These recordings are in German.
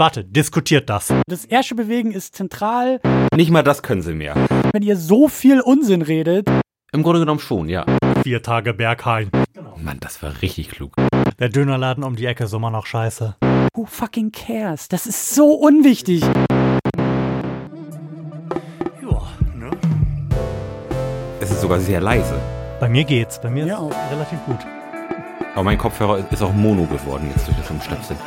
Warte, diskutiert das. Das erste Bewegen ist zentral. Nicht mal das können sie mehr. Wenn ihr so viel Unsinn redet. Im Grunde genommen schon, ja. Vier Tage Berghain. Genau. Mann, das war richtig klug. Der Dönerladen um die Ecke ist immer noch scheiße. Who fucking cares? Das ist so unwichtig. Ja, ne? Es ist sogar sehr leise. Bei mir geht's. Bei mir Mir ist auch. es relativ gut. Aber mein Kopfhörer ist auch mono geworden jetzt durch das Umstöpseln.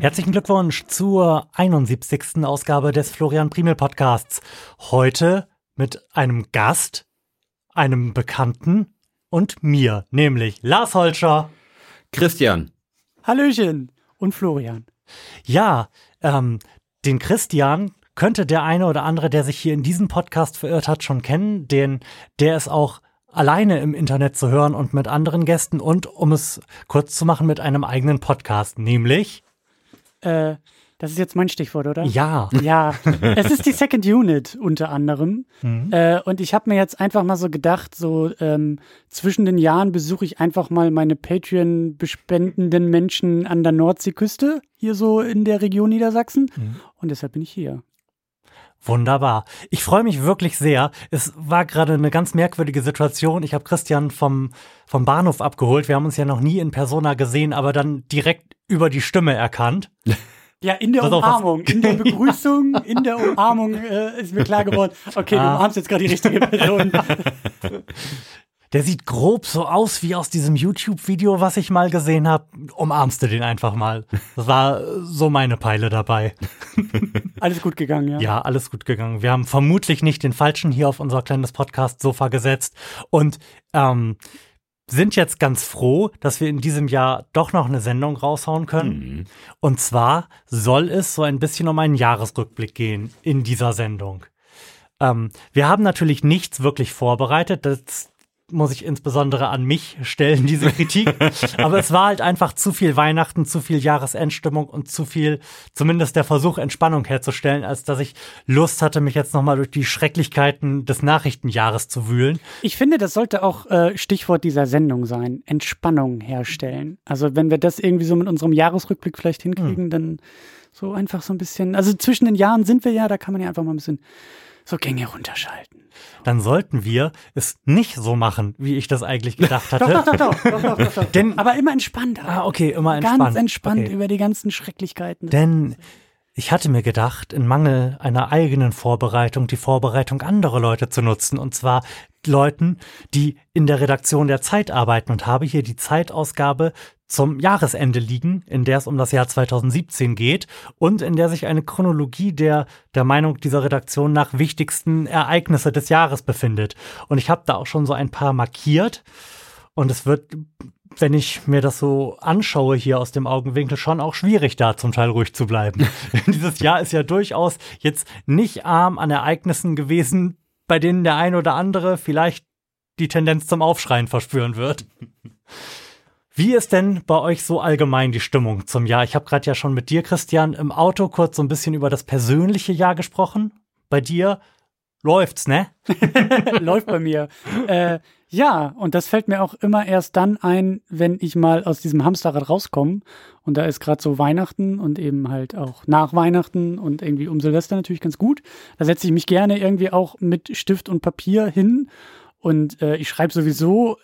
Herzlichen Glückwunsch zur 71. Ausgabe des Florian Primel Podcasts. Heute mit einem Gast, einem Bekannten und mir, nämlich Lars Holscher. Christian, Hallöchen. Und Florian. Ja, ähm, den Christian könnte der eine oder andere, der sich hier in diesem Podcast verirrt hat, schon kennen, denn der ist auch alleine im Internet zu hören und mit anderen Gästen und, um es kurz zu machen, mit einem eigenen Podcast, nämlich Äh, das ist jetzt mein Stichwort, oder? Ja. Ja, es ist die Second Unit unter anderem. Mhm. Äh, und ich habe mir jetzt einfach mal so gedacht, so ähm, zwischen den Jahren besuche ich einfach mal meine Patreon-bespendenden Menschen an der Nordseeküste, hier so in der Region Niedersachsen. Mhm. Und deshalb bin ich hier. Wunderbar. Ich freue mich wirklich sehr. Es war gerade eine ganz merkwürdige Situation. Ich habe Christian vom, vom Bahnhof abgeholt. Wir haben uns ja noch nie in Persona gesehen, aber dann direkt über die Stimme erkannt. Ja, in der was- Umarmung, in der Begrüßung, in der Umarmung äh, ist mir klar geworden, okay, du Ah. umarmst jetzt gerade die richtige Person. Der sieht grob so aus wie aus diesem YouTube-Video, was ich mal gesehen habe. Umarmst du den einfach mal. Das war äh, so meine Peile dabei. Alles gut gegangen, ja. Ja, alles gut gegangen. Wir haben vermutlich nicht den Falschen hier auf unser kleines Podcast-Sofa gesetzt und ähm, sind jetzt ganz froh, dass wir in diesem Jahr doch noch eine Sendung raushauen können. Mhm. Und zwar soll es so ein bisschen um einen Jahresrückblick gehen in dieser Sendung. Ähm, wir haben natürlich nichts wirklich vorbereitet. Das muss ich insbesondere an mich stellen, diese Kritik. Aber es war halt einfach zu viel Weihnachten, zu viel Jahresendstimmung und zu viel, zumindest der Versuch, Entspannung herzustellen, als dass ich Lust hatte, mich jetzt nochmal durch die Schrecklichkeiten des Nachrichtenjahres zu wühlen. Ich finde, das sollte auch äh, Stichwort dieser Sendung sein. Entspannung herstellen. Also wenn wir das irgendwie so mit unserem Jahresrückblick vielleicht hinkriegen, Hm. dann so einfach so ein bisschen. Also zwischen den Jahren sind wir ja, da kann man ja einfach mal ein bisschen so Gänge runterschalten. Dann sollten wir es nicht so machen, wie ich das eigentlich gedacht hatte. doch, doch, doch, doch, doch, doch, doch. Denn- Aber immer entspannter. Ah, okay, immer entspannt. Ganz entspannt Okay. über die ganzen Schrecklichkeiten. Denn ich hatte mir gedacht, in Mangel einer eigenen Vorbereitung die Vorbereitung anderer Leute zu nutzen. Und zwar Leuten, die in der Redaktion der Zeit arbeiten und habe hier die Zeitausgabe zum Jahresende liegen, in der es um das Jahr 2017 geht und in der sich eine Chronologie der, der Meinung dieser Redaktion nach wichtigsten Ereignisse des Jahres befindet. Und ich habe da auch schon so ein paar markiert. Und es wird, wenn ich mir das so anschaue hier aus dem Augenwinkel, schon auch schwierig, da zum Teil ruhig zu bleiben. Dieses Jahr ist ja durchaus jetzt nicht arm an Ereignissen gewesen, bei denen der ein oder andere vielleicht die Tendenz zum Aufschreien verspüren wird. Wie ist denn bei euch so allgemein die Stimmung zum Jahr? Ich habe gerade ja schon mit dir, Christian, im Auto kurz so ein bisschen über das persönliche Jahr gesprochen. Bei dir läuft's, ne? Läuft bei mir. Äh, ja, und das fällt mir auch immer erst dann ein, wenn ich mal aus diesem Hamsterrad rauskomme. Und da ist gerade so Weihnachten und eben halt auch nach Weihnachten und irgendwie um Silvester natürlich ganz gut. Da setze ich mich gerne irgendwie auch mit Stift und Papier hin. Und äh, ich schreibe sowieso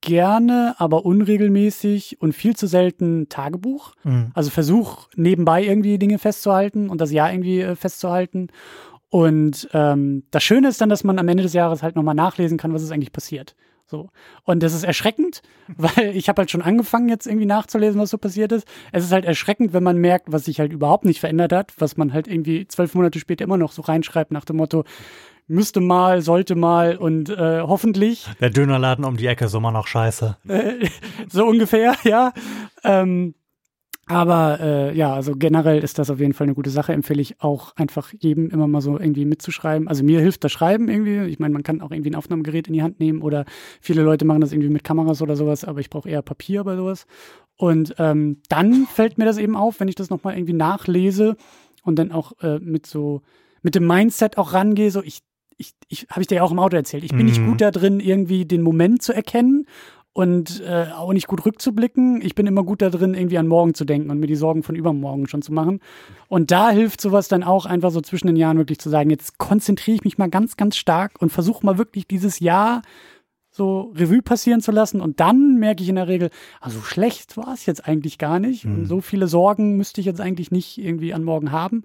gerne, aber unregelmäßig und viel zu selten Tagebuch. Mhm. Also versuch nebenbei irgendwie Dinge festzuhalten und das Jahr irgendwie äh, festzuhalten. Und ähm, das Schöne ist dann, dass man am Ende des Jahres halt nochmal nachlesen kann, was ist eigentlich passiert. So. Und das ist erschreckend, weil ich habe halt schon angefangen, jetzt irgendwie nachzulesen, was so passiert ist. Es ist halt erschreckend, wenn man merkt, was sich halt überhaupt nicht verändert hat, was man halt irgendwie zwölf Monate später immer noch so reinschreibt nach dem Motto, müsste mal, sollte mal und äh, hoffentlich. Der Dönerladen um die Ecke ist immer noch scheiße. Äh, so ungefähr, ja. Ähm, aber äh, ja, also generell ist das auf jeden Fall eine gute Sache. Empfehle ich auch einfach jedem immer mal so irgendwie mitzuschreiben. Also mir hilft das Schreiben irgendwie. Ich meine, man kann auch irgendwie ein Aufnahmegerät in die Hand nehmen oder viele Leute machen das irgendwie mit Kameras oder sowas, aber ich brauche eher Papier bei sowas. Und ähm, dann fällt mir das eben auf, wenn ich das nochmal irgendwie nachlese und dann auch äh, mit so, mit dem Mindset auch rangehe, so ich ich, ich habe ich dir ja auch im Auto erzählt, ich bin nicht Mhm. gut da drin, irgendwie den Moment zu erkennen und äh, auch nicht gut rückzublicken. Ich bin immer gut da drin, irgendwie an morgen zu denken und mir die Sorgen von übermorgen schon zu machen. Und da hilft sowas dann auch einfach so zwischen den Jahren wirklich zu sagen, jetzt konzentriere ich mich mal ganz, ganz stark und versuche mal wirklich dieses Jahr so Revue passieren zu lassen. Und dann merke ich in der Regel, also schlecht war es jetzt eigentlich gar nicht. Und so viele Sorgen müsste ich jetzt eigentlich nicht irgendwie an morgen haben.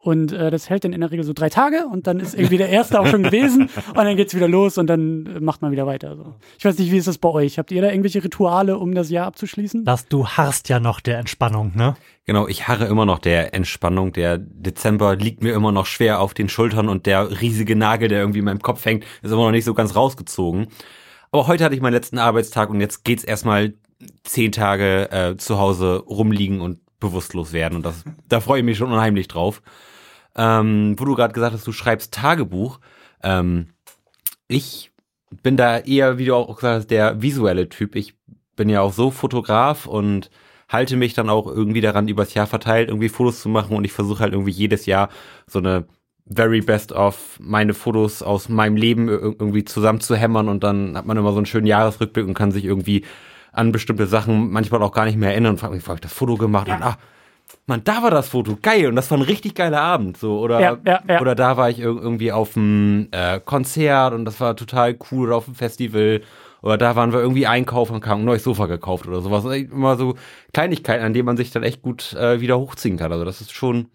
Und äh, das hält dann in der Regel so drei Tage und dann ist irgendwie der erste auch schon gewesen und dann geht's wieder los und dann äh, macht man wieder weiter. So. Ich weiß nicht, wie ist das bei euch? Habt ihr da irgendwelche Rituale, um das Jahr abzuschließen? Das, du harrst ja noch der Entspannung, ne? Genau, ich harre immer noch der Entspannung. Der Dezember liegt mir immer noch schwer auf den Schultern und der riesige Nagel, der irgendwie in meinem Kopf hängt, ist immer noch nicht so ganz rausgezogen. Aber heute hatte ich meinen letzten Arbeitstag und jetzt geht's erstmal zehn Tage äh, zu Hause rumliegen und bewusstlos werden. Und das, da freue ich mich schon unheimlich drauf. Ähm, wo du gerade gesagt hast, du schreibst Tagebuch. Ähm, ich bin da eher, wie du auch gesagt hast, der visuelle Typ. Ich bin ja auch so Fotograf und halte mich dann auch irgendwie daran, übers Jahr verteilt irgendwie Fotos zu machen und ich versuche halt irgendwie jedes Jahr so eine very best of meine Fotos aus meinem Leben irgendwie zusammen zu hämmern und dann hat man immer so einen schönen Jahresrückblick und kann sich irgendwie an bestimmte Sachen manchmal auch gar nicht mehr erinnern und fragt mich, wo hab ich das Foto gemacht? Und ach, man, da war das Foto, geil. Und das war ein richtig geiler Abend. So, oder, Ja, ja, ja. oder da war ich ir- irgendwie auf einem äh, Konzert und das war total cool oder auf dem Festival. Oder da waren wir irgendwie einkaufen und haben ein neues Sofa gekauft oder sowas. Immer so Kleinigkeiten, an denen man sich dann echt gut äh, wieder hochziehen kann. Also das ist schon,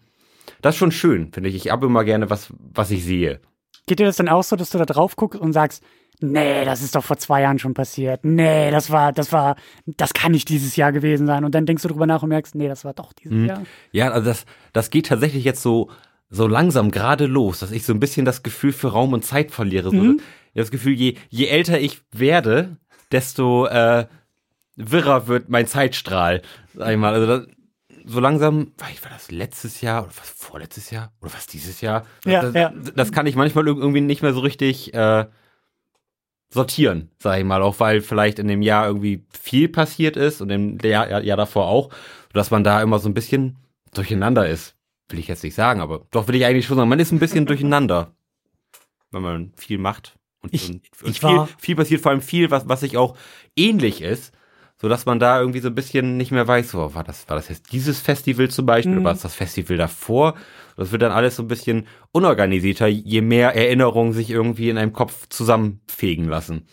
das ist schon schön, finde ich. Ich habe immer gerne was, was ich sehe. Geht dir das dann auch so, dass du da drauf guckst und sagst, nee, das ist doch vor zwei Jahren schon passiert. Nee, das war, das war, das kann nicht dieses Jahr gewesen sein. Und dann denkst du drüber nach und merkst, nee, das war doch dieses Jahr. Ja, also das, das geht tatsächlich jetzt so, so langsam gerade los, dass ich so ein bisschen das Gefühl für Raum und Zeit verliere. So, Das Gefühl, je, je älter ich werde, desto äh, wirrer wird mein Zeitstrahl, sag ich mal. Also das, so langsam, war ich- war das letztes Jahr oder was vorletztes Jahr oder was dieses Jahr? Ja, das, ja. das kann ich manchmal irg- irgendwie nicht mehr so richtig äh, sortieren, sag ich mal, auch weil vielleicht in dem Jahr irgendwie viel passiert ist und im Jahr, Jahr, davor auch, dass man da immer so ein bisschen durcheinander ist. Will ich jetzt nicht sagen, aber doch will ich eigentlich schon sagen, man ist ein bisschen durcheinander, wenn man viel macht. Und, Ich- und, und ich viel, viel passiert, vor allem viel, was, was sich auch ähnlich ist, so dass man da irgendwie so ein bisschen nicht mehr weiß, so, war das, war das jetzt dieses Festival zum Beispiel, Mhm. oder war es das Festival davor? Das wird dann alles so ein bisschen unorganisierter, je mehr Erinnerungen sich irgendwie in einem Kopf zusammenfegen lassen.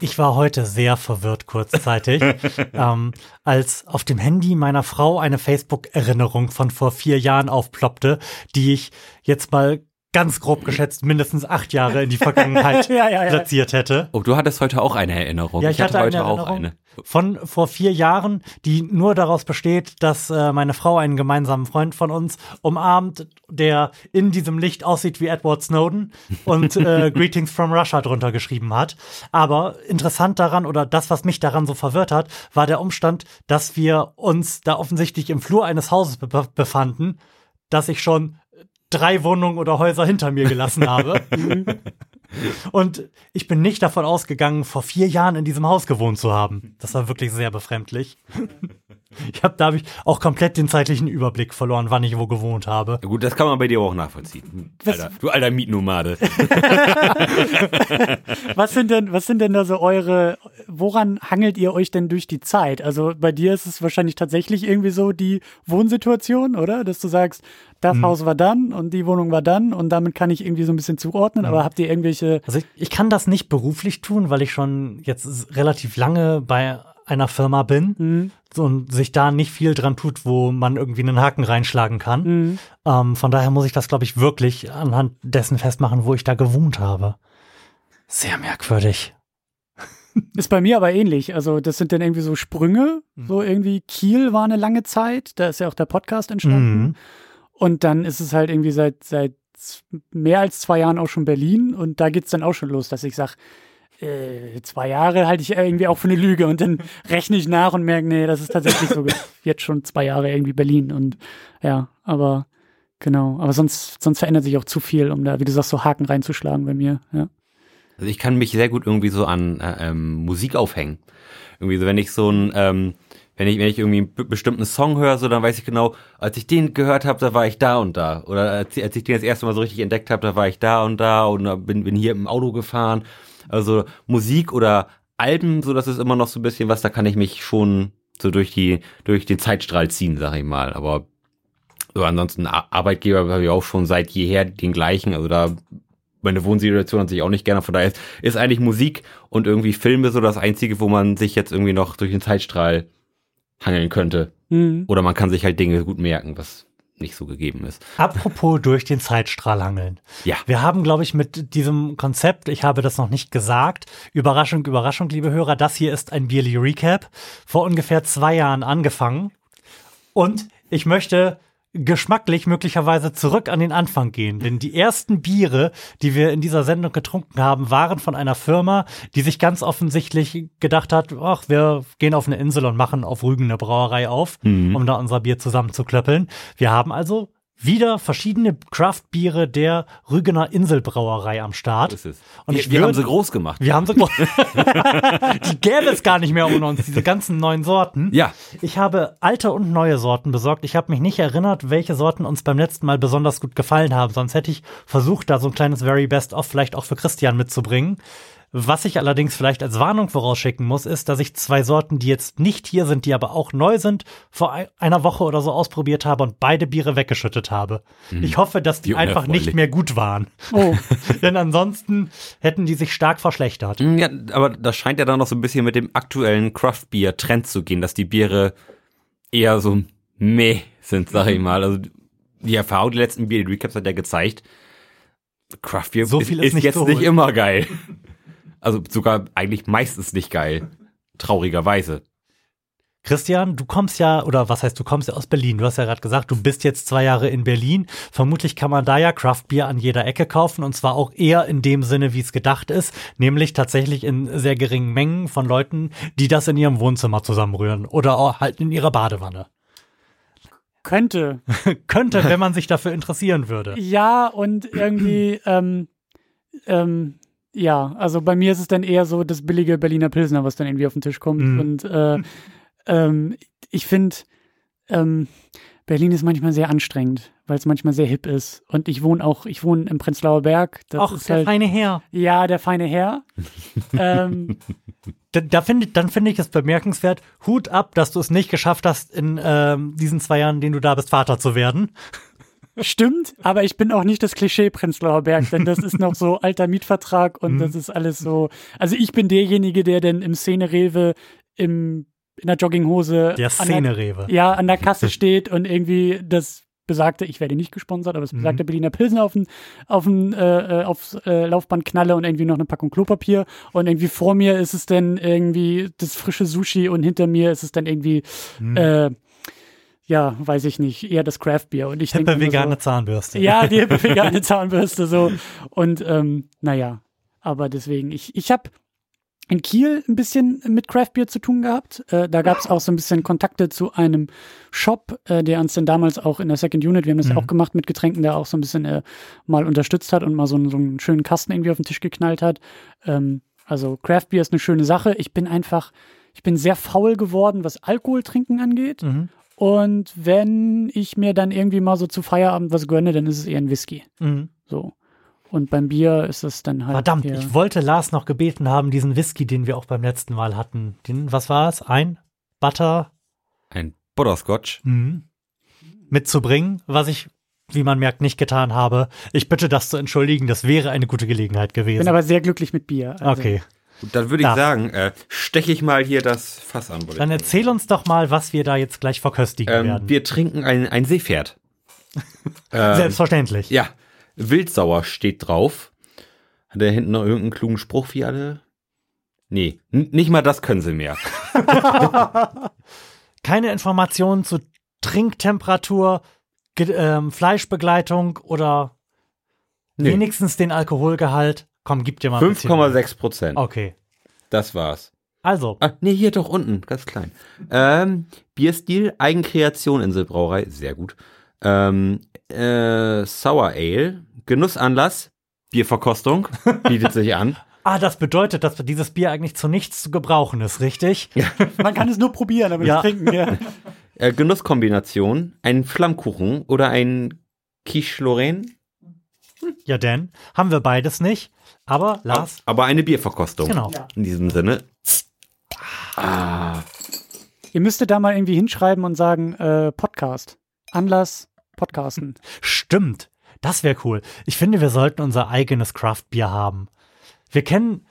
Ich war heute sehr verwirrt kurzzeitig, ähm, als auf dem Handy meiner Frau eine Facebook-Erinnerung von vor vier Jahren aufploppte, die ich jetzt mal ganz grob geschätzt mindestens acht Jahre in die Vergangenheit Ja, ja, ja. platziert hätte. Oh, du hattest heute auch eine Erinnerung. Ja, ich, hatte, heute eine auch eine. von vor vier Jahren, die nur daraus besteht, dass äh, meine Frau einen gemeinsamen Freund von uns umarmt, der in diesem Licht aussieht wie Edward Snowden und äh, Greetings from Russia drunter geschrieben hat. Aber interessant daran oder das, was mich daran so verwirrt hat, war der Umstand, dass wir uns da offensichtlich im Flur eines Hauses be befanden, das ich schon drei Wohnungen oder Häuser hinter mir gelassen habe. Und ich bin nicht davon ausgegangen, vor vier Jahren in diesem Haus gewohnt zu haben. Das war wirklich sehr befremdlich. Ich habe dadurch auch komplett den zeitlichen Überblick verloren, wann ich wo gewohnt habe. Ja, gut, das kann man bei dir auch nachvollziehen. Alter, du alter Mietnomade. Was sind denn, was sind denn da so eure, woran hangelt ihr euch denn durch die Zeit? Also bei dir ist es wahrscheinlich tatsächlich irgendwie so die Wohnsituation, oder? Dass du sagst, das Haus war dann und die Wohnung war dann und damit kann ich irgendwie so ein bisschen zuordnen, aber habt ihr irgendwelche, Also ich, ich kann das nicht beruflich tun, weil ich schon jetzt relativ lange bei einer Firma bin so, und sich da nicht viel dran tut, wo man irgendwie einen Haken reinschlagen kann. Ähm, von daher muss ich das, glaube ich, wirklich anhand dessen festmachen, wo ich da gewohnt habe. Sehr merkwürdig. ist bei mir aber ähnlich. Also das sind dann irgendwie so Sprünge, so irgendwie Kiel war eine lange Zeit, da ist ja auch der Podcast entstanden. Und dann ist es halt irgendwie seit, seit mehr als zwei Jahren auch schon Berlin. Und da geht's dann auch schon los, dass ich sage, äh, zwei Jahre halte ich irgendwie auch für eine Lüge. Und dann rechne ich nach und merke, nee, das ist tatsächlich so jetzt schon zwei Jahre irgendwie Berlin. Und ja, aber genau. Aber sonst, sonst verändert sich auch zu viel, um da, wie du sagst, so Haken reinzuschlagen bei mir. Ja. Also ich kann mich sehr gut irgendwie so an äh, ähm, Musik aufhängen. Irgendwie so, wenn ich so ein, ähm, wenn ich, wenn ich irgendwie einen be- bestimmten Song höre, so dann weiß ich genau, als ich den gehört habe, da war ich da und da. Oder als, als ich den das erste Mal so richtig entdeckt habe, da war ich da und da und bin, bin hier im Auto gefahren. Also Musik oder Alben, so dass es immer noch so ein bisschen was, da kann ich mich schon so durch die, durch den Zeitstrahl ziehen, sag ich mal. Aber so ansonsten Arbeitgeber habe ich auch schon seit jeher den gleichen. Also da meine Wohnsituation hat sich auch nicht gerne. Von daher ist, ist eigentlich Musik und irgendwie Filme so das Einzige, wo man sich jetzt irgendwie noch durch den Zeitstrahl hangeln könnte. Mhm. Oder man kann sich halt Dinge gut merken, was nicht so gegeben ist. Apropos durch den Zeitstrahl hangeln. Ja. Wir haben, glaube ich, mit diesem Konzept, ich habe das noch nicht gesagt, Überraschung, Überraschung, liebe Hörer, das hier ist ein Bierly Recap, vor ungefähr zwei Jahren angefangen. Und ich möchte geschmacklich möglicherweise zurück an den Anfang gehen. Denn die ersten Biere, die wir in dieser Sendung getrunken haben, waren von einer Firma, die sich ganz offensichtlich gedacht hat, ach, wir gehen auf eine Insel und machen auf Rügen eine Brauerei auf, mhm. um da unser Bier zusammenzuklöppeln. Wir haben also wieder verschiedene Craft-Biere der Rügener Inselbrauerei am Start. Ist Und wir, wir haben sie groß gemacht. Wir haben sie groß. Die gäbe es gar nicht mehr ohne uns, diese ganzen neuen Sorten. Ja. Ich habe alte und neue Sorten besorgt. Ich habe mich nicht erinnert, welche Sorten uns beim letzten Mal besonders gut gefallen haben. Sonst hätte ich versucht, da so ein kleines Very Best of vielleicht auch für Christian mitzubringen. Was ich allerdings vielleicht als Warnung vorausschicken muss, ist, dass ich zwei Sorten, die jetzt nicht hier sind, die aber auch neu sind, vor einer Woche oder so ausprobiert habe und beide Biere weggeschüttet habe. Mhm. Ich hoffe, dass die, die einfach nicht mehr gut waren. Oh. Denn ansonsten hätten die sich stark verschlechtert. Mhm, ja, aber das scheint ja dann noch so ein bisschen mit dem aktuellen Craft Beer Trend zu gehen, dass die Biere eher so meh sind, sag ich mal. Also die Erfahrung der letzten Bier Recaps hat ja gezeigt, Craft Beer so viel ist, ist nicht jetzt so nicht immer geil. Also sogar eigentlich meistens nicht geil. Traurigerweise. Christian, du kommst ja, oder was heißt, du kommst ja aus Berlin. Du hast ja gerade gesagt, du bist jetzt zwei Jahre in Berlin. Vermutlich kann man da ja Craftbier an jeder Ecke kaufen und zwar auch eher in dem Sinne, wie es gedacht ist, nämlich tatsächlich in sehr geringen Mengen von Leuten, die das in ihrem Wohnzimmer zusammenrühren oder auch halt in ihrer Badewanne. Könnte. Könnte, wenn man sich dafür interessieren würde. Ja, und irgendwie, ähm, ähm, ja, also bei mir ist es dann eher so das billige Berliner Pilsner, was dann irgendwie auf den Tisch kommt. Mhm. Und äh, ähm, ich finde, ähm, Berlin ist manchmal sehr anstrengend, weil es manchmal sehr hip ist. Und ich wohne auch, ich wohne im Prenzlauer Berg. Das Ach, ist der halt, feine Herr. Ja, der feine Herr. ähm, da, da find, dann finde ich es bemerkenswert, Hut ab, dass du es nicht geschafft hast, in ähm, diesen zwei Jahren, in denen du da bist, Vater zu werden. Stimmt, aber ich bin auch nicht das Klischee Prenzlauer Berg, denn das ist noch so alter Mietvertrag und mhm. das ist alles so. Also ich bin derjenige, der denn im Szene-Rewe im in der Jogginghose der Szene-Rewe. Ja, an der Kasse steht und irgendwie das besagte, ich werde nicht gesponsert, aber das besagte mhm. Berliner Pilsen auf den, auf den, äh, äh, aufs äh, Laufband knalle und irgendwie noch eine Packung Klopapier und irgendwie vor mir ist es dann irgendwie das frische Sushi und hinter mir ist es dann irgendwie mhm. äh, ja, weiß ich nicht, eher das Craft-Bier. Und ich hippe vegane so, Zahnbürste. Ja, die hippe vegane Zahnbürste so. Und ähm, naja, aber deswegen, ich, ich habe in Kiel ein bisschen mit Craft-Bier zu tun gehabt. Äh, da gab es auch so ein bisschen Kontakte zu einem Shop, äh, der uns dann damals auch in der Second Unit, wir haben das mhm. auch gemacht mit Getränken, der auch so ein bisschen äh, mal unterstützt hat und mal so, so einen schönen Kasten irgendwie auf den Tisch geknallt hat. Ähm, also Craft-Bier ist eine schöne Sache. Ich bin einfach, ich bin sehr faul geworden, was Alkohol trinken angeht. Mhm. Und wenn ich mir dann irgendwie mal so zu Feierabend was gönne, dann ist es eher ein Whisky. Mhm. So. Und beim Bier ist es dann halt. Verdammt, ich wollte Lars noch gebeten haben, diesen Whisky, den wir auch beim letzten Mal hatten. Den, was war es? Ein Butter? Ein Butterscotch. Mhm. Mitzubringen, was ich, wie man merkt, nicht getan habe. Ich bitte das zu entschuldigen, das wäre eine gute Gelegenheit gewesen. Bin aber sehr glücklich mit Bier. Also. Okay. Dann würde ich sagen, äh, steche ich mal hier das Fass an. Dann erzähl uns doch mal, was wir da jetzt gleich verköstigen ähm, werden. Wir trinken ein, ein Seepferd. ähm, Selbstverständlich. Ja, Wildsauer steht drauf. Hat er hinten noch irgendeinen klugen Spruch wie alle? Nee, nicht mal das können sie mehr. Keine Informationen zu Trinktemperatur, Ge ähm, Fleischbegleitung oder nee. wenigstens den Alkoholgehalt. Komm, gib dir mal 5,6 Prozent. Okay. Das war's. Also. Ah, nee, hier doch unten, ganz klein. Ähm, Bierstil, Eigenkreation Inselbrauerei, sehr gut. Ähm, äh, Sour Ale, Genussanlass, Bierverkostung, bietet sich an. Ah, das bedeutet, dass dieses Bier eigentlich zu nichts zu gebrauchen ist, richtig? Ja. Man kann es nur probieren, aber nicht trinken, ja. Äh, Genusskombination, ein Flammkuchen oder ein Quiche Lorraine. Ja, denn haben wir beides nicht. Aber Lars, Aber eine Bierverkostung. Genau. In diesem Sinne. Ihr müsstet da mal irgendwie hinschreiben und sagen, äh, Podcast. Anlass, Podcasten. stimmt. Das wäre cool. Ich finde, wir sollten unser eigenes Craft-Bier haben. Wir kennen,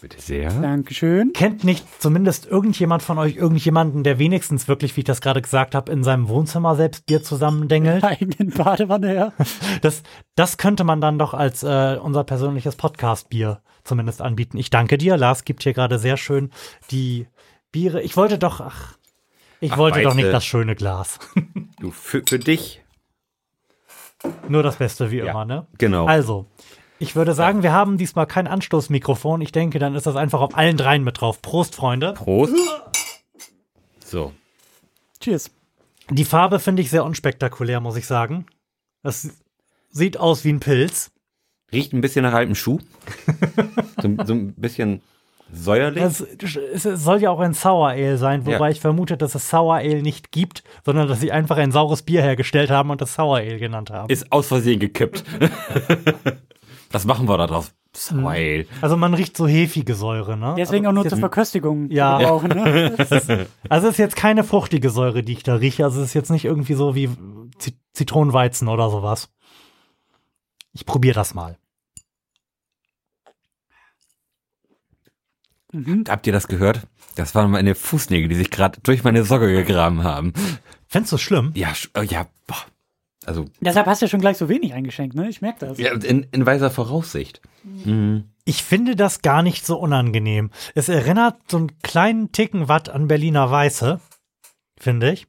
Bitte sehr. Dankeschön. kennt nicht zumindest irgendjemand von euch irgendjemanden, der wenigstens wirklich, wie ich das gerade gesagt habe, in seinem Wohnzimmer selbst Bier zusammendengelt? Eigenen Badewanne her. Das, das könnte man dann doch als äh, unser persönliches Podcast-Bier zumindest anbieten. Ich danke dir. Lars gibt hier gerade sehr schön die Biere. Ich wollte doch, ach, ich Ach, wollte doch weißt nicht das schöne Glas. Du, für, für dich. Nur das Beste wie Ja. immer, ne? Genau. Also, ich würde sagen, wir haben diesmal kein Anstoßmikrofon. Ich denke, dann ist das einfach auf allen dreien mit drauf. Prost, Freunde. Prost. So. Cheers. Die Farbe finde ich sehr unspektakulär, muss ich sagen. Das sieht aus wie ein Pilz. Riecht ein bisschen nach altem Schuh. so, so ein bisschen säuerlich. Es, es soll ja auch ein Sour Ale sein, wobei Ja. ich vermute, dass es Sour Ale nicht gibt, sondern dass sie einfach ein saures Bier hergestellt haben und das Sour Ale genannt haben. Ist aus Versehen gekippt. Was machen wir da drauf? Sour Ale. Also man riecht so hefige Säure, ne? Deswegen auch also, nur es zur Verköstigung Ja. brauchen. Ne? also es ist jetzt keine fruchtige Säure, die ich da rieche. Also es ist jetzt nicht irgendwie so wie Zit- Zitronenweizen oder sowas. Ich probiere das mal. Mhm. Habt ihr das gehört? Das waren meine Fußnägel, die sich gerade durch meine Socke gegraben haben. Fändest du schlimm? Ja, äh, ja, boah. Also, Deshalb hast du ja schon gleich so wenig eingeschenkt, ne? Ich merke das. ja, in, in weiser Voraussicht. Mhm. Ich finde das gar nicht so unangenehm. Es erinnert so einen kleinen Ticken Watt an Berliner Weiße, finde ich.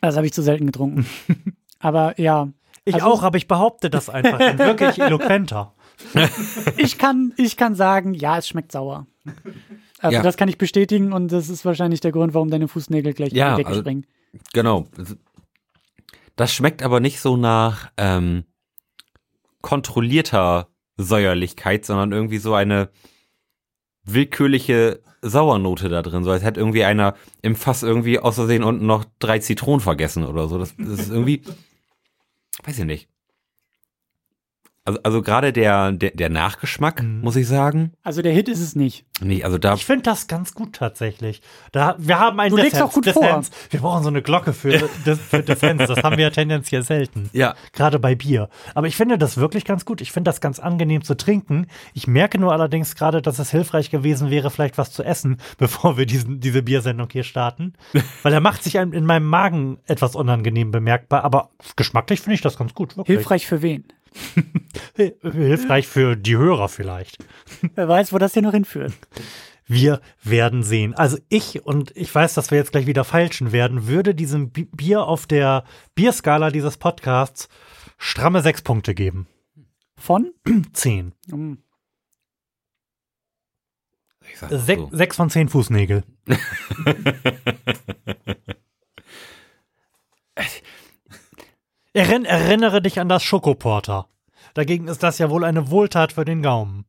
Das habe ich zu selten getrunken. Aber ja, Ich Also- auch, aber ich behaupte das einfach in wirklich eloquenter. ich kann, ich kann sagen, ja, es schmeckt sauer. Also Ja. das kann ich bestätigen und das ist wahrscheinlich der Grund, warum deine Fußnägel gleich Ja, in die Decke also- springen. Genau. Das schmeckt aber nicht so nach ähm, kontrollierter Säuerlichkeit, sondern irgendwie so eine willkürliche Sauernote da drin. So als hätte irgendwie einer im Fass irgendwie aus Versehen unten noch drei Zitronen vergessen oder so. Das, das ist irgendwie, weiß ich nicht. Also, also gerade der, der, der Nachgeschmack, Mhm. muss ich sagen. Also der Hit ist es nicht. Nee, also da, Ich finde das ganz gut tatsächlich. Da, wir haben ein Du legst auch gut vor. Wir brauchen so eine Glocke für, das, für Defense. Das haben wir ja tendenziell selten. ja, Gerade bei Bier. Aber ich finde das wirklich ganz gut. Ich finde das ganz angenehm zu trinken. Ich merke nur allerdings gerade, dass es hilfreich gewesen wäre, vielleicht was zu essen, bevor wir diesen, diese Biersendung hier starten. Weil er macht sich in meinem Magen etwas unangenehm bemerkbar. Aber geschmacklich finde ich das ganz gut. Wirklich. Hilfreich für wen? Hi- Hilfreich für die Hörer vielleicht. Wer weiß, wo das hier noch hinführt. Wir werden sehen. Also ich, und ich weiß, dass wir jetzt gleich wieder feilschen werden, würde diesem Bi- Bier auf der Bierskala dieses Podcasts stramme sechs Punkte geben. Von? Zehn. Ich sag mal Sech, so. Sechs von zehn Fußnägel. Erinn, erinnere dich an das Schokoporter. Dagegen ist das ja wohl eine Wohltat für den Gaumen.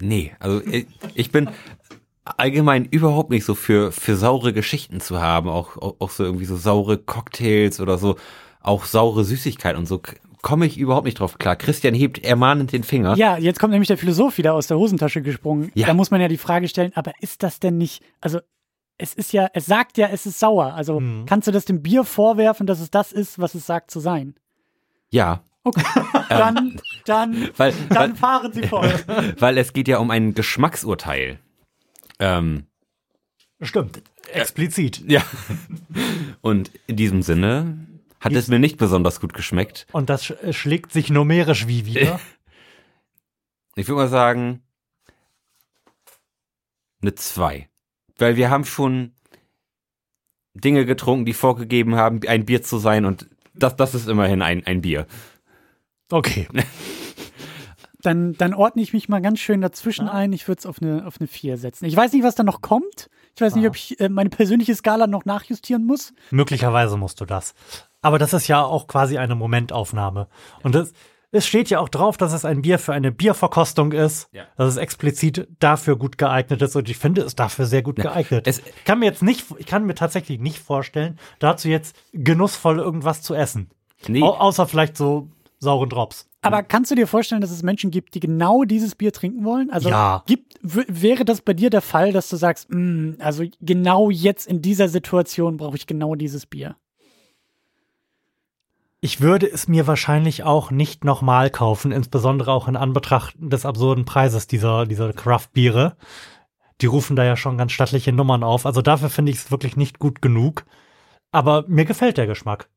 Nee, also ich, ich bin allgemein überhaupt nicht so für, für saure Geschichten zu haben, auch, auch, auch so irgendwie so saure Cocktails oder so, auch saure Süßigkeiten und so komme ich überhaupt nicht drauf klar. Christian hebt ermahnend den Finger. Ja, jetzt kommt nämlich der Philosoph wieder aus der Hosentasche gesprungen. Ja. Da muss man ja die Frage stellen, aber ist das denn nicht, also es ist ja, es sagt ja, es ist sauer. Also Mhm. kannst du das dem Bier vorwerfen, dass es das ist, was es sagt zu sein? Ja, Okay. Dann, dann, weil, dann fahren Sie fort. weil, weil es geht ja um ein Geschmacksurteil. Ähm, Stimmt. Explizit. ja. Und in diesem Sinne hat es mir nicht besonders gut geschmeckt. Und das sch schlägt sich numerisch wie wieder. Ich würde mal sagen, eine 2. Weil wir haben schon Dinge getrunken, die vorgegeben haben, ein Bier zu sein und das, das ist immerhin ein, ein Bier. Okay. Dann, dann ordne ich mich mal ganz schön dazwischen ein. Ich würde es auf eine, auf eine 4 setzen. Ich weiß nicht, was da noch kommt. Ich weiß nicht, Ah. ob ich äh, meine persönliche Skala noch nachjustieren muss. Möglicherweise musst du das. Aber das ist ja auch quasi eine Momentaufnahme. Und es, es steht ja auch drauf, dass es ein Bier für eine Bierverkostung ist, Ja. dass es explizit dafür gut geeignet ist und ich finde es dafür sehr gut geeignet. es- ich kann mir jetzt nicht, ich kann mir tatsächlich nicht vorstellen, dazu jetzt genussvoll irgendwas zu essen. Nee, Au außer vielleicht so sauren Drops. Aber kannst du dir vorstellen, dass es Menschen gibt, die genau dieses Bier trinken wollen? Also Ja. gibt, wäre das bei dir der Fall, dass du sagst, "Mm, also genau jetzt in dieser Situation brauche ich genau dieses Bier? Ich würde es mir wahrscheinlich auch nicht nochmal kaufen, insbesondere auch in Anbetracht des absurden Preises dieser, dieser Craft-Biere. Die rufen da ja schon ganz stattliche Nummern auf. Also dafür finde ich es wirklich nicht gut genug. Aber mir gefällt der Geschmack.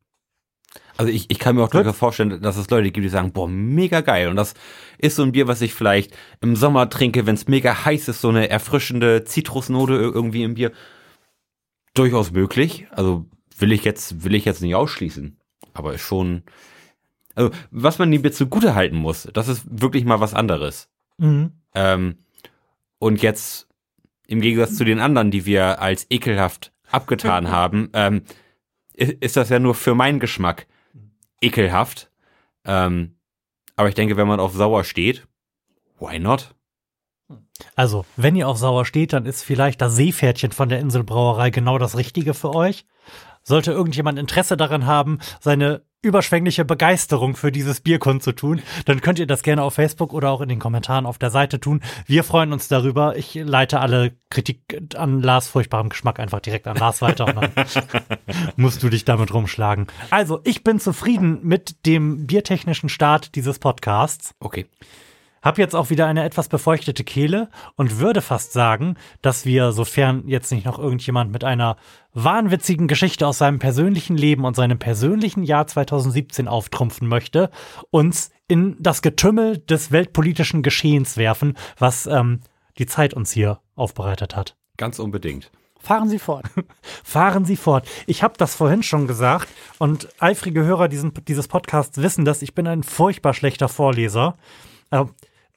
Also ich, ich kann mir auch durchaus vorstellen, dass es Leute gibt, die sagen, boah, mega geil. Und das ist so ein Bier, was ich vielleicht im Sommer trinke, wenn es mega heiß ist, so eine erfrischende Zitrusnote ir- irgendwie im Bier. Durchaus möglich. Also will ich jetzt, will ich jetzt nicht ausschließen. Aber ist schon, also was man dem Bier zugute halten muss, das ist wirklich mal was anderes. Mhm. Ähm, und jetzt im Gegensatz zu den anderen, die wir als ekelhaft abgetan haben, ähm, i- ist das ja nur für meinen Geschmack ekelhaft. Ähm, aber ich denke, wenn man auf sauer steht, why not? Also, wenn ihr auf sauer steht, dann ist vielleicht das Seepferdchen von der Inselbrauerei genau das Richtige für euch. Sollte irgendjemand Interesse daran haben, seine überschwängliche Begeisterung für dieses Bier kundzutun, dann könnt ihr das gerne auf Facebook oder auch in den Kommentaren auf der Seite tun. Wir freuen uns darüber. Ich leite alle Kritik an Lars furchtbarem Geschmack einfach direkt an Lars weiter und dann musst du dich damit rumschlagen. Also, ich bin zufrieden mit dem biertechnischen Start dieses Podcasts. Okay. Hab jetzt auch wieder eine etwas befeuchtete Kehle und würde fast sagen, dass wir, sofern jetzt nicht noch irgendjemand mit einer wahnwitzigen Geschichte aus seinem persönlichen Leben und seinem persönlichen Jahr 2017 auftrumpfen möchte, uns in das Getümmel des weltpolitischen Geschehens werfen, was ähm, die Zeit uns hier aufbereitet hat. Ganz unbedingt. Fahren Sie fort. Fahren Sie fort. Ich habe das vorhin schon gesagt und eifrige Hörer diesen, dieses Podcasts wissen das. Ich bin ein furchtbar schlechter Vorleser. Äh,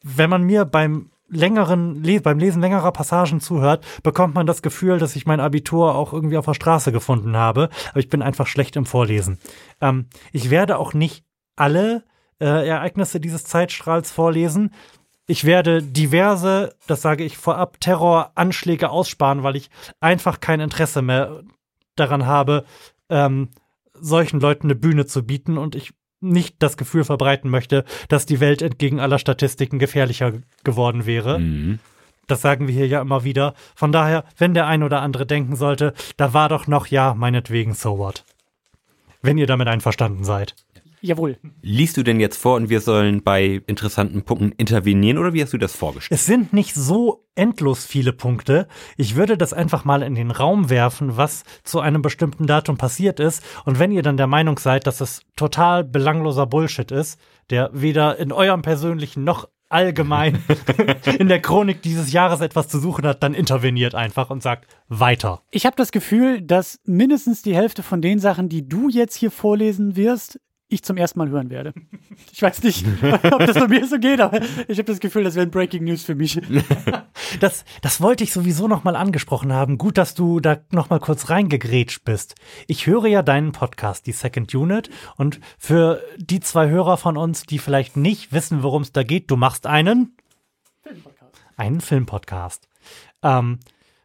wenn man mir beim längeren beim Lesen längerer Passagen zuhört, bekommt man das Gefühl, dass ich mein Abitur auch irgendwie auf der Straße gefunden habe. Aber ich bin einfach schlecht im Vorlesen. Ähm, ich werde auch nicht alle äh, Ereignisse dieses Zeitstrahls vorlesen. Ich werde diverse, das sage ich vorab, Terroranschläge aussparen, weil ich einfach kein Interesse mehr daran habe, ähm, solchen Leuten eine Bühne zu bieten und ich nicht das Gefühl verbreiten möchte, dass die Welt entgegen aller Statistiken gefährlicher geworden wäre. Mhm. Das sagen wir hier ja immer wieder. Von daher, wenn der ein oder andere denken sollte, da war doch noch, ja, meinetwegen, so what. Wenn ihr damit einverstanden seid. Jawohl. Liest du denn jetzt vor und wir sollen bei interessanten Punkten intervenieren oder wie hast du das vorgestellt? Es sind nicht so endlos viele Punkte. Ich würde das einfach mal in den Raum werfen, was zu einem bestimmten Datum passiert ist. Und wenn ihr dann der Meinung seid, dass es total belangloser Bullshit ist, der weder in eurem persönlichen noch allgemein in der Chronik dieses Jahres etwas zu suchen hat, dann interveniert einfach und sagt weiter. Ich habe das Gefühl, dass mindestens die Hälfte von den Sachen, die du jetzt hier vorlesen wirst, ich zum ersten Mal hören werde. Ich weiß nicht, ob das bei mir so geht, aber ich habe das Gefühl, das wäre ein Breaking News für mich. Das, das wollte ich sowieso noch mal angesprochen haben. Gut, dass du da noch mal kurz reingegrätscht bist. Ich höre ja deinen Podcast, die Second Unit. Und für die zwei Hörer von uns, die vielleicht nicht wissen, worum es da geht, du machst einen einen Filmpodcast. Ähm,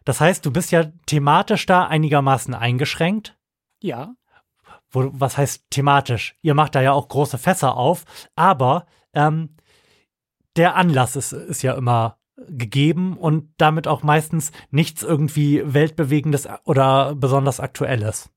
das heißt, du bist ja thematisch da einigermaßen eingeschränkt. Ja, Wo, was heißt thematisch? Ihr macht da ja auch große Fässer auf, aber ähm, der Anlass ist, ist ja immer gegeben und damit auch meistens nichts irgendwie weltbewegendes oder besonders aktuelles.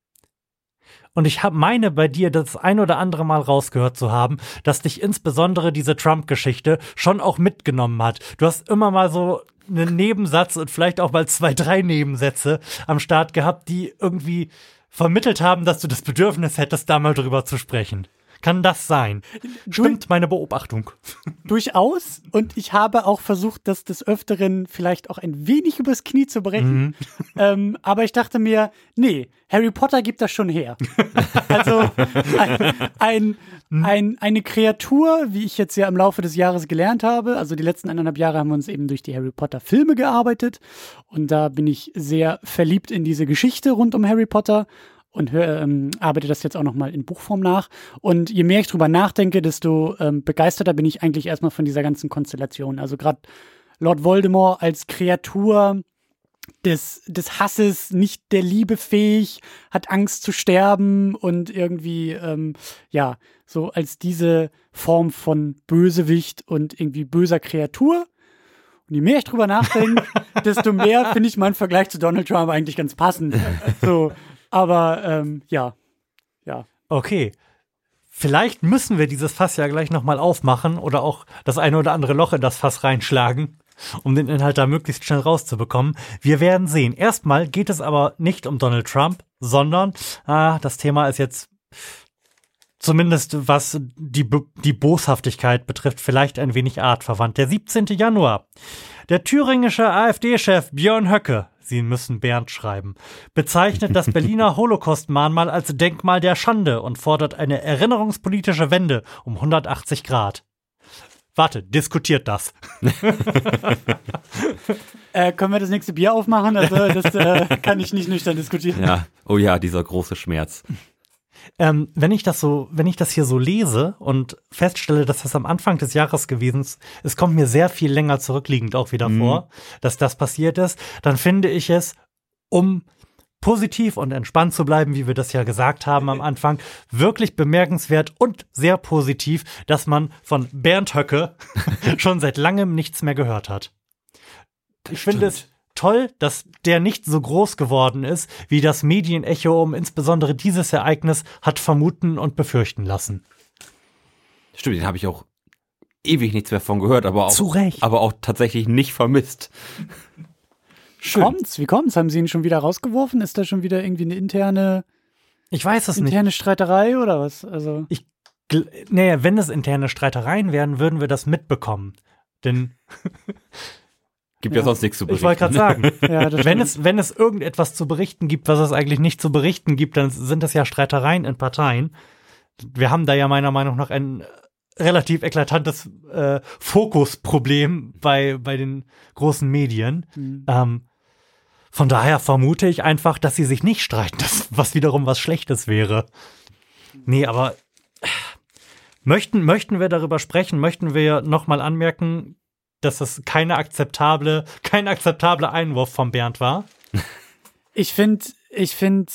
Und ich hab, meine bei dir das ein oder andere Mal rausgehört zu haben, dass dich insbesondere diese Trump-Geschichte schon auch mitgenommen hat. Du hast immer mal so einen Nebensatz und vielleicht auch mal zwei, drei Nebensätze am Start gehabt, die irgendwie vermittelt haben, dass du das Bedürfnis hättest, da mal drüber zu sprechen. Kann das sein? Stimmt meine Beobachtung? durchaus. Und ich habe auch versucht, das des Öfteren vielleicht auch ein wenig übers Knie zu brechen. Ähm, aber ich dachte mir, nee, Harry Potter gibt das schon her. also ein, ein, ein, eine Kreatur, wie ich jetzt ja im Laufe des Jahres gelernt habe. Also die letzten eineinhalb Jahre haben wir uns eben durch die Harry Potter Filme gearbeitet. Und da bin ich sehr verliebt in diese Geschichte rund um Harry Potter und hör, ähm, arbeite das jetzt auch nochmal in Buchform nach. Und je mehr ich drüber nachdenke, desto ähm, begeisterter bin ich eigentlich erstmal von dieser ganzen Konstellation. Also gerade Lord Voldemort als Kreatur, des, des Hasses, nicht der Liebe fähig, hat Angst zu sterben und irgendwie, ähm, ja, so als diese Form von Bösewicht und irgendwie böser Kreatur. Und je mehr ich drüber nachdenke, desto mehr finde ich meinen Vergleich zu Donald Trump eigentlich ganz passend. So, aber ähm, ja, ja. Okay. Vielleicht müssen wir dieses Fass ja gleich nochmal aufmachen oder auch das eine oder andere Loch in das Fass reinschlagen, um den Inhalt da möglichst schnell rauszubekommen. Wir werden sehen. Erstmal geht es aber nicht um Donald Trump, sondern ah, das Thema ist jetzt zumindest was die, die Boshaftigkeit betrifft, vielleicht ein wenig artverwandt. Der 17. Januar. Der thüringische AfD-Chef Björn Höcke, Sie müssen Bernd schreiben, bezeichnet das Berliner Holocaust-Mahnmal als Denkmal der Schande und fordert eine erinnerungspolitische Wende um 180 Grad. Warte, diskutiert das. äh, können wir das nächste Bier aufmachen? Also, das äh, kann ich nicht nüchtern diskutieren. Ja, oh ja, dieser große Schmerz. Ähm, wenn ich das so, wenn ich das hier so lese und feststelle, dass das am Anfang des Jahres gewesen ist, es kommt mir sehr viel länger zurückliegend auch wieder mhm. vor, dass das passiert ist, dann finde ich es, um positiv und entspannt zu bleiben, wie wir das ja gesagt haben am Anfang, wirklich bemerkenswert und sehr positiv, dass man von Bernd Höcke schon seit langem nichts mehr gehört hat. Ich finde es toll, dass der nicht so groß geworden ist, wie das Medienecho um insbesondere dieses Ereignis hat vermuten und befürchten lassen. Stimmt, den habe ich auch ewig nichts mehr von gehört, aber auch, Zu Recht. aber auch tatsächlich nicht vermisst. Schön. Kommt's? Wie kommt's? Haben Sie ihn schon wieder rausgeworfen? Ist da schon wieder irgendwie eine interne, ich weiß es interne nicht. Streiterei oder was? Also ich, naja, wenn es interne Streitereien wären, würden wir das mitbekommen. Denn Gibt ja, ja sonst nichts zu berichten. Ich wollte gerade sagen, ja, wenn, es, wenn es irgendetwas zu berichten gibt, was es eigentlich nicht zu berichten gibt, dann sind das ja Streitereien in Parteien. Wir haben da ja meiner Meinung nach ein relativ eklatantes äh, Fokusproblem bei, bei den großen Medien. Mhm. Ähm, von daher vermute ich einfach, dass sie sich nicht streiten, das, was wiederum was Schlechtes wäre. Nee, aber möchten, möchten wir darüber sprechen, möchten wir nochmal anmerken, dass das keine akzeptable, kein akzeptabler Einwurf von Bernd war? Ich finde, ich finde,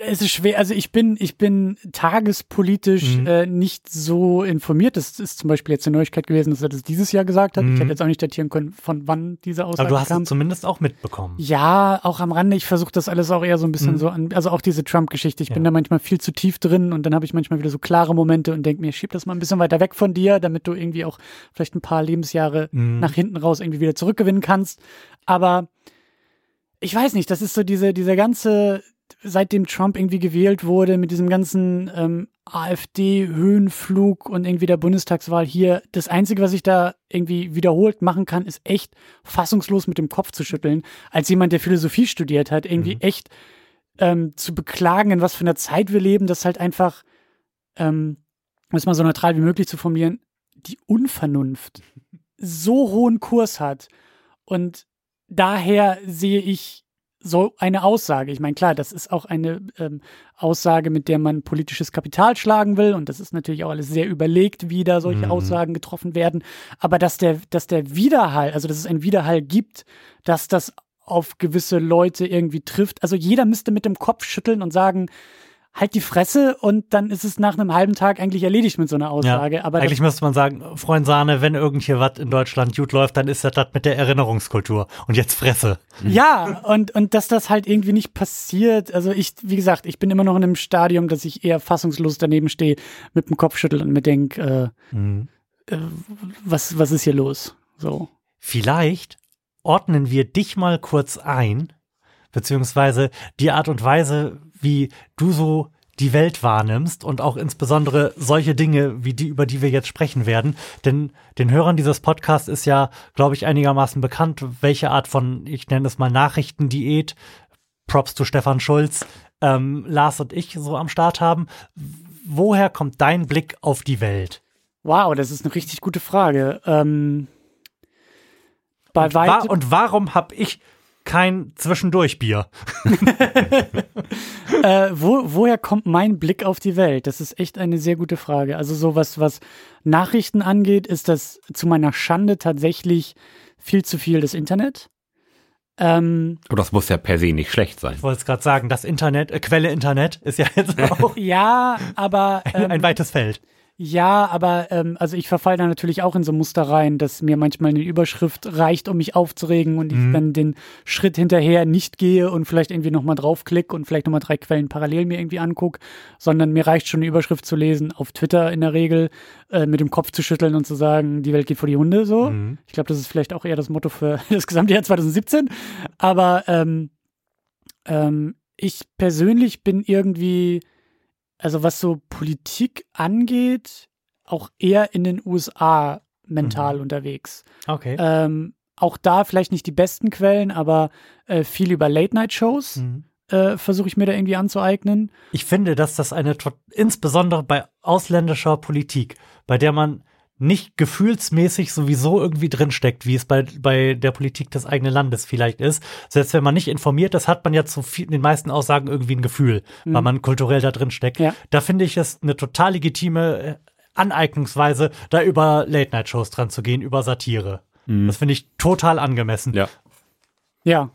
es ist schwer, also ich bin, ich bin tagespolitisch mhm. äh, nicht so informiert. Das ist zum Beispiel jetzt eine Neuigkeit gewesen, dass er das dieses Jahr gesagt hat. Mhm. Ich hätte jetzt auch nicht datieren können, von wann diese Aussage kam. Aber du hast kam. es zumindest auch mitbekommen. Ja, auch am Rande. Ich versuche das alles auch eher so ein bisschen mhm. so an, also auch diese Trump-Geschichte. Ich ja. bin da manchmal viel zu tief drin und dann habe ich manchmal wieder so klare Momente und denke mir, schieb das mal ein bisschen weiter weg von dir, damit du irgendwie auch vielleicht ein paar Lebensjahre mhm. nach hinten raus irgendwie wieder zurückgewinnen kannst. Aber ich weiß nicht, das ist so diese, diese ganze, seitdem Trump irgendwie gewählt wurde, mit diesem ganzen ähm, AfD-Höhenflug und irgendwie der Bundestagswahl hier, das Einzige, was ich da irgendwie wiederholt machen kann, ist echt fassungslos mit dem Kopf zu schütteln, als jemand, der Philosophie studiert hat, irgendwie mhm. echt ähm, zu beklagen, in was für einer Zeit wir leben, das halt einfach, ähm, um es mal so neutral wie möglich zu formulieren, die Unvernunft so hohen Kurs hat. Und daher sehe ich so eine Aussage. Ich meine, klar, das ist auch eine ähm, Aussage, mit der man politisches Kapital schlagen will. Und das ist natürlich auch alles sehr überlegt, wie da solche mhm. Aussagen getroffen werden. Aber dass der, dass der Widerhall, also dass es einen Widerhall gibt, dass das auf gewisse Leute irgendwie trifft. Also jeder müsste mit dem Kopf schütteln und sagen, halt die Fresse und dann ist es nach einem halben Tag eigentlich erledigt mit so einer Aussage. Ja, Aber eigentlich müsste man sagen, Freund Sahne, wenn irgend hier was in Deutschland gut läuft, dann ist das das mit der Erinnerungskultur. Und jetzt Fresse. Ja, und, und dass das halt irgendwie nicht passiert. Also ich, wie gesagt, ich bin immer noch in einem Stadium, dass ich eher fassungslos daneben stehe, mit dem Kopf schüttel und mir denke, äh, mhm. äh, was, was ist hier los? So. Vielleicht ordnen wir dich mal kurz ein, beziehungsweise die Art und Weise, wie du so die Welt wahrnimmst und auch insbesondere solche Dinge wie die, über die wir jetzt sprechen werden. Denn den Hörern dieses Podcasts ist ja, glaube ich, einigermaßen bekannt, welche Art von, ich nenne es mal Nachrichtendiät, Props zu Stefan Schulz, ähm, Lars und ich so am Start haben. Woher kommt dein Blick auf die Welt? Wow, das ist eine richtig gute Frage. Ähm, bei und, wa und warum habe ich kein Zwischendurchbier. äh, wo, woher kommt mein Blick auf die Welt? Das ist echt eine sehr gute Frage. Also sowas, was Nachrichten angeht, ist das zu meiner Schande tatsächlich viel zu viel das Internet. Ähm, Aber das muss ja per se nicht schlecht sein. Ich wollte es gerade sagen, das Internet, äh, Quelle Internet ist ja jetzt auch ja, aber ein, ähm, ein weites Feld. Ja, aber ähm, also ich verfalle da natürlich auch in so Muster rein, dass mir manchmal eine Überschrift reicht, um mich aufzuregen und ich Mhm. dann den Schritt hinterher nicht gehe und vielleicht irgendwie nochmal draufklick und vielleicht nochmal drei Quellen parallel mir irgendwie anguck, sondern mir reicht schon eine Überschrift zu lesen, auf Twitter in der Regel, äh, mit dem Kopf zu schütteln und zu sagen, die Welt geht vor die Hunde so. Mhm. Ich glaube, das ist vielleicht auch eher das Motto für das gesamte Jahr 2017. Aber ähm, ähm, ich persönlich bin irgendwie, also was so Politik angeht, auch eher in den USA mental unterwegs. Okay. Ähm, auch da vielleicht nicht die besten Quellen, aber äh, viel über Late-Night-Shows Mhm. äh, versuche ich mir da irgendwie anzueignen. Ich finde, dass das eine, insbesondere bei ausländischer Politik, bei der man nicht gefühlsmäßig sowieso irgendwie drinsteckt, wie es bei, bei der Politik des eigenen Landes vielleicht ist. Selbst wenn man nicht informiert ist, hat man ja zu viel, den meisten Aussagen irgendwie ein Gefühl, weil man kulturell da drin steckt. Ja. Da finde ich es eine total legitime äh, Aneignungsweise, da über Late-Night-Shows dran zu gehen, über Satire. Das finde ich total angemessen. Ja. Ja,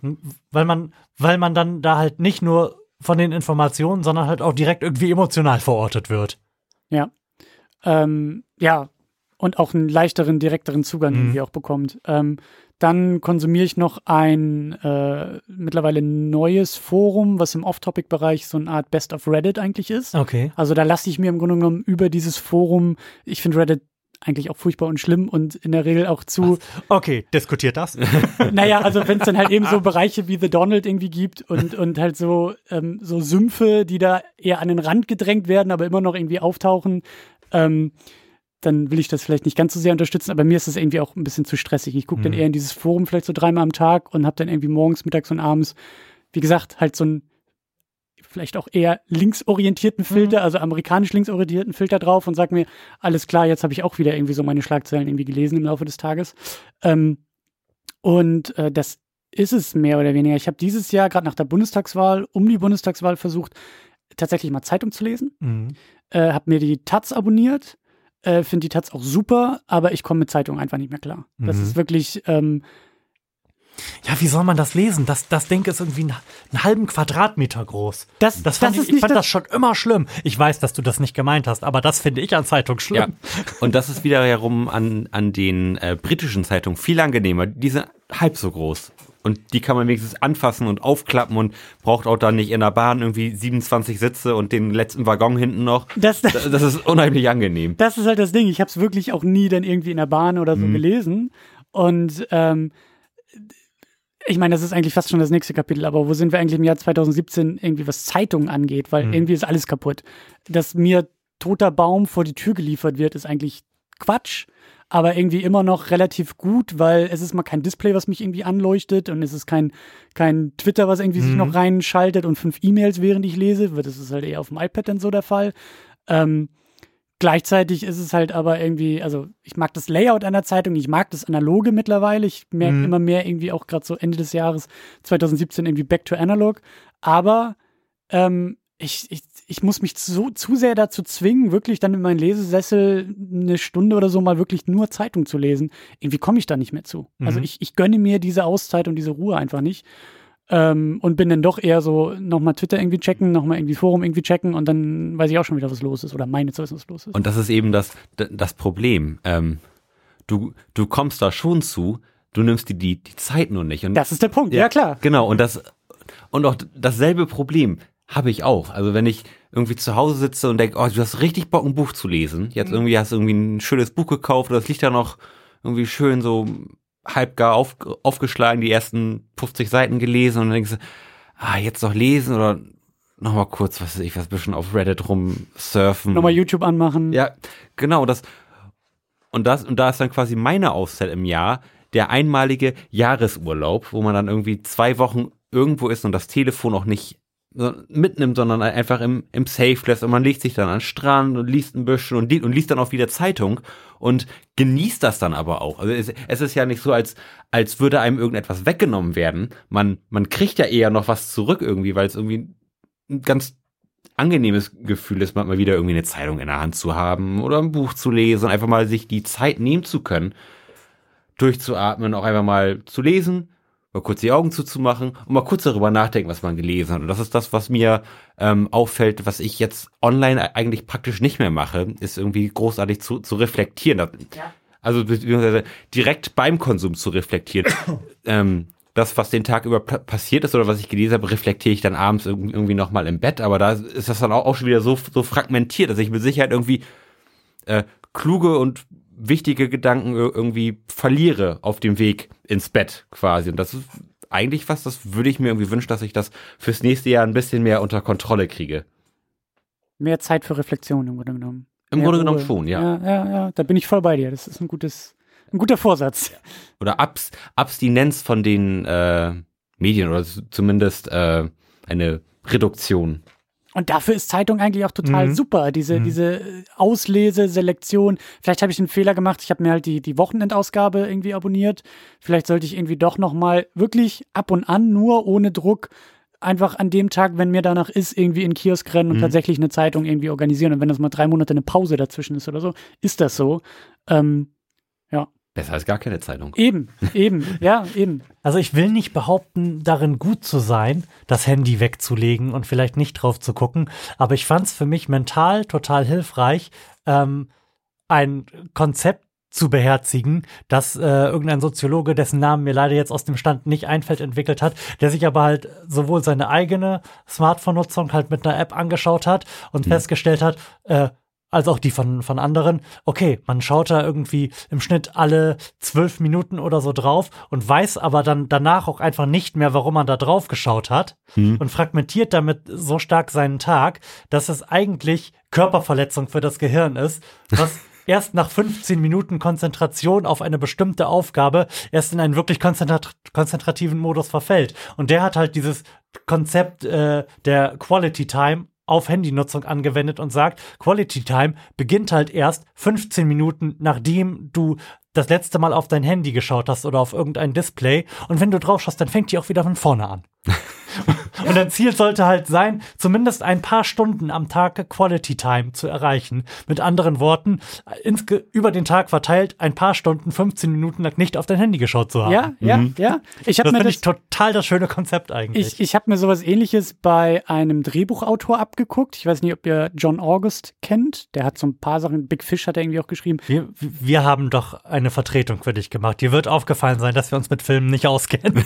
Weil man, weil man dann da halt nicht nur von den Informationen, sondern halt auch direkt irgendwie emotional verortet wird. Ja. Ähm, ja. Und auch einen leichteren, direkteren Zugang Mhm. irgendwie auch bekommt. Ähm, dann konsumiere ich noch ein äh, mittlerweile neues Forum, was im Off-Topic-Bereich so eine Art Best of Reddit eigentlich ist. Okay. Also da lasse ich mir im Grunde genommen über dieses Forum, ich finde Reddit eigentlich auch furchtbar und schlimm und in der Regel auch zu, Okay, diskutiert das. naja, also wenn es dann halt eben so Bereiche wie The Donald irgendwie gibt und, und halt so, ähm, so Sümpfe, die da eher an den Rand gedrängt werden, aber immer noch irgendwie auftauchen, ähm, dann will ich das vielleicht nicht ganz so sehr unterstützen, aber mir ist das irgendwie auch ein bisschen zu stressig. Ich gucke dann eher in dieses Forum vielleicht so dreimal am Tag und habe dann irgendwie morgens, mittags und abends, wie gesagt, halt so ein vielleicht auch eher linksorientierten Filter, also amerikanisch linksorientierten Filter drauf und sag mir, alles klar, jetzt habe ich auch wieder irgendwie so meine Schlagzeilen irgendwie gelesen im Laufe des Tages. Ähm, und äh, das ist es mehr oder weniger. Ich habe dieses Jahr, gerade nach der Bundestagswahl, um die Bundestagswahl versucht, tatsächlich mal Zeitung zu lesen. Mhm. Äh, habe mir die Taz abonniert. Äh, Finde die Taz auch super, aber ich komme mit Zeitung einfach nicht mehr klar. Das Mhm. ist wirklich, ähm, Ja, wie soll man das lesen? Das, das Ding ist irgendwie einen, einen halben Quadratmeter groß. das, Das fand das ich, ist ich fand das, das schon immer schlimm. Ich weiß, dass du das nicht gemeint hast, aber das finde ich an Zeitung Ja, schlimm. und das ist wiederum an, an den äh, britischen Zeitungen viel angenehmer. Die sind halb so groß. Und die kann man wenigstens anfassen und aufklappen und braucht auch dann nicht in der Bahn irgendwie 27 Sitze und den letzten Waggon hinten noch. das, das, Das ist unheimlich angenehm. das ist halt das Ding. Ich habe es wirklich auch nie dann irgendwie in der Bahn oder Mhm. so gelesen. Und ähm, ich meine, das ist eigentlich fast schon das nächste Kapitel, aber wo sind wir eigentlich im Jahr 2017 irgendwie, was Zeitungen angeht? Weil Mhm. irgendwie ist alles kaputt. Dass mir toter Baum vor die Tür geliefert wird, ist eigentlich Quatsch, aber irgendwie immer noch relativ gut, weil es ist mal kein Display, was mich irgendwie anleuchtet und es ist kein, kein Twitter, was irgendwie sich Mhm. noch reinschaltet und fünf E-Mails, während ich lese. Das ist halt eher auf dem iPad dann so der Fall. Ähm, Gleichzeitig ist es halt aber irgendwie, also ich mag das Layout einer Zeitung, ich mag das Analoge mittlerweile. Ich merke Mhm. immer mehr irgendwie auch gerade so Ende des Jahres 2017 irgendwie back to analog. Aber ähm, ich, ich, ich muss mich zu, zu sehr dazu zwingen, wirklich dann in meinen Lesesessel eine Stunde oder so mal wirklich nur Zeitung zu lesen. Irgendwie komme ich da nicht mehr zu. Also Mhm. ich, ich gönne mir diese Auszeit und diese Ruhe einfach nicht. Ähm, und bin dann doch eher so, nochmal Twitter irgendwie checken, nochmal irgendwie Forum irgendwie checken und dann weiß ich auch schon wieder, was los ist oder meine zu wissen, was los ist. Und das ist eben das, das Problem. Ähm, du, du kommst da schon zu, du nimmst dir die, die Zeit nur nicht. Und Das ist der Punkt, ja, klar. Genau, und das und auch dasselbe Problem habe ich auch. Also wenn ich irgendwie zu Hause sitze und denke, oh, du hast richtig Bock, ein Buch zu lesen. Mhm. Jetzt irgendwie hast du irgendwie ein schönes Buch gekauft oder das liegt da noch irgendwie schön so halbgar auf, aufgeschlagen, die ersten 50 Seiten gelesen und dann denkst du, ah, jetzt noch lesen oder noch mal kurz, was weiß ich, was bisschen auf Reddit rumsurfen. Nochmal YouTube anmachen. Ja, genau, das und das und da ist dann quasi meine Auszeit im Jahr, der einmalige Jahresurlaub, wo man dann irgendwie zwei Wochen irgendwo ist und das Telefon auch nicht mitnimmt, sondern einfach im, im Safe lässt und man legt sich dann an den Strand und liest ein bisschen und, li und liest dann auch wieder Zeitung und genießt das dann aber auch. Also es, es ist ja nicht so, als, als würde einem irgendetwas weggenommen werden. Man, man kriegt ja eher noch was zurück irgendwie, weil es irgendwie ein ganz angenehmes Gefühl ist, mal wieder irgendwie eine Zeitung in der Hand zu haben oder ein Buch zu lesen, einfach mal sich die Zeit nehmen zu können, durchzuatmen, auch einfach mal zu lesen, mal kurz die Augen zuzumachen und mal kurz darüber nachdenken, was man gelesen hat. Und das ist das, was mir ähm, auffällt, was ich jetzt online eigentlich praktisch nicht mehr mache, ist irgendwie großartig zu, zu reflektieren. Ja. Also beziehungsweise direkt beim Konsum zu reflektieren. ähm, das, was den Tag über passiert ist oder was ich gelesen habe, reflektiere ich dann abends irgendwie nochmal im Bett. Aber da ist das dann auch, schon wieder so, so fragmentiert, dass ich mit Sicherheit irgendwie äh, kluge und wichtige Gedanken irgendwie verliere auf dem Weg ins Bett quasi. Und das ist eigentlich was, das würde ich mir irgendwie wünschen, dass ich das fürs nächste Jahr ein bisschen mehr unter Kontrolle kriege. Mehr Zeit für Reflexion im Grunde genommen. Im Grunde Ruhe. genommen schon, ja. Ja, ja, ja, da bin ich voll bei dir. Das ist ein gutes, ein guter Vorsatz. Oder Abs Abstinenz von den äh, Medien oder zumindest äh, eine Reduktion. Und dafür ist Zeitung eigentlich auch total mhm. super. Diese, mhm. diese Auslese, Selektion. Vielleicht habe ich einen Fehler gemacht. Ich habe mir halt die, die Wochenendausgabe irgendwie abonniert. Vielleicht sollte ich irgendwie doch nochmal wirklich ab und an, nur ohne Druck, einfach an dem Tag, wenn mir danach ist, irgendwie in Kiosk rennen und mhm. tatsächlich eine Zeitung irgendwie organisieren. Und wenn das mal drei Monate eine Pause dazwischen ist oder so, ist das so. Ähm, Besser als gar keine Zeitung. Eben, eben, ja, eben. Also ich will nicht behaupten, darin gut zu sein, das Handy wegzulegen und vielleicht nicht drauf zu gucken, aber ich fand es für mich mental total hilfreich, ähm, ein Konzept zu beherzigen, das äh, irgendein Soziologe, dessen Namen mir leider jetzt aus dem Stand nicht einfällt, entwickelt hat, der sich aber halt sowohl seine eigene Smartphone-Nutzung halt mit einer App angeschaut hat und hm. festgestellt hat, äh, als auch die von, von anderen, okay, man schaut da irgendwie im Schnitt alle zwölf Minuten oder so drauf und weiß aber dann danach auch einfach nicht mehr, warum man da drauf geschaut hat hm. und fragmentiert damit so stark seinen Tag, dass es eigentlich Körperverletzung für das Gehirn ist, was erst nach 15 Minuten Konzentration auf eine bestimmte Aufgabe erst in einen wirklich konzentrat konzentrativen Modus verfällt. Und der hat halt dieses Konzept äh, der Quality Time auf Handynutzung angewendet und sagt, Quality Time beginnt halt erst 15 Minuten, nachdem du das letzte Mal auf dein Handy geschaut hast oder auf irgendein Display. Und wenn du drauf schaust, dann fängt die auch wieder von vorne an. Und dein Ziel sollte halt sein, zumindest ein paar Stunden am Tag Quality Time zu erreichen. Mit anderen Worten, über den Tag verteilt ein paar Stunden, 15 Minuten lang nicht auf dein Handy geschaut zu haben. Ja, ja, mhm. ja. Ich das finde ich total das schöne Konzept eigentlich. Ich, ich habe mir sowas ähnliches bei einem Drehbuchautor abgeguckt. Ich weiß nicht, ob ihr John August kennt. Der hat so ein paar Sachen, Big Fish hat er irgendwie auch geschrieben. Wir, wir haben doch eine Vertretung für dich gemacht. Dir wird aufgefallen sein, dass wir uns mit Filmen nicht auskennen.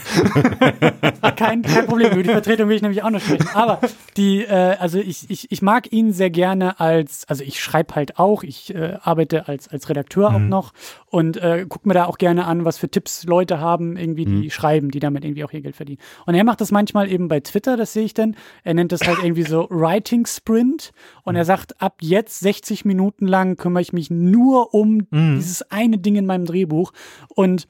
kein, kein Problem über die Vertretung will ich nämlich auch noch sprechen. Aber die, äh, also ich, ich, ich mag ihn sehr gerne als, also ich schreibe halt auch, ich äh, arbeite als, als Redakteur mhm. auch noch und äh, gucke mir da auch gerne an, was für Tipps Leute haben, irgendwie, die mhm. schreiben, die damit irgendwie auch ihr Geld verdienen. Und er macht das manchmal eben bei Twitter, das sehe ich dann. Er nennt das halt irgendwie so Writing Sprint und er sagt, ab jetzt 60 Minuten lang kümmere ich mich nur um mhm. dieses eine Ding in meinem Drehbuch und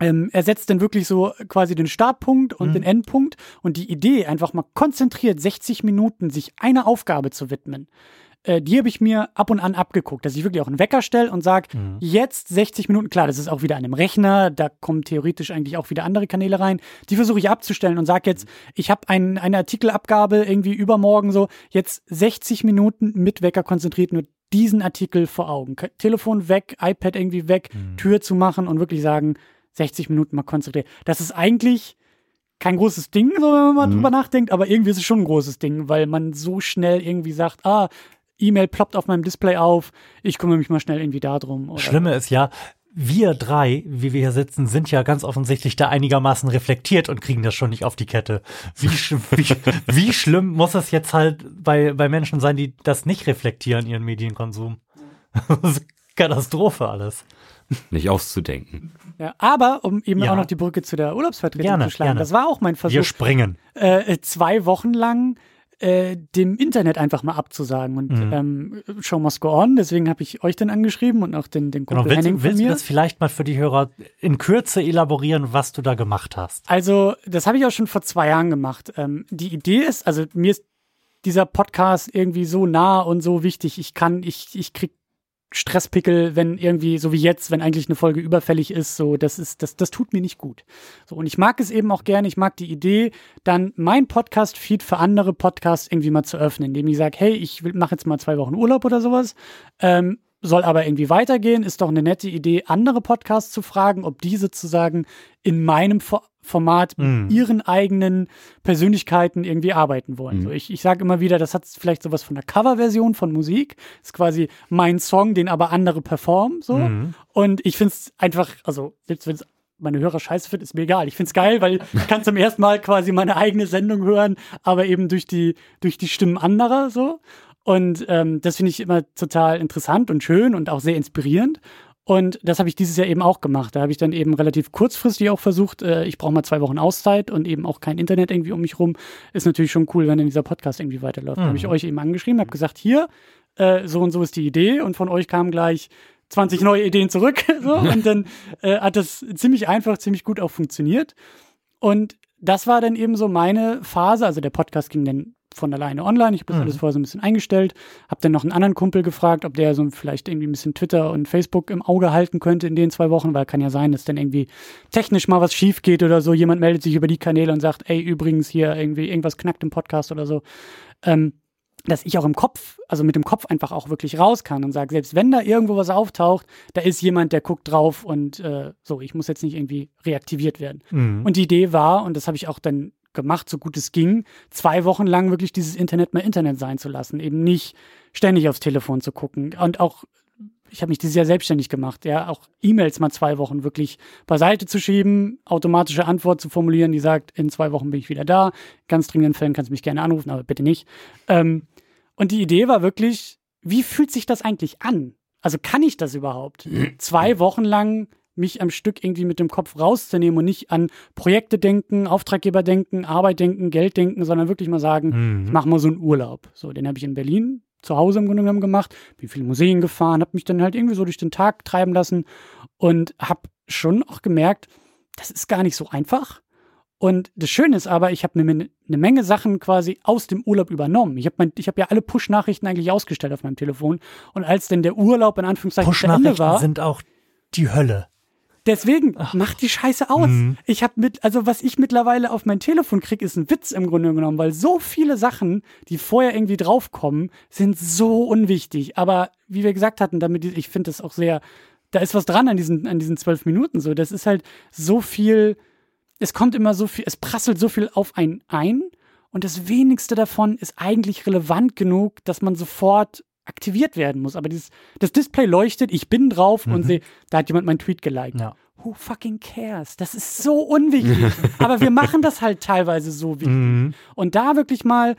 ähm, er setzt dann wirklich so quasi den Startpunkt und mhm. den Endpunkt und die Idee, einfach mal konzentriert 60 Minuten sich einer Aufgabe zu widmen, äh, die habe ich mir ab und an abgeguckt, dass ich wirklich auch einen Wecker stelle und sage, mhm. jetzt 60 Minuten, klar, das ist auch wieder an einem Rechner, da kommen theoretisch eigentlich auch wieder andere Kanäle rein, die versuche ich abzustellen und sage jetzt, ich habe ein, eine Artikelabgabe irgendwie übermorgen so, jetzt 60 Minuten mit Wecker konzentriert, nur diesen Artikel vor Augen. Telefon weg, iPad irgendwie weg, mhm. Tür zu machen und wirklich sagen, 60 Minuten mal konzentriert. Das ist eigentlich kein großes Ding, so wenn man mal mhm. drüber nachdenkt, aber irgendwie ist es schon ein großes Ding, weil man so schnell irgendwie sagt, ah, E-Mail ploppt auf meinem Display auf, ich kümmere mich mal schnell irgendwie darum. Oder Schlimme ist ja, wir drei, wie wir hier sitzen, sind ja ganz offensichtlich da einigermaßen reflektiert und kriegen das schon nicht auf die Kette. Wie, wie, wie schlimm muss es jetzt halt bei, bei Menschen sein, die das nicht reflektieren, ihren Medienkonsum? Das ist Katastrophe alles. Nicht auszudenken. Ja, aber um eben ja. auch noch die Brücke zu der Urlaubsvertretung gerne, zu schlagen, gerne. das war auch mein Versuch. Wir springen. Äh, zwei Wochen lang äh, dem Internet einfach mal abzusagen. Und mhm. ähm, Show must go on, deswegen habe ich euch dann angeschrieben und auch den, den Kumpel genau, willst, Henning willst du das vielleicht mal für die Hörer in Kürze elaborieren, was du da gemacht hast? Also, das habe ich auch schon vor zwei Jahren gemacht. Ähm, die Idee ist, also mir ist dieser Podcast irgendwie so nah und so wichtig. Ich kann, ich, ich krieg Stresspickel, wenn irgendwie, so wie jetzt, wenn eigentlich eine Folge überfällig ist, so, das ist, das, das tut mir nicht gut. So, und ich mag es eben auch gerne, ich mag die Idee, dann mein Podcast-Feed für andere Podcasts irgendwie mal zu öffnen, indem ich sage, hey, ich mache jetzt mal zwei Wochen Urlaub oder sowas. Ähm, soll aber irgendwie weitergehen. Ist doch eine nette Idee, andere Podcasts zu fragen, ob die sozusagen in meinem For Format Mhm. mit ihren eigenen Persönlichkeiten irgendwie arbeiten wollen. Mhm. So, ich ich sage immer wieder, das hat vielleicht sowas von einer Coverversion von Musik. Ist quasi mein Song, den aber andere performen. So. Mhm. Und ich finde es einfach, also selbst wenn es meine Hörer scheiße finden, ist mir egal. Ich finde es geil, weil ich kann zum ersten Mal quasi meine eigene Sendung hören, aber eben durch die, durch die Stimmen anderer so. Und ähm, das finde ich immer total interessant und schön und auch sehr inspirierend. Und das habe ich dieses Jahr eben auch gemacht. Da habe ich dann eben relativ kurzfristig auch versucht, äh, ich brauche mal zwei Wochen Auszeit und eben auch kein Internet irgendwie um mich rum. Ist natürlich schon cool, wenn dann dieser Podcast irgendwie weiterläuft. Da habe ich Mhm. euch eben angeschrieben, habe gesagt, hier, äh, so und so ist die Idee. Und von euch kamen gleich 20 neue Ideen zurück. so. Und dann äh, hat das ziemlich einfach, ziemlich gut auch funktioniert. Und das war dann eben so meine Phase. Also der Podcast ging dann von alleine online. Ich habe das Mhm. alles vorher so ein bisschen eingestellt. Habe dann noch einen anderen Kumpel gefragt, ob der so vielleicht irgendwie ein bisschen Twitter und Facebook im Auge halten könnte in den zwei Wochen, weil kann ja sein, dass dann irgendwie technisch mal was schief geht oder so. Jemand meldet sich über die Kanäle und sagt, ey, übrigens hier irgendwie irgendwas knackt im Podcast oder so. Ähm, dass ich auch im Kopf, also mit dem Kopf einfach auch wirklich raus kann und sage, selbst wenn da irgendwo was auftaucht, da ist jemand, der guckt drauf und äh, so, ich muss jetzt nicht irgendwie reaktiviert werden. Mhm. Und die Idee war, und das habe ich auch dann gemacht, so gut es ging, zwei Wochen lang wirklich dieses Internet mal Internet sein zu lassen. Eben nicht ständig aufs Telefon zu gucken. Und auch, ich habe mich dieses Jahr selbstständig gemacht, ja, auch E-Mails mal zwei Wochen wirklich beiseite zu schieben, automatische Antwort zu formulieren, die sagt, in zwei Wochen bin ich wieder da. In ganz dringenden Fällen kannst du mich gerne anrufen, aber bitte nicht. Ähm, und die Idee war wirklich, wie fühlt sich das eigentlich an? Also kann ich das überhaupt? Zwei Wochen lang mich am Stück irgendwie mit dem Kopf rauszunehmen und nicht an Projekte denken, Auftraggeber denken, Arbeit denken, Geld denken, sondern wirklich mal sagen, Mhm. ich mache mal so einen Urlaub. So, den habe ich in Berlin zu Hause im Grunde genommen gemacht, bin viele Museen gefahren, habe mich dann halt irgendwie so durch den Tag treiben lassen und habe schon auch gemerkt, das ist gar nicht so einfach. Und das Schöne ist aber, ich habe eine, eine Menge Sachen quasi aus dem Urlaub übernommen. Ich habe hab ja alle Push-Nachrichten eigentlich ausgestellt auf meinem Telefon. Und als denn der Urlaub in Anführungszeichen zu Ende Push-Nachrichten war, sind auch die Hölle. Deswegen, mach die Scheiße aus. Mhm. Ich habe mit, also was ich mittlerweile auf mein Telefon krieg, ist ein Witz im Grunde genommen, weil so viele Sachen, die vorher irgendwie draufkommen, sind so unwichtig. Aber wie wir gesagt hatten, damit, ich finde das auch sehr, da ist was dran an diesen, an diesen zwölf Minuten so. Das ist halt so viel, es kommt immer so viel, es prasselt so viel auf einen ein und das wenigste davon ist eigentlich relevant genug, dass man sofort aktiviert werden muss. Aber dieses, das Display leuchtet, ich bin drauf und Mhm. sehe, da hat jemand meinen Tweet geliked. Ja. Who fucking cares? Das ist so unwichtig. Aber wir machen das halt teilweise so wichtig. Mhm. Und da wirklich mal,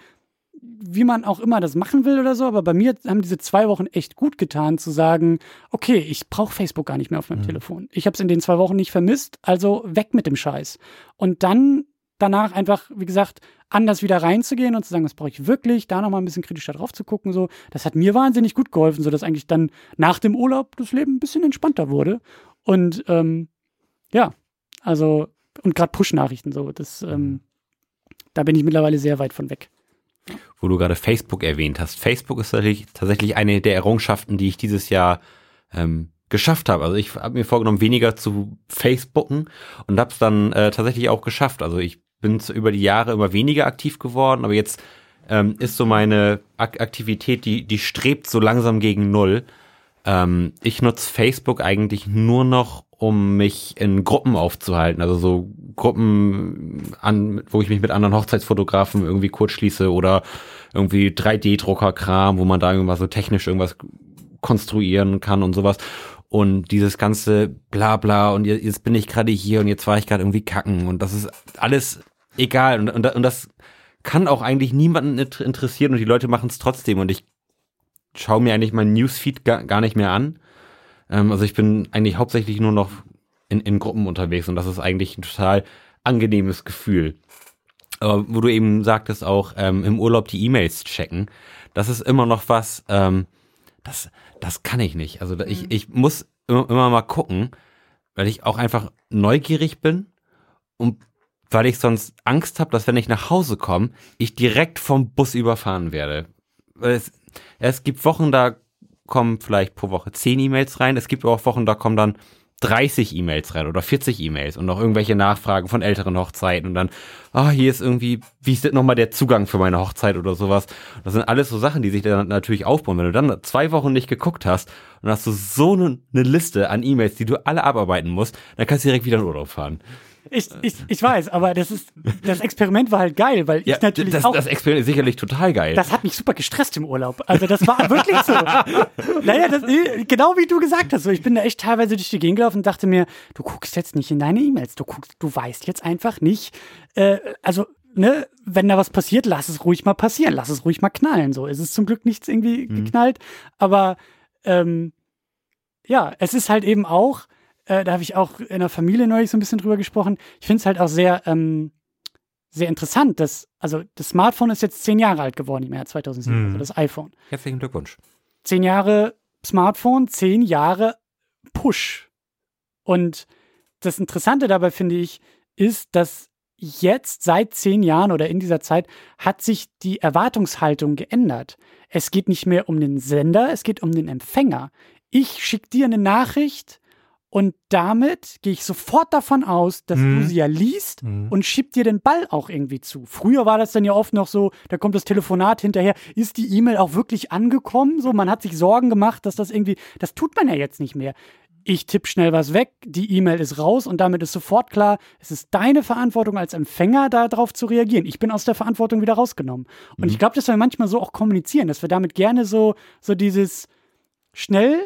wie man auch immer das machen will oder so, aber bei mir haben diese zwei Wochen echt gut getan, zu sagen, okay, ich brauche Facebook gar nicht mehr auf meinem Mhm. Telefon. Ich habe es in den zwei Wochen nicht vermisst, also weg mit dem Scheiß. Und dann danach einfach, wie gesagt, anders wieder reinzugehen und zu sagen, was brauche ich wirklich, da nochmal ein bisschen kritischer drauf zu gucken, so. Das hat mir wahnsinnig gut geholfen, sodass eigentlich dann nach dem Urlaub das Leben ein bisschen entspannter wurde. Und ähm, ja, also, und gerade Push-Nachrichten so, das, ähm, da bin ich mittlerweile sehr weit von weg. wo du gerade Facebook erwähnt hast. Facebook ist tatsächlich, tatsächlich eine der Errungenschaften, die ich dieses Jahr ähm, geschafft habe. Also ich habe mir vorgenommen, weniger zu Facebooken und habe es dann äh, tatsächlich auch geschafft. Also ich bin über die Jahre immer weniger aktiv geworden, aber jetzt ähm, ist so meine Ak Aktivität, die, die strebt so langsam gegen Null. Ähm, ich nutze Facebook eigentlich nur noch, um mich in Gruppen aufzuhalten. Also so Gruppen, an, wo ich mich mit anderen Hochzeitsfotografen irgendwie kurz schließe oder irgendwie 3D-Drucker-Kram, wo man da irgendwas so technisch irgendwas konstruieren kann und sowas. Und dieses ganze Blabla und jetzt bin ich gerade hier und jetzt war ich gerade irgendwie kacken und das ist alles egal und, und, und das kann auch eigentlich niemanden int- interessieren und die Leute machen es trotzdem und ich schaue mir eigentlich mein Newsfeed gar, gar nicht mehr an. Ähm, also ich bin eigentlich hauptsächlich nur noch in, in Gruppen unterwegs und das ist eigentlich ein total angenehmes Gefühl. Aber wo du eben sagtest auch ähm, im Urlaub die E-Mails checken, das ist immer noch was, ähm, das, das kann ich nicht. Also ich, ich muss immer, immer mal gucken, weil ich auch einfach neugierig bin und weil ich sonst Angst habe, dass wenn ich nach Hause komme, ich direkt vom Bus überfahren werde. Es, es gibt Wochen, da kommen vielleicht pro Woche zehn E-Mails rein. Es gibt auch Wochen, da kommen dann 30 E-Mails rein oder 40 E-Mails und noch irgendwelche Nachfragen von älteren Hochzeiten und dann, ah, hier ist irgendwie, wie ist denn nochmal der Zugang für meine Hochzeit oder sowas. Das sind alles so Sachen, die sich dann natürlich aufbauen. Wenn du dann zwei Wochen nicht geguckt hast und hast du so eine, eine Liste an E-Mails, die du alle abarbeiten musst, dann kannst du direkt wieder in Urlaub fahren. Ich, ich, ich weiß, aber das ist, das Experiment war halt geil, weil Ja, ich natürlich das, auch. das Experiment ist sicherlich total geil. Das hat mich super gestresst im Urlaub. Also das war wirklich so. naja, das, genau wie du gesagt hast. So, ich bin da echt teilweise durch die Gegend gelaufen und dachte mir, du guckst jetzt nicht in deine E-Mails. Du guckst, du weißt jetzt einfach nicht. Äh, also ne, wenn da was passiert, lass es ruhig mal passieren, lass es ruhig mal knallen. So ist es zum Glück nichts irgendwie geknallt, aber ähm, ja, es ist halt eben auch. Äh, da habe ich auch in der Familie neulich so ein bisschen drüber gesprochen. Ich finde es halt auch sehr ähm, sehr interessant, dass, also das Smartphone ist jetzt zehn Jahre alt geworden im Jahr 2007, Mhm. also das iPhone. Herzlichen Glückwunsch. Zehn Jahre Smartphone, zehn Jahre Push. Und das Interessante dabei finde ich, ist, dass jetzt seit zehn Jahren oder in dieser Zeit hat sich die Erwartungshaltung geändert. Es geht nicht mehr um den Sender, es geht um den Empfänger. Ich schicke dir eine Nachricht und damit gehe ich sofort davon aus, dass Mhm. du sie ja liest Mhm. und schieb dir den Ball auch irgendwie zu. Früher war das dann ja oft noch so, da kommt das Telefonat hinterher, ist die E-Mail auch wirklich angekommen? So, man hat sich Sorgen gemacht, dass das irgendwie, das tut man ja jetzt nicht mehr. Ich tippe schnell was weg, die E-Mail ist raus und damit ist sofort klar, es ist deine Verantwortung als Empfänger, darauf zu reagieren. Ich bin aus der Verantwortung wieder rausgenommen. Und ich glaube, dass wir manchmal so auch kommunizieren, dass wir damit gerne so, so dieses schnell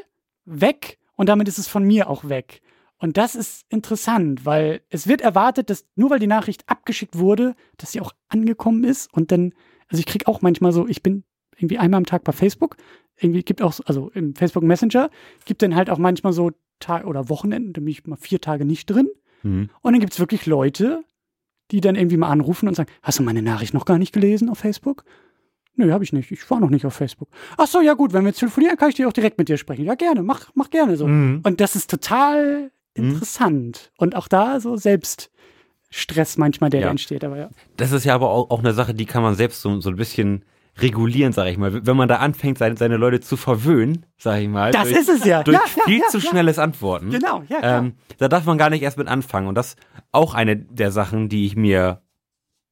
weg und damit ist es von mir auch weg. Und das ist interessant, weil es wird erwartet, dass nur weil die Nachricht abgeschickt wurde, dass sie auch angekommen ist und dann, also ich kriege auch manchmal so, ich bin irgendwie einmal am Tag bei Facebook, irgendwie gibt auch, so- also im Facebook Messenger, gibt dann halt auch manchmal so Tag oder Wochenenden, da bin ich mal vier Tage nicht drin. Mhm. Und dann gibt es wirklich Leute, die dann irgendwie mal anrufen und sagen, hast du meine Nachricht noch gar nicht gelesen auf Facebook? Nö, habe ich nicht. Ich war noch nicht auf Facebook. Ach so, ja gut, wenn wir jetzt telefonieren, kann ich dir auch direkt mit dir sprechen. Ja, gerne, mach, mach gerne so. Mhm. Und das ist total interessant. Und auch da so Selbststress manchmal, der Ja. da entsteht. Aber ja. Das ist ja aber auch, auch eine Sache, die kann man selbst so, so ein bisschen regulieren, sag ich mal. Wenn man da anfängt, seine, seine Leute zu verwöhnen, sag ich mal. Das durch, ist es ja. Durch ja, viel ja, zu schnelles Antworten. Genau, ja, klar. Ähm, da darf man gar nicht erst mit anfangen. Und das ist auch eine der Sachen, die ich mir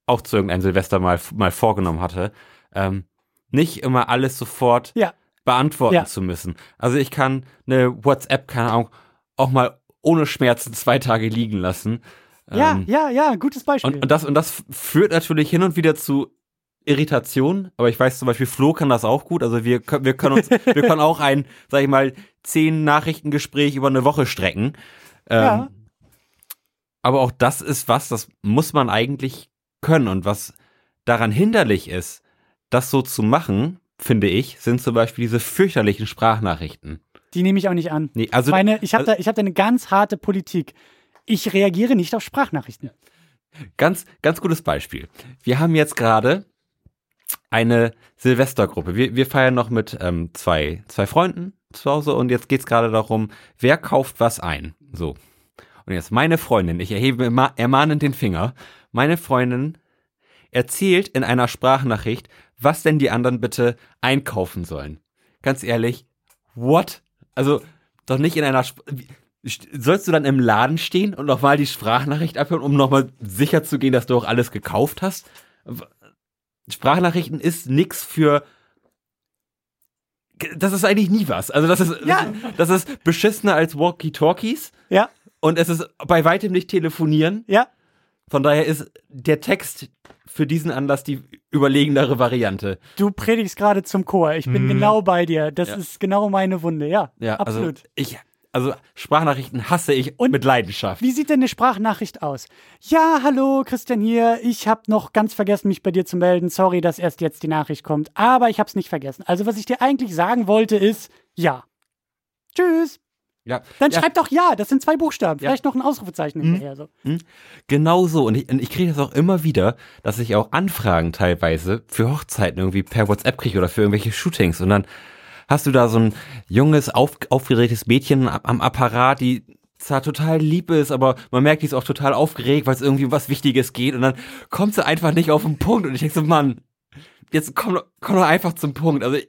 auch zu irgendeinem Silvester mal, mal vorgenommen hatte. Ähm, nicht immer alles sofort Ja. beantworten Ja. zu müssen. Also ich kann eine WhatsApp, keine Ahnung, auch mal ohne Schmerzen zwei Tage liegen lassen. ja, Ähm, ja, ja, gutes Beispiel. und, und, das, und das führt natürlich hin und wieder zu Irritation, aber ich weiß zum Beispiel, Flo kann das auch gut. Also wir, können- wir können uns, wir können auch ein, sag ich mal, zehn Nachrichtengespräch über eine Woche strecken. Ähm, Ja. Aber auch das ist was, das muss man eigentlich können. Und was daran hinderlich ist, das so zu machen, finde ich, sind zum Beispiel diese fürchterlichen Sprachnachrichten. die nehme ich auch nicht an. Nee, also Meine, ich habe da, ich hab da eine ganz harte Politik. Ich reagiere nicht auf Sprachnachrichten. Ganz, ganz gutes Beispiel. Wir haben jetzt gerade eine Silvestergruppe. Wir, wir feiern noch mit ähm, zwei, zwei Freunden zu Hause und jetzt geht's gerade darum, wer kauft was ein. So. Und jetzt meine Freundin, ich erhebe ermahnend den Finger, meine Freundin erzählt in einer Sprachnachricht, was denn die anderen bitte einkaufen sollen. Ganz ehrlich, what? Also doch nicht in einer Sp Sollst du dann im Laden stehen und nochmal die Sprachnachricht abhören, um nochmal sicher zu gehen, dass du auch alles gekauft hast? Sprachnachrichten ist nix für. Das ist eigentlich nie was. Also das ist, Ja. das ist beschissener als Walkie-Talkies Ja, und es ist bei weitem nicht telefonieren. ja. Von daher ist der Text für diesen Anlass die überlegenere Variante. Du predigst gerade zum Chor. Ich bin Mhm. genau bei dir. Das Ja. ist genau meine Wunde. Ja, Ja, absolut. Also ich, also Sprachnachrichten hasse ich Und mit Leidenschaft. Wie sieht denn eine Sprachnachricht aus? Ja, hallo, Christian hier. Ich habe noch ganz vergessen, mich bei dir zu melden. Sorry, dass erst jetzt die Nachricht kommt. Aber ich habe es nicht vergessen. Also, was ich dir eigentlich sagen wollte, ist ja. Tschüss. Ja, Dann ja, schreib doch ja. Das sind zwei Buchstaben. Ja. Vielleicht noch ein Ausrufezeichen Mhm. hinterher. So. Genau so. Und ich, und ich kriege das auch immer wieder, dass ich auch Anfragen teilweise für Hochzeiten irgendwie per WhatsApp kriege oder für irgendwelche Shootings. Und dann hast du da so ein junges, auf, aufgeregtes Mädchen am, Apparat, die zwar total lieb ist, aber man merkt, die ist auch total aufgeregt, weil es irgendwie um was Wichtiges geht. Und dann kommt sie einfach nicht auf den Punkt. Und ich denke so, Mann, jetzt komm, doch- komm doch einfach zum Punkt. Also ich,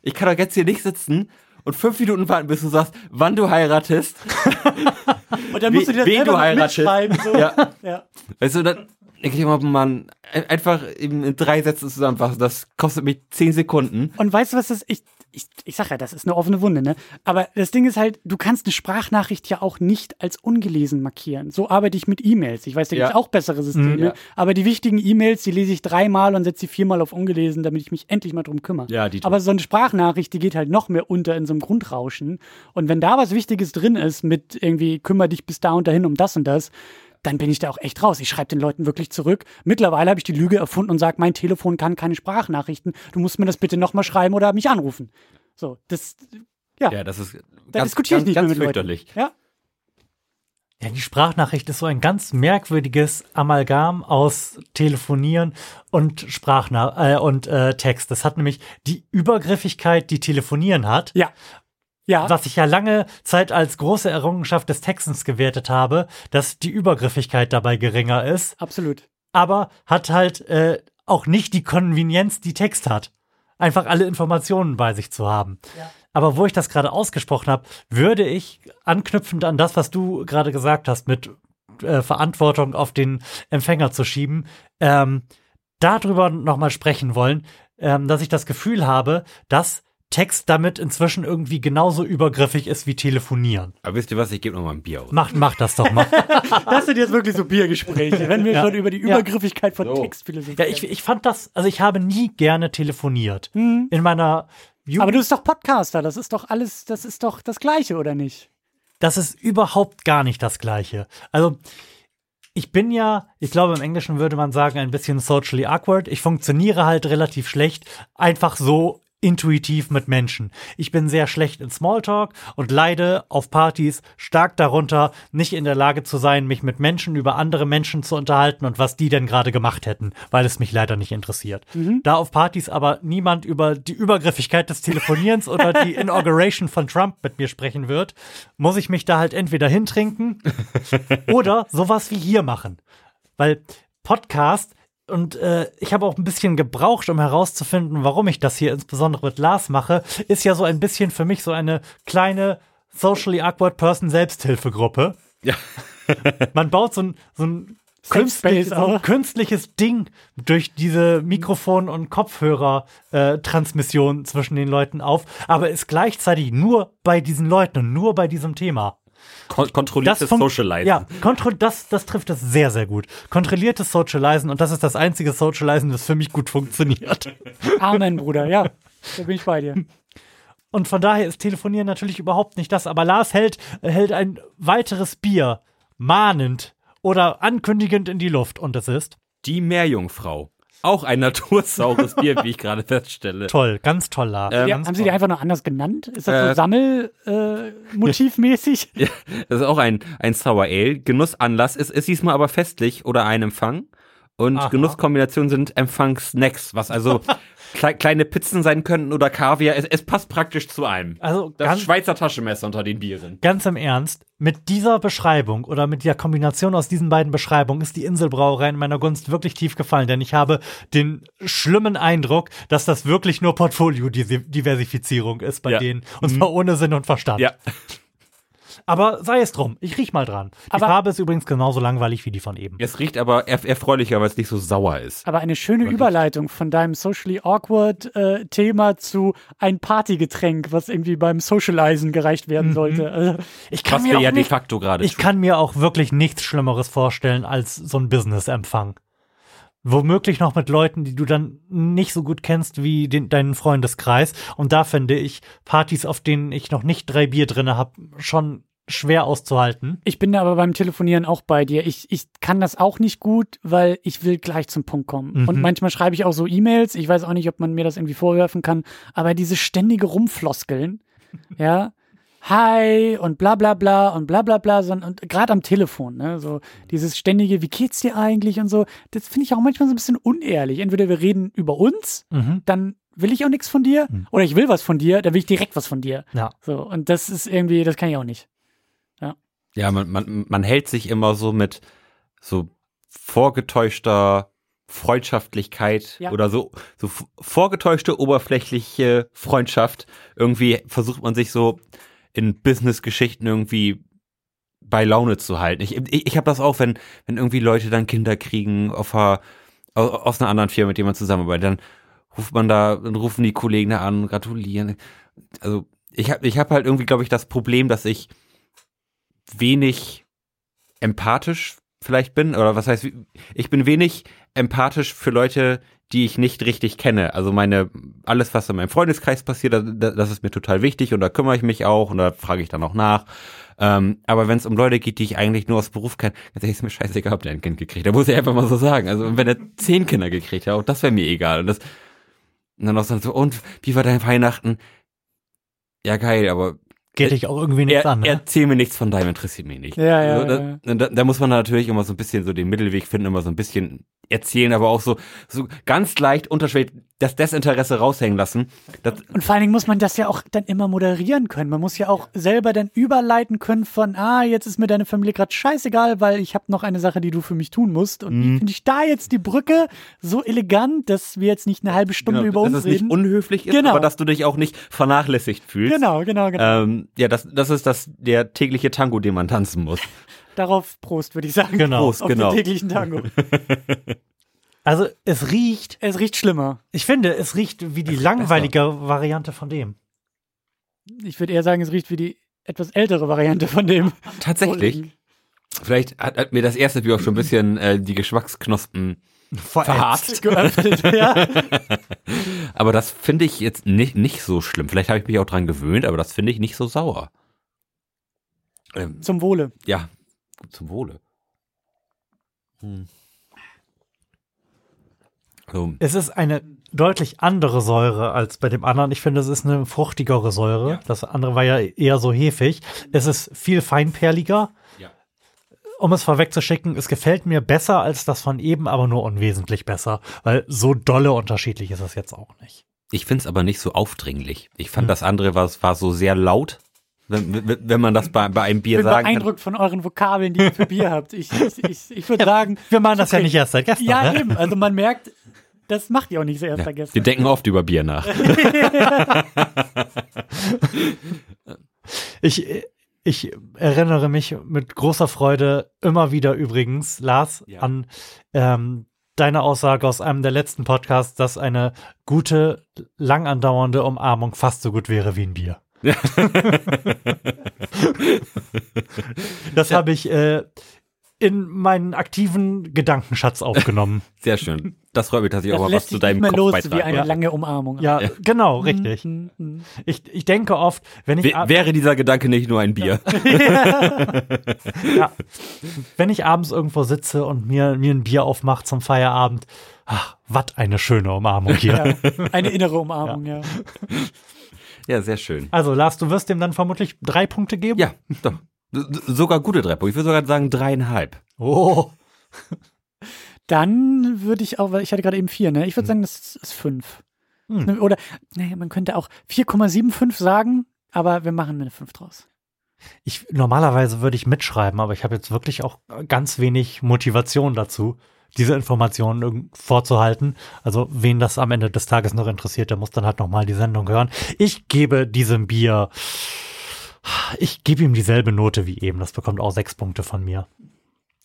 ich kann doch jetzt hier nicht sitzen und fünf Minuten warten, bis du sagst, wann du heiratest. Und dann musst du dir das wen selber du heiratest. mitschreiben. So. Ja. ja. Weißt du, dann denke ich immer, man, einfach in, in drei Sätzen zusammenfassen, das kostet mich zehn Sekunden. Und weißt du, was das ich ich, ich sag ja, das ist eine offene Wunde, ne? Aber das Ding ist halt, du kannst eine Sprachnachricht ja auch nicht als ungelesen markieren. So arbeite ich mit E-Mails. Ich weiß, da Ja. gibt's auch bessere Systeme. Mhm, ja. Aber die wichtigen E-Mails, die lese ich dreimal und setze sie viermal auf ungelesen, damit ich mich endlich mal drum kümmere. Ja, die- Aber so eine Sprachnachricht, die geht halt noch mehr unter in so einem Grundrauschen. Und wenn da was Wichtiges drin ist, mit irgendwie kümmere dich bis da und dahin um das und das, dann bin ich da auch echt raus. Ich schreibe den Leuten wirklich zurück. Mittlerweile habe ich die Lüge erfunden und sage, mein Telefon kann keine Sprachnachrichten. Du musst mir das bitte nochmal schreiben oder mich anrufen. So, das, ja, Ja, das ist da ganz, diskutiere ich ganz, nicht ganz mehr mit fürchterlich. Leuten. Ja, Ja, die Sprachnachricht ist so ein ganz merkwürdiges Amalgam aus Telefonieren und Sprachna äh, und äh, Text. Das hat nämlich die Übergriffigkeit, die Telefonieren hat, ja, ja. was ich ja lange Zeit als große Errungenschaft des Textens gewertet habe, dass die Übergriffigkeit dabei geringer ist, absolut. aber hat halt äh, auch nicht die Konvenienz, die Text hat. Einfach alle Informationen bei sich zu haben. Aber wo ich das gerade ausgesprochen habe, würde ich anknüpfend an das, was du gerade gesagt hast, mit äh, Verantwortung auf den Empfänger zu schieben, ähm, darüber nochmal sprechen wollen, ähm, dass ich das Gefühl habe, dass Text damit inzwischen irgendwie genauso übergriffig ist wie Telefonieren. Aber wisst ihr was, ich gebe noch mal ein Bier aus. Mach, mach das doch mal. Das sind jetzt wirklich so Biergespräche, wenn wir Ja. schon über die Ja. Übergriffigkeit von So. Text philosophieren. ja, ich, ich fand das, also ich habe nie gerne telefoniert. Hm. In meiner Jugend. Aber du bist doch Podcaster, das ist doch alles, das ist doch das Gleiche, oder nicht? das ist überhaupt gar nicht das Gleiche. Also, ich bin ja, ich glaube, im Englischen würde man sagen, ein bisschen socially awkward. Ich funktioniere halt relativ schlecht, einfach so intuitiv mit Menschen. Ich bin sehr schlecht in Smalltalk und leide auf Partys stark darunter, nicht in der Lage zu sein, mich mit Menschen über andere Menschen zu unterhalten und was die denn gerade gemacht hätten, weil es mich leider nicht interessiert. Da auf Partys aber niemand über die Übergriffigkeit des Telefonierens oder die Inauguration von Trump mit mir sprechen wird, muss ich mich da halt entweder hintrinken oder sowas wie hier machen. Weil Podcast und äh, ich habe auch ein bisschen gebraucht, um herauszufinden, warum ich das hier insbesondere mit Lars mache, ist ja so ein bisschen für mich so eine kleine socially awkward person Selbsthilfegruppe. Ja. Man baut so ein, so ein, Safe künstlich, Space so ein auch. künstliches Ding durch diese Mikrofon- und Kopfhörer-Transmission zwischen den Leuten auf, aber ist gleichzeitig nur bei diesen Leuten und nur bei diesem Thema. Kon kontrolliertes Socializen. Ja, kontro das, das trifft es sehr, sehr gut. Kontrolliertes Socializen und das ist das einzige Socializen, das für mich gut funktioniert. Amen, Bruder, ja. Da bin ich bei dir. Und von daher ist Telefonieren natürlich überhaupt nicht das. Aber Lars hält, hält ein weiteres Bier mahnend oder ankündigend in die Luft und es ist Die Meerjungfrau. Auch ein natursaures Bier, wie ich gerade feststelle. toll, ganz toll, Lars. Ähm, Ja, haben Sie die toll. einfach noch anders genannt? Ist das Äh, so Sammel-Motivmäßig? Äh, motivmäßig? Das ist auch ein, ein Sour Ale. Genussanlass ist, ist diesmal aber festlich oder ein Empfang. Und Aha. Genusskombinationen sind Empfangssnacks, was also klei kleine Pizzen sein könnten oder Kaviar. Es, es passt praktisch zu einem. Also Das ganz, Schweizer Taschenmesser unter den Bieren. ganz im Ernst, mit dieser Beschreibung oder mit der Kombination aus diesen beiden Beschreibungen ist die Inselbrauerei in meiner Gunst wirklich tief gefallen, denn ich habe den schlimmen Eindruck, dass das wirklich nur Portfolio-Diversifizierung ist bei Ja. denen und zwar ohne Sinn und Verstand. Ja. Aber sei es drum, ich riech mal dran. Die Aber- Farbe ist übrigens genauso langweilig wie die von eben. Es riecht aber erf erfreulicher, weil es nicht so sauer ist. Aber eine schöne Überleitung von deinem socially awkward äh, Thema zu ein Partygetränk, was irgendwie beim Socializen gereicht Mhm. werden sollte. Also, Ich kann Was mir wir auch ja de nicht, facto gerade ich tun. kann mir auch wirklich nichts Schlimmeres vorstellen als so ein Business-Empfang. Womöglich noch mit Leuten, die du dann nicht so gut kennst wie den, deinen Freundeskreis. Und da finde ich Partys, auf denen ich noch nicht drei Bier drinne habe, schon schwer auszuhalten. ich bin da aber beim Telefonieren auch bei dir. Ich, ich kann das auch nicht gut, weil ich will gleich zum Punkt kommen. Mhm. Und manchmal schreibe ich auch so E-Mails. Ich weiß auch nicht, ob man mir das irgendwie vorwerfen kann. Aber diese ständige Rumfloskeln, ja, hi und bla bla bla und bla bla bla, so, und gerade am Telefon, ne, so dieses ständige, wie geht's dir eigentlich und so, das finde ich auch manchmal so ein bisschen unehrlich. Entweder wir reden über uns, Mhm. dann will ich auch nichts von dir, oder ich will was von dir, dann will ich direkt was von dir. Ja. So, und das ist irgendwie, das kann ich auch nicht. Ja, man, man, man hält sich immer so mit so vorgetäuschter Freundschaftlichkeit Ja. oder so, so vorgetäuschte, oberflächliche Freundschaft. Irgendwie versucht man sich so in Business-Geschichten irgendwie bei Laune zu halten. Ich, ich, ich habe das auch, wenn, wenn irgendwie Leute dann Kinder kriegen auf einer, aus, aus einer anderen Firma, mit der man zusammenarbeitet, dann ruft man da, dann rufen die Kollegen da an, gratulieren. Also ich habe ich hab halt irgendwie, glaube ich, das Problem, dass ich wenig empathisch vielleicht bin, oder was heißt, ich bin wenig empathisch für Leute, die ich nicht richtig kenne. Also meine, alles, was in meinem Freundeskreis passiert, da- da- das ist mir total wichtig und da kümmere ich mich auch und da frage ich dann auch nach. Ähm, aber wenn es um Leute geht, die ich eigentlich nur aus Beruf kenne, ganz ehrlich, ist mir scheißegal, ob der ein Kind gekriegt hat. Da muss ich einfach mal so sagen. Also wenn er zehn Kinder gekriegt hat, auch das wäre mir egal. Und, das, und dann auch so, und wie war dein Weihnachten? Ja, geil, aber Geht dich auch irgendwie nichts er, an. Ne? erzähl mir nichts von deinem, interessiert mich nicht. Ja, ja, so, da, ja. Da, da muss man natürlich immer so ein bisschen so den Mittelweg finden, immer so ein bisschen erzählen, aber auch so, so ganz leicht unterschwellig das Desinteresse raushängen lassen. Das, Und vor allen Dingen muss man das ja auch dann immer moderieren können. Man muss ja auch selber dann überleiten können von, ah, jetzt ist mir deine Familie gerade scheißegal, weil ich habe noch eine Sache, die du für mich tun musst. Und wie finde ich da jetzt die Brücke so elegant, dass wir jetzt nicht eine halbe Stunde genau, über dass uns es nicht reden? unhöflich ist, Genau. aber dass du dich auch nicht vernachlässigt fühlst. Genau, genau, genau. Ähm, ja, das, das ist das der tägliche Tango, den man tanzen muss. Darauf Prost, würde ich sagen. Genau. Prost, Auf genau. den täglichen Tango. Also es riecht, es riecht schlimmer. ich finde, es riecht wie die langweilige Variante von dem. Ich würde eher sagen, es riecht wie die etwas ältere Variante von dem. Tatsächlich. Vielleicht hat, hat mir das erste Bier auch schon ein bisschen äh, die Geschmacksknospen verharzt. Geöffnet, ja. Aber das finde ich jetzt nicht, nicht so schlimm. Vielleicht habe ich mich auch dran gewöhnt, aber das finde ich nicht so sauer. Ähm, Zum Wohle. ja, zum Wohle. Hm. So, Es ist eine deutlich andere Säure als bei dem anderen. Ich finde, es ist eine fruchtigere Säure. Ja. Das andere war ja eher so hefig. Es ist viel feinperliger. Ja. Um es vorwegzuschicken, es gefällt mir besser als das von eben, aber nur unwesentlich besser, weil so dolle unterschiedlich ist es jetzt auch nicht. ich finde es aber nicht so aufdringlich. Ich fand das andere war, war so sehr laut, wenn, wenn man das bei, bei einem Ich Bier bin sagen kann. beeindruckt von euren Vokabeln, die ihr für Bier habt. Ich, ich, ich, ich würde sagen, Wir machen das ja nicht erst seit gestern. Ja, ne? eben. Also man merkt, das macht ihr auch nicht so erst Ja, vergessen. wir denken oft über Bier nach. Ich, ich erinnere mich mit großer Freude immer wieder übrigens, Lars, Ja. an ähm, deine Aussage aus einem der letzten Podcasts, dass eine gute, lang andauernde Umarmung fast so gut wäre wie ein Bier. das habe ich äh, in meinen aktiven Gedankenschatz aufgenommen. Sehr schön. Das freut mich, dass ich das auch mal was zu deinem nicht mehr Kopf los beitragen wie eine kann. lange Umarmung. ja, genau, richtig. Mhm, mhm. Ich, ich denke oft, wenn ich, W wäre dieser Gedanke nicht nur ein Bier? ja, wenn ich abends irgendwo sitze und mir, mir ein Bier aufmache zum Feierabend, ach, was eine schöne Umarmung hier. Ja, eine innere Umarmung, ja. Ja, sehr schön. Also Lars, du wirst dem dann vermutlich drei Punkte geben? Ja, doch. Sogar gute drei Punkte. Ich würde sogar sagen dreieinhalb. Oh, Dann würde ich auch, weil ich hatte gerade eben vier, ne? Ich würde sagen, das ist fünf. Hm. Oder, naja, man könnte auch 4,75 sagen, aber wir machen eine 5 draus. ich, normalerweise würde ich mitschreiben, aber ich habe jetzt wirklich auch ganz wenig Motivation dazu, diese Informationen vorzuhalten. Also wen das am Ende des Tages noch interessiert, der muss dann halt nochmal die Sendung hören. Ich gebe diesem Bier, ich gebe ihm dieselbe Note wie eben. Das bekommt auch sechs Punkte von mir.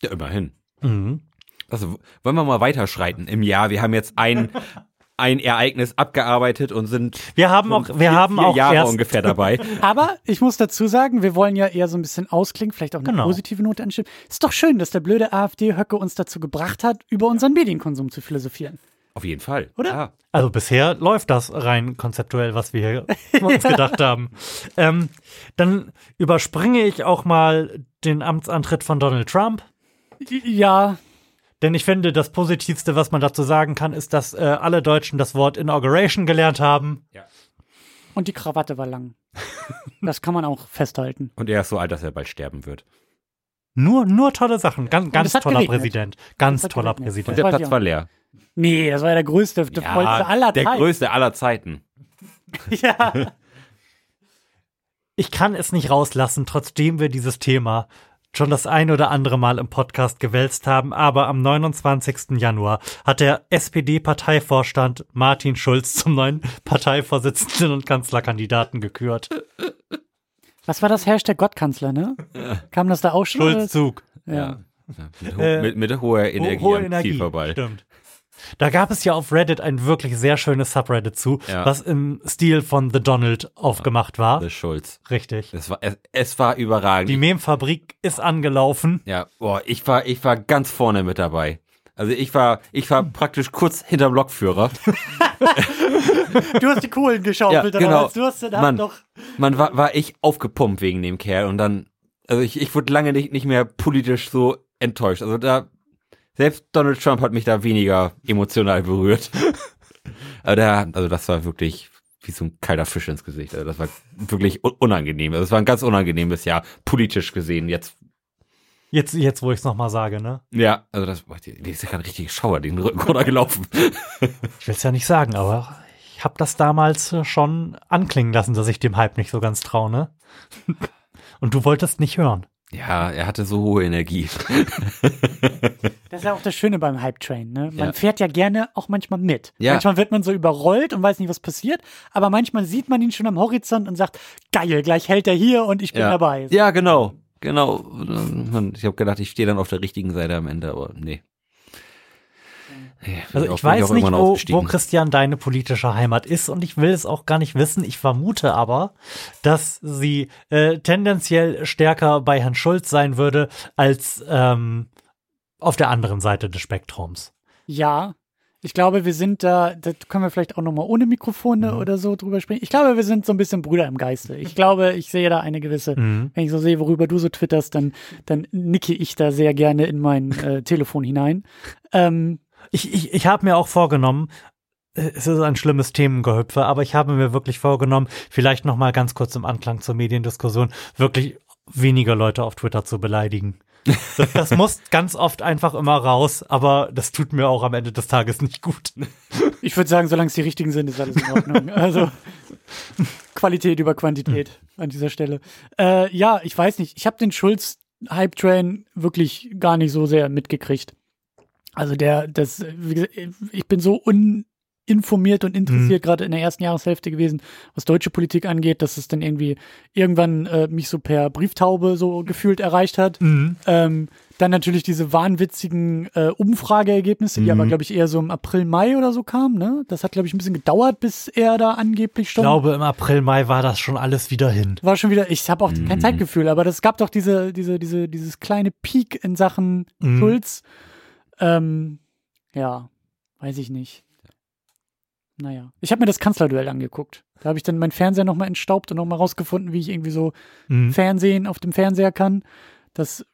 Ja, immerhin. Mhm. Also wollen wir mal weiterschreiten im Jahr. Wir haben jetzt ein, ein Ereignis abgearbeitet und sind Wir haben auch, wir vier, haben vier auch Jahre erst, ungefähr dabei. Aber ich muss dazu sagen, wir wollen ja eher so ein bisschen ausklingen, vielleicht auch eine Genau. positive Note anstimmen. Ist doch schön, dass der blöde AfD-Höcke uns dazu gebracht hat, über unseren Medienkonsum zu philosophieren. Auf jeden Fall. Oder? Ja. Also bisher läuft das rein konzeptuell, was wir hier uns gedacht haben. Ähm, dann überspringe ich auch mal den Amtsantritt von Donald Trump. Ja, Denn ich finde, das Positivste, was man dazu sagen kann, ist, dass äh, alle Deutschen das Wort Inauguration gelernt haben. und die Krawatte war lang. Das kann man auch festhalten. Und er ist so alt, dass er bald sterben wird. Nur, nur tolle Sachen. Ganz, ganz toller geregnet. Präsident. Ganz toller geregnet. Und Präsident. der weiß Platz war leer. Nee, das war ja der größte, der vollste aller der Zeiten. größte aller Zeiten. Ja. Ich kann es nicht rauslassen, trotzdem wir dieses Thema schon das ein oder andere Mal im Podcast gewälzt haben, aber am 29. Januar hat der SPD-Parteivorstand Martin Schulz zum neuen Parteivorsitzenden und Kanzlerkandidaten gekürt. Was war das Hashtag Gottkanzler, ne? Kam das da auch schon? Schulzzug. Ja. Ja. Mit, ho Äh, mit, mit hoher Energie Hohe am Energie. Zielvorbei. Stimmt. Da gab es ja auf Reddit ein wirklich sehr schönes Subreddit zu, Ja. was im Stil von The Donald aufgemacht war. Das Schulz. Richtig. Das war, es, es war überragend. Die Memfabrik ist angelaufen. ja, boah, ich war, ich war ganz vorne mit dabei. Also ich war, ich war praktisch kurz hinterm Lokführer. Du hast die Kohlen geschaufelt, Ja, genau. Du hast den. Mann. doch. Man war, war ich aufgepumpt wegen dem Kerl und dann, also ich, ich wurde lange nicht, nicht mehr politisch so enttäuscht. Also da, selbst Donald Trump hat mich da weniger emotional berührt. Aber da, also das war wirklich wie so ein kalter Fisch ins Gesicht. Also das war wirklich un- unangenehm. Also es war ein ganz unangenehmes Jahr, politisch gesehen. Jetzt, Jetzt, jetzt wo ich es nochmal sage, ne? ja, also das, die ist ja gerade richtig Schauer den Rücken runtergelaufen. Ich will es ja nicht sagen, aber ich habe das damals äh, schon anklingen lassen, dass ich dem Hype nicht so ganz traue, ne? Und du wolltest nicht hören. Ja, er hatte so hohe Energie. Das ist ja auch das Schöne beim Hype Train. Ne? Man Ja. fährt ja gerne auch manchmal mit. Ja. Manchmal wird man so überrollt und weiß nicht, was passiert. Aber manchmal sieht man ihn schon am Horizont und sagt, geil, gleich hält er hier und ich bin ja. dabei. Ja, genau. Genau. Ich habe gedacht, ich stehe dann auf der richtigen Seite am Ende, aber nee. Also ich weiß nicht, wo, wo Christian deine politische Heimat ist und ich will es auch gar nicht wissen. Ich vermute aber, dass sie äh, tendenziell stärker bei Herrn Schulz sein würde als ähm, auf der anderen Seite des Spektrums. Ja, ich glaube, wir sind da, da können wir vielleicht auch nochmal ohne Mikrofone Mhm. oder so drüber sprechen. Ich glaube, wir sind so ein bisschen Brüder im Geiste. Ich glaube, ich sehe da eine gewisse, Mhm. wenn ich so sehe, worüber du so twitterst, dann, dann nicke ich da sehr gerne in mein äh, Telefon hinein. Ähm, Ich, ich, ich habe mir auch vorgenommen, äh, es ist ein schlimmes Themengehüpfe, aber ich habe mir wirklich vorgenommen, vielleicht noch mal ganz kurz im Anklang zur Mediendiskussion, wirklich weniger Leute auf Twitter zu beleidigen. Das, das muss ganz oft einfach immer raus, aber das tut mir auch am Ende des Tages nicht gut. ich würde sagen, solange es die richtigen sind, ist alles in Ordnung. Also Qualität über Quantität an dieser Stelle. Äh, ja, ich weiß nicht. Ich habe den Schulz-Hype-Train wirklich gar nicht so sehr mitgekriegt. Also der, das, wie gesagt, ich bin so uninformiert und interessiert gerade in der ersten Jahreshälfte gewesen, was deutsche Politik angeht, dass es dann irgendwie irgendwann äh, mich so per Brieftaube so gefühlt erreicht hat. Ähm, dann natürlich diese wahnwitzigen äh, Umfrageergebnisse, die Mhm. aber, glaube ich, eher so im April, Mai oder so kamen. Ne? Das hat, glaube ich, ein bisschen gedauert, bis er da angeblich Ich schon. glaube, im April, Mai war das schon alles wieder hin. war schon wieder, ich habe auch Mhm. kein Zeitgefühl, aber es gab doch diese, diese, diese, dieses kleine Peak in Sachen Mhm. Ähm, ja, weiß ich nicht. Naja. Ich habe mir das Kanzlerduell angeguckt. Da habe ich dann meinen Fernseher nochmal entstaubt und nochmal rausgefunden, wie ich irgendwie so Mhm. Fernsehen auf dem Fernseher kann. Das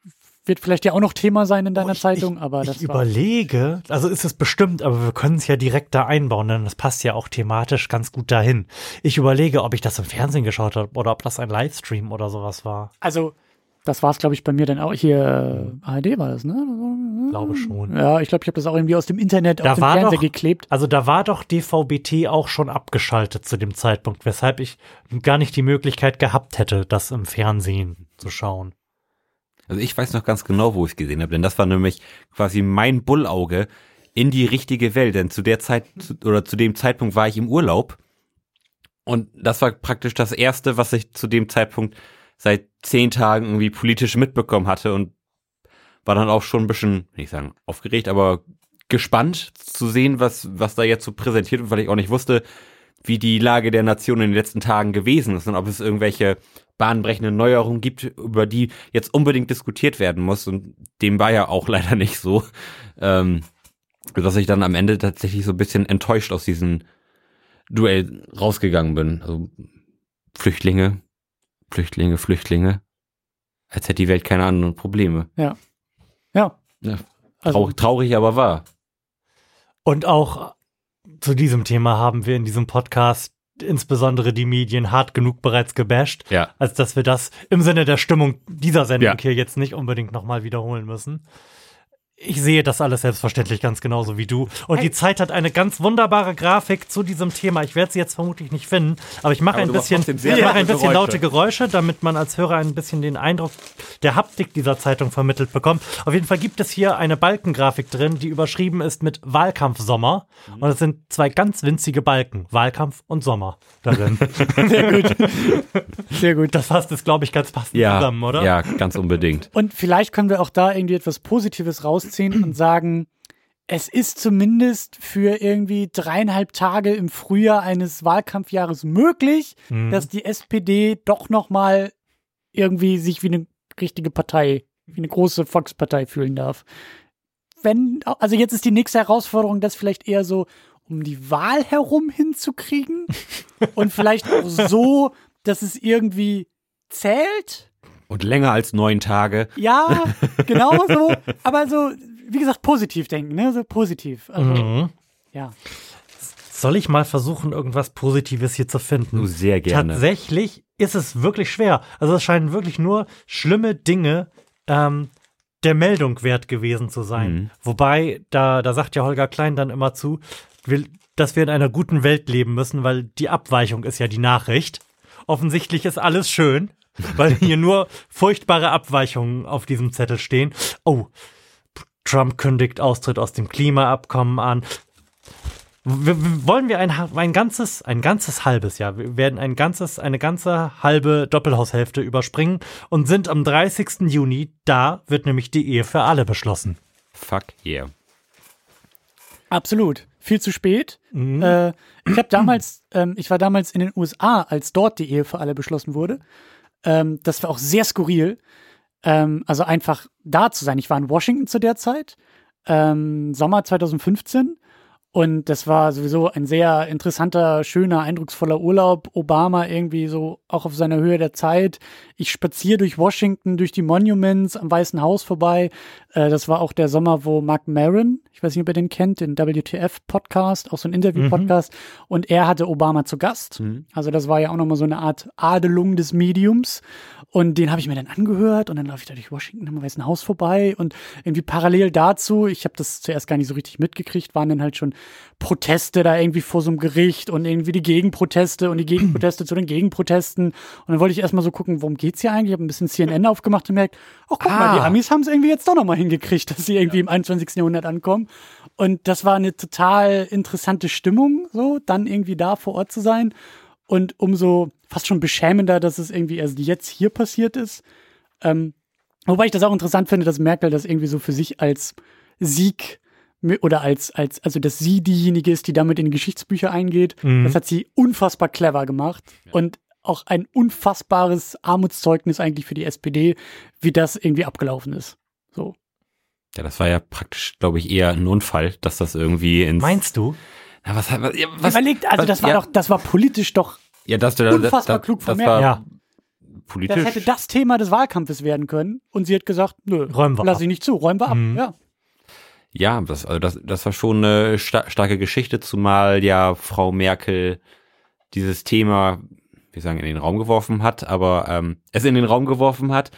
wird vielleicht ja auch noch Thema sein in deiner Oh, ich- Zeitung, ich, aber das ich überlege, also ist es bestimmt, aber wir können es ja direkt da einbauen, denn das passt ja auch thematisch ganz gut dahin. Ich überlege, ob ich das im Fernsehen geschaut habe oder ob das ein Livestream oder sowas war. Also, das war es, glaube ich, bei mir dann auch. Hier, äh, ARD war das, ne? Glaube schon. Ja, ich glaube, ich habe das auch irgendwie aus dem Internet Da auf den Fernseher doch- geklebt. Also da war doch DVB-T auch schon abgeschaltet zu dem Zeitpunkt, weshalb ich gar nicht die Möglichkeit gehabt hätte, das im Fernsehen zu schauen. Also ich weiß noch ganz genau, wo ich es gesehen habe, denn das war nämlich quasi mein Bullauge in die richtige Welt. Denn zu der Zeit oder zu dem Zeitpunkt war ich im Urlaub und das war praktisch das erste, was ich zu dem Zeitpunkt seit zehn Tagen irgendwie politisch mitbekommen hatte und war dann auch schon ein bisschen, nicht sagen aufgeregt, aber gespannt zu sehen, was was da jetzt so präsentiert wird, weil ich auch nicht wusste, wie die Lage der Nation in den letzten Tagen gewesen ist und ob es irgendwelche bahnbrechenden Neuerungen gibt, über die jetzt unbedingt diskutiert werden muss. Und dem war ja auch leider nicht so. Ähm, dass ich dann am Ende tatsächlich so ein bisschen enttäuscht aus diesem Duell rausgegangen bin. Also Flüchtlinge, Flüchtlinge, Flüchtlinge. Als hätte die Welt keine anderen Probleme. Ja. Ja, Also, traurig, traurig aber wahr. Und auch zu diesem Thema haben wir in diesem Podcast insbesondere die Medien hart genug bereits gebasht, Ja. als dass wir das im Sinne der Stimmung dieser Sendung Ja. hier jetzt nicht unbedingt nochmal wiederholen müssen. Ich sehe das alles selbstverständlich ganz genauso wie du. Und die Zeit hat eine ganz wunderbare Grafik zu diesem Thema. Ich werde sie jetzt vermutlich nicht finden, aber ich mache Aber ein bisschen, ich mache laute ein bisschen Geräusche. laute Geräusche, damit man als Hörer ein bisschen den Eindruck der Haptik dieser Zeitung vermittelt bekommt. Auf jeden Fall gibt es hier eine Balkengrafik drin, die überschrieben ist mit Wahlkampfsommer. Und es sind zwei ganz winzige Balken, Wahlkampf und Sommer darin. Sehr gut. Sehr gut. das fasst es, glaube ich, ganz passend Ja, zusammen, oder? ja, ganz unbedingt. Und vielleicht können wir auch da irgendwie etwas Positives rausziehen und sagen, es ist zumindest für irgendwie dreieinhalb Tage im Frühjahr eines Wahlkampfjahres möglich, Mhm. dass die SPD doch noch mal irgendwie sich wie eine richtige Partei, wie eine große Volkspartei fühlen darf. Wenn, also jetzt ist die nächste Herausforderung, das vielleicht eher so um die Wahl herum hinzukriegen und vielleicht auch so, dass es irgendwie zählt. Und länger als neun Tage. Ja, genau so. Aber so, wie gesagt, positiv denken, ne? So positiv. Also, Mhm. ja. Soll ich mal versuchen, irgendwas Positives hier zu finden? Du sehr gerne. Tatsächlich ist es wirklich schwer. Also es scheinen wirklich nur schlimme Dinge ähm, der Meldung wert gewesen zu sein. Mhm. Wobei, da, da sagt ja Holger Klein dann immer zu, will, dass wir in einer guten Welt leben müssen, weil die Abweichung ist ja die Nachricht. Offensichtlich ist alles schön, weil hier nur furchtbare Abweichungen auf diesem Zettel stehen. Oh, Trump kündigt Austritt aus dem Klimaabkommen an. W w- wollen wir ein, ein ganzes, ein ganzes halbes Jahr, wir werden ein ganzes, eine ganze halbe Doppelhaushälfte überspringen und sind am 30. Juni, da wird nämlich die Ehe für alle beschlossen. Fuck yeah. Absolut. Viel zu spät. Mhm. Äh, ich habe damals, ähm, ich war damals in den USA, als dort die Ehe für alle beschlossen wurde. Ähm, das war auch sehr skurril. Ähm, also einfach da zu sein. Ich war in Washington zu der Zeit, ähm, Sommer 2015. Und das war sowieso ein sehr interessanter, schöner, eindrucksvoller Urlaub. Obama irgendwie so auch auf seiner Höhe der Zeit. Ich spaziere durch Washington, durch die Monuments am Weißen Haus vorbei. Äh, das war auch der Sommer, wo Mark Maron, ich weiß nicht, ob ihr den kennt, den WTF-Podcast, auch so ein Interview-Podcast. Und er hatte Obama zu Gast. Also das war ja auch nochmal so eine Art Adelung des Mediums. Und den habe ich mir dann angehört und dann laufe ich da durch Washington am Weißen Haus vorbei und irgendwie parallel dazu, ich habe das zuerst gar nicht so richtig mitgekriegt, waren dann halt schon Proteste da irgendwie vor so einem Gericht und irgendwie die Gegenproteste und die Gegenproteste zu den Gegenprotesten. Und dann wollte ich erstmal so gucken, worum geht's hier eigentlich? Ich habe ein bisschen CNN aufgemacht und merkt, oh guck mal, die Ah. Amis haben es irgendwie jetzt doch nochmal hingekriegt, dass sie irgendwie im 21. Jahrhundert ankommen. Und das war eine total interessante Stimmung, so, dann irgendwie da vor Ort zu sein. Und umso fast schon beschämender, dass es irgendwie erst jetzt hier passiert ist. Ähm, wobei ich das auch interessant finde, dass Merkel das irgendwie so für sich als Sieg oder als, als, also dass sie diejenige ist, die damit in die Geschichtsbücher eingeht. Mhm. Das hat sie unfassbar clever gemacht. Und auch ein unfassbares Armutszeugnis eigentlich für die SPD, wie das irgendwie abgelaufen ist. So. Ja, das war ja praktisch, glaube ich, eher ein Unfall, dass das irgendwie ins. Meinst du? Na, was, was, was, Überlegt, also was- das war ja, doch, das war politisch doch, Ja, das, das, unfassbar das, klug von das war Ja. politisch. das hätte das Thema des Wahlkampfes werden können. Und sie hat gesagt, nö, Räumen wir lass ab. ich nicht zu, räumen wir ab. Mhm. Ja. Ja, das, also das, das war schon eine sta starke Geschichte, zumal ja Frau Merkel dieses Thema, wir sagen, in den Raum geworfen hat, aber ähm, es in den Raum geworfen hat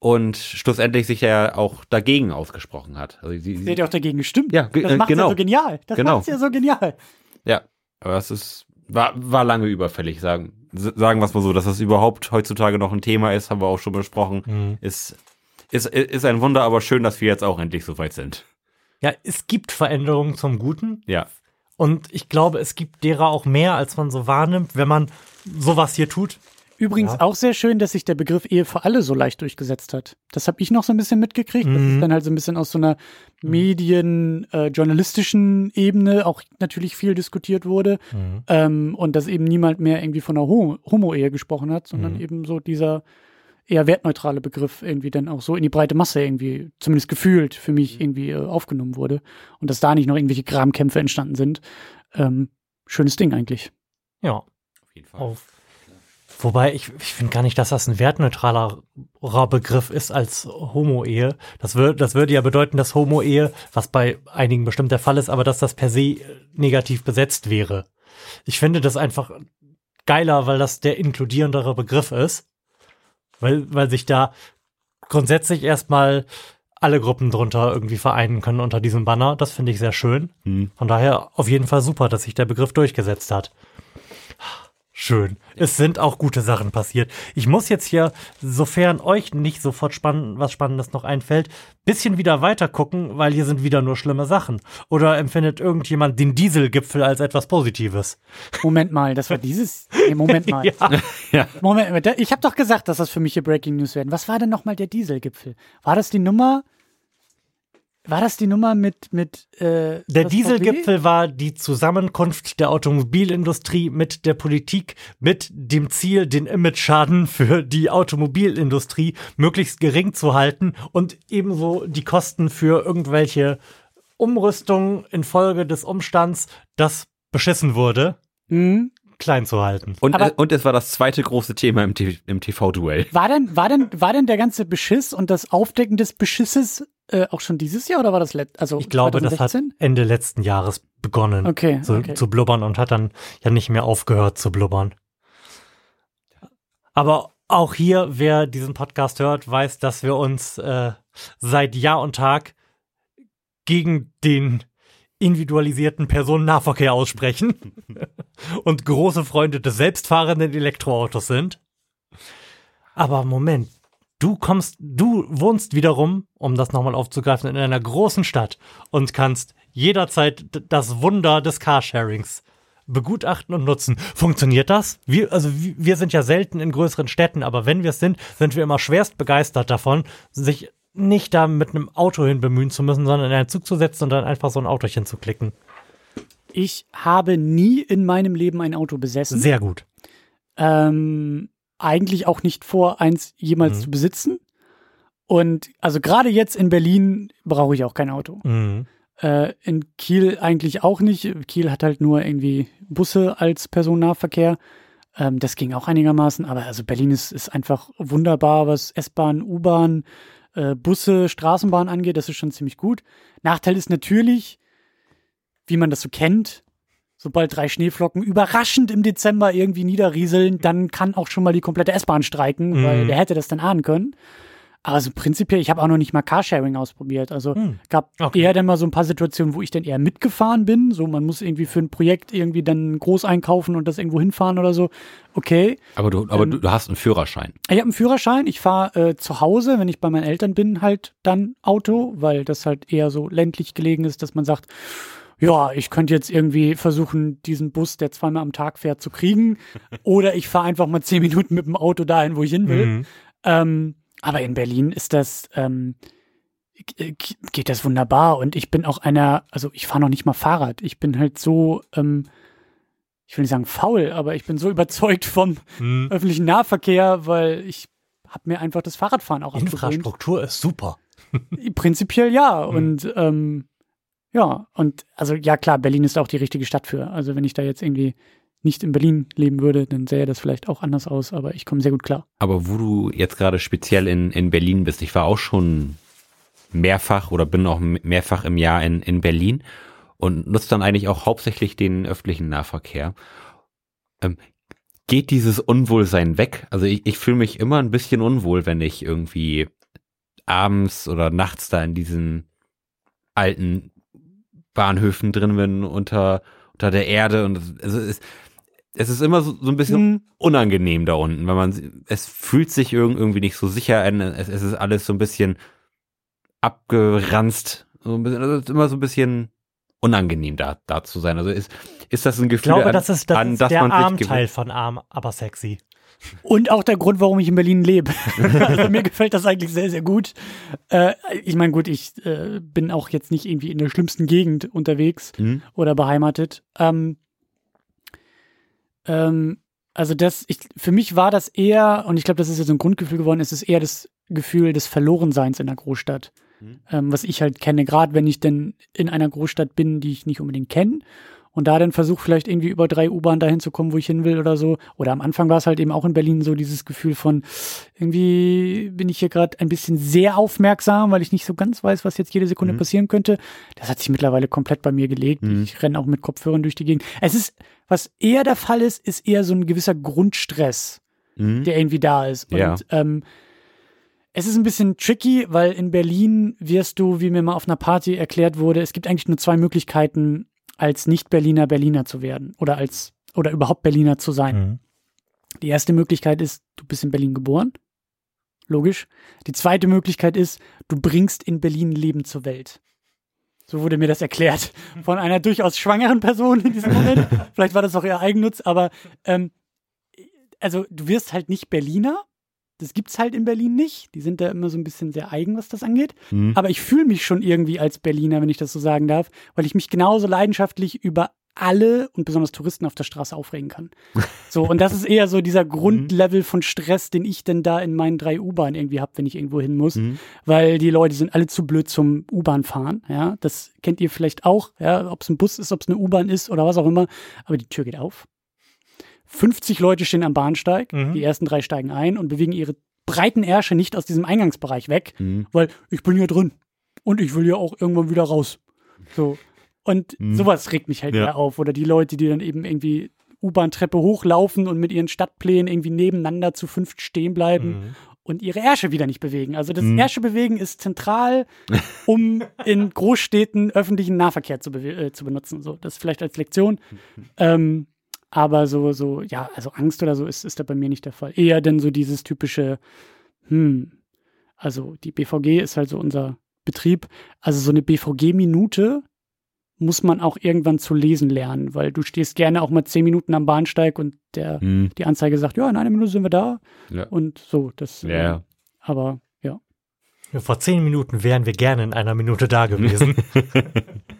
und schlussendlich sich ja auch dagegen ausgesprochen hat. Also sie, Sie hat ja auch dagegen gestimmt. Ja, ge- das äh, macht genau. ja so genial. Das Genau. macht ja so genial. ja, aber das ist war, war lange überfällig, sagen, sagen wir es mal so, dass das überhaupt heutzutage noch ein Thema ist, haben wir auch schon besprochen. Mhm. Ist, ist, ist ein Wunder, aber schön, dass wir jetzt auch endlich so weit sind. Ja, es gibt Veränderungen zum Guten. Ja. Und ich glaube, es gibt derer auch mehr, als man so wahrnimmt, wenn man sowas hier tut. Übrigens Ja. auch sehr schön, dass sich der Begriff Ehe für alle so leicht durchgesetzt hat. Das habe ich noch so ein bisschen mitgekriegt, dass Mhm. es dann halt so ein bisschen aus so einer medien-, äh, journalistischen Ebene auch natürlich viel diskutiert wurde. Ähm, und dass eben niemand mehr irgendwie von einer Homo- Homo-Ehe gesprochen hat, sondern Mhm. eben so dieser eher wertneutrale Begriff irgendwie dann auch so in die breite Masse irgendwie, zumindest gefühlt, für mich irgendwie äh, aufgenommen wurde. Und dass da nicht noch irgendwelche Grabenkämpfe entstanden sind. Ähm, schönes Ding eigentlich. Ja. Auf jeden Fall. Auf. Wobei, ich, ich finde gar nicht, dass das ein wertneutraler Begriff ist als Homo-Ehe. Das, wür das würde ja bedeuten, dass Homo-Ehe, was bei einigen bestimmt der Fall ist, aber dass das per se negativ besetzt wäre. Ich finde das einfach geiler, weil das der inkludierendere Begriff ist. Weil, weil sich da grundsätzlich erstmal alle Gruppen drunter irgendwie vereinen können unter diesem Banner. Das finde ich sehr schön. Von daher auf jeden Fall super, dass sich der Begriff durchgesetzt hat. Schön. Es sind auch gute Sachen passiert. Ich muss jetzt hier, sofern euch nicht sofort spann was Spannendes noch einfällt, bisschen wieder weiter gucken, weil hier sind wieder nur schlimme Sachen. Oder empfindet irgendjemand den Dieselgipfel als etwas Positives? Moment mal, das war dieses. Nee, Moment mal. Ja. Moment mal. da- Ich habe doch gesagt, dass das für mich hier Breaking News werden. Was war denn nochmal der Dieselgipfel? War das die Nummer? War das die Nummer mit mit äh, Der Dieselgipfel war die Zusammenkunft der Automobilindustrie mit der Politik mit dem Ziel, den Imageschaden für die Automobilindustrie möglichst gering zu halten und ebenso die Kosten für irgendwelche Umrüstungen infolge des Umstands, das beschissen wurde, VW? Hm? klein zu halten. Und, Aber- äh, und es war das zweite große Thema im, im TV-Duell. War denn war denn war denn der ganze Beschiss und das Aufdecken des Beschisses äh, auch schon dieses Jahr oder war das let also Ich glaube, das hat 2016? Ende letzten Jahres begonnen Okay, zu, okay. zu blubbern und hat dann ja nicht mehr aufgehört zu blubbern. Aber auch hier, wer diesen Podcast hört, weiß, dass wir uns äh, seit Jahr und Tag gegen den individualisierten Personennahverkehr aussprechen und große Freunde des selbstfahrenden Elektroautos sind. Aber Moment, du kommst, du wohnst wiederum, um das nochmal aufzugreifen, in einer großen Stadt und kannst jederzeit das Wunder des Carsharings begutachten und nutzen. Funktioniert das? Wir, also wir wir sind ja selten in größeren Städten, aber wenn wir es sind, sind wir immer schwerst begeistert davon, sich nicht da mit einem Auto hin bemühen zu müssen, sondern in einen Zug zu setzen und dann einfach so ein Autochen zu klicken. Ich habe nie in meinem Leben ein Auto besessen. Sehr gut. ähm, eigentlich auch nicht vor, eins jemals Mhm. zu besitzen. Und also gerade jetzt in Berlin brauche ich auch kein Auto. Mhm. Äh, in Kiel eigentlich auch nicht. Kiel hat halt nur irgendwie Busse als Personennahverkehr. Ähm, das ging auch einigermaßen. Aber also Berlin ist, ist einfach wunderbar, was S-Bahn, U-Bahn, äh, Busse, Straßenbahn angeht. Das ist schon ziemlich gut. Nachteil ist natürlich, wie man das so kennt, sobald drei Schneeflocken überraschend im Dezember irgendwie niederrieseln, dann kann auch schon mal die komplette S-Bahn streiken, weil Mhm. wer hätte das dann ahnen können. Aber so prinzipiell, ich habe auch noch nicht mal Carsharing ausprobiert. Also Hm. gab Okay. eher dann mal so ein paar Situationen, wo ich dann eher mitgefahren bin. So, man muss irgendwie für ein Projekt irgendwie dann groß einkaufen und das irgendwo hinfahren oder so. Okay. Aber du, aber Ähm, du hast einen Führerschein. Ich habe einen Führerschein. Ich fahre äh, zu Hause, wenn ich bei meinen Eltern bin, halt dann Auto, weil das halt eher so ländlich gelegen ist, dass man sagt, ja, ich könnte jetzt irgendwie versuchen, diesen Bus, der zweimal am Tag fährt, zu kriegen. Oder ich fahre einfach mal zehn Minuten mit dem Auto dahin, wo ich hin will. Mhm. Ähm, aber in Berlin ist das, ähm, g- geht das wunderbar. Und ich bin auch einer, also ich fahre noch nicht mal Fahrrad. Ich bin halt so, ähm, ich will nicht sagen faul, aber ich bin so überzeugt vom Mhm. öffentlichen Nahverkehr, weil ich habe mir einfach das Fahrradfahren auch abgewöhnt. Infrastruktur ist super. Prinzipiell ja. Mhm. Und ähm, ja, und also ja klar, Berlin ist auch die richtige Stadt für. Also wenn ich da jetzt irgendwie nicht in Berlin leben würde, dann sähe das vielleicht auch anders aus, aber ich komme sehr gut klar. Aber wo du jetzt gerade speziell in, in Berlin bist, ich war auch schon mehrfach oder bin auch mehrfach im Jahr in, in Berlin und nutze dann eigentlich auch hauptsächlich den öffentlichen Nahverkehr. Ähm, geht dieses Unwohlsein weg? Also ich, ich fühle mich immer ein bisschen unwohl, wenn ich irgendwie abends oder nachts da in diesen alten Bahnhöfen drin bin unter, unter der Erde und es, also es, ist immer so, so ein bisschen Hm, unangenehm da unten, weil man es fühlt sich irg- irgendwie nicht so sicher an, es, es ist alles so ein bisschen abgeranzt, so ein bisschen, also es ist immer so ein bisschen unangenehm da, da zu sein. Also ist, ist das ein Ich Gefühl, glaube, an, das ist, das an ist der Armteil von arm, aber sexy. Und auch der Grund, warum ich in Berlin lebe. also mir gefällt das eigentlich sehr, sehr gut. Äh, ich meine, gut, ich äh, bin auch jetzt nicht irgendwie in der schlimmsten Gegend unterwegs Hm? oder beheimatet. Ähm, ähm, also das, ich, für mich war das eher, und ich glaube, das ist jetzt ein Grundgefühl geworden, es ist eher das Gefühl des Verlorenseins in der Großstadt. Mhm. Ähm, was ich halt kenne, gerade wenn ich denn in einer Großstadt bin, die ich nicht unbedingt kenne. Und da dann versuche vielleicht irgendwie über drei U-Bahn dahin zu kommen, wo ich hin will oder so. Oder am Anfang war es halt eben auch in Berlin so dieses Gefühl von, irgendwie bin ich hier gerade ein bisschen sehr aufmerksam, weil ich nicht so ganz weiß, was jetzt jede Sekunde Mhm. passieren könnte. Das hat sich mittlerweile komplett bei mir gelegt. Mhm. Ich renne auch mit Kopfhörern durch die Gegend. Es ist, was eher der Fall ist, ist eher so ein gewisser Grundstress, Hm? der irgendwie da ist. Und Ja. ähm, Es ist ein bisschen tricky, weil in Berlin wirst du, wie mir mal auf einer Party erklärt wurde, es gibt eigentlich nur zwei Möglichkeiten, als Nicht-Berliner Berliner zu werden oder als oder überhaupt Berliner zu sein. Mhm. Die erste Möglichkeit ist, du bist in Berlin geboren. Logisch. Die zweite Möglichkeit ist, du bringst in Berlin Leben zur Welt. So wurde mir das erklärt von einer durchaus schwangeren Person in diesem Moment. Vielleicht war das auch ihr Eigennutz, aber ähm, also du wirst halt nicht Berliner. Das gibt's halt in Berlin nicht. Die sind da immer so ein bisschen sehr eigen, was das angeht. Mhm. Aber ich fühle mich schon irgendwie als Berliner, wenn ich das so sagen darf, weil ich mich genauso leidenschaftlich über alle und besonders Touristen auf der Straße aufregen kann. So, und das ist eher so dieser Grundlevel von Stress, den ich denn da in meinen drei U-Bahnen irgendwie habe, wenn ich irgendwo hin muss. Mhm. Weil die Leute sind alle zu blöd zum U-Bahn fahren. Ja, das kennt ihr vielleicht auch, ja, ob es ein Bus ist, ob es eine U-Bahn ist oder was auch immer. Aber die Tür geht auf. 50 Leute stehen am Bahnsteig, Mhm. die ersten drei steigen ein und bewegen ihre breiten Ärsche nicht aus diesem Eingangsbereich weg, Mhm. weil ich bin hier drin und ich will hier auch irgendwann wieder raus. So. Und Mhm. sowas regt mich halt Ja. eher auf. Oder die Leute, die dann eben irgendwie U-Bahn-Treppe hochlaufen und mit ihren Stadtplänen irgendwie nebeneinander zu fünft stehen bleiben Mhm. und ihre Ärsche wieder nicht bewegen. Also das Mhm. Ärsche bewegen ist zentral, um in Großstädten öffentlichen Nahverkehr zu, äh, zu benutzen. So, das vielleicht als Lektion. Ähm, aber so, so, ja, also Angst oder so ist, ist da bei mir nicht der Fall. Eher denn so dieses typische, hm, also die BVG ist halt so unser Betrieb. Also so eine BVG-Minute muss man auch irgendwann zu lesen lernen, weil du stehst gerne auch mal zehn Minuten am Bahnsteig und der, Mhm. die Anzeige sagt, ja, in einer Minute sind wir da Ja. und so. Das, Ja, äh, aber ja. Ja, Vor zehn Minuten wären wir gerne in einer Minute da gewesen.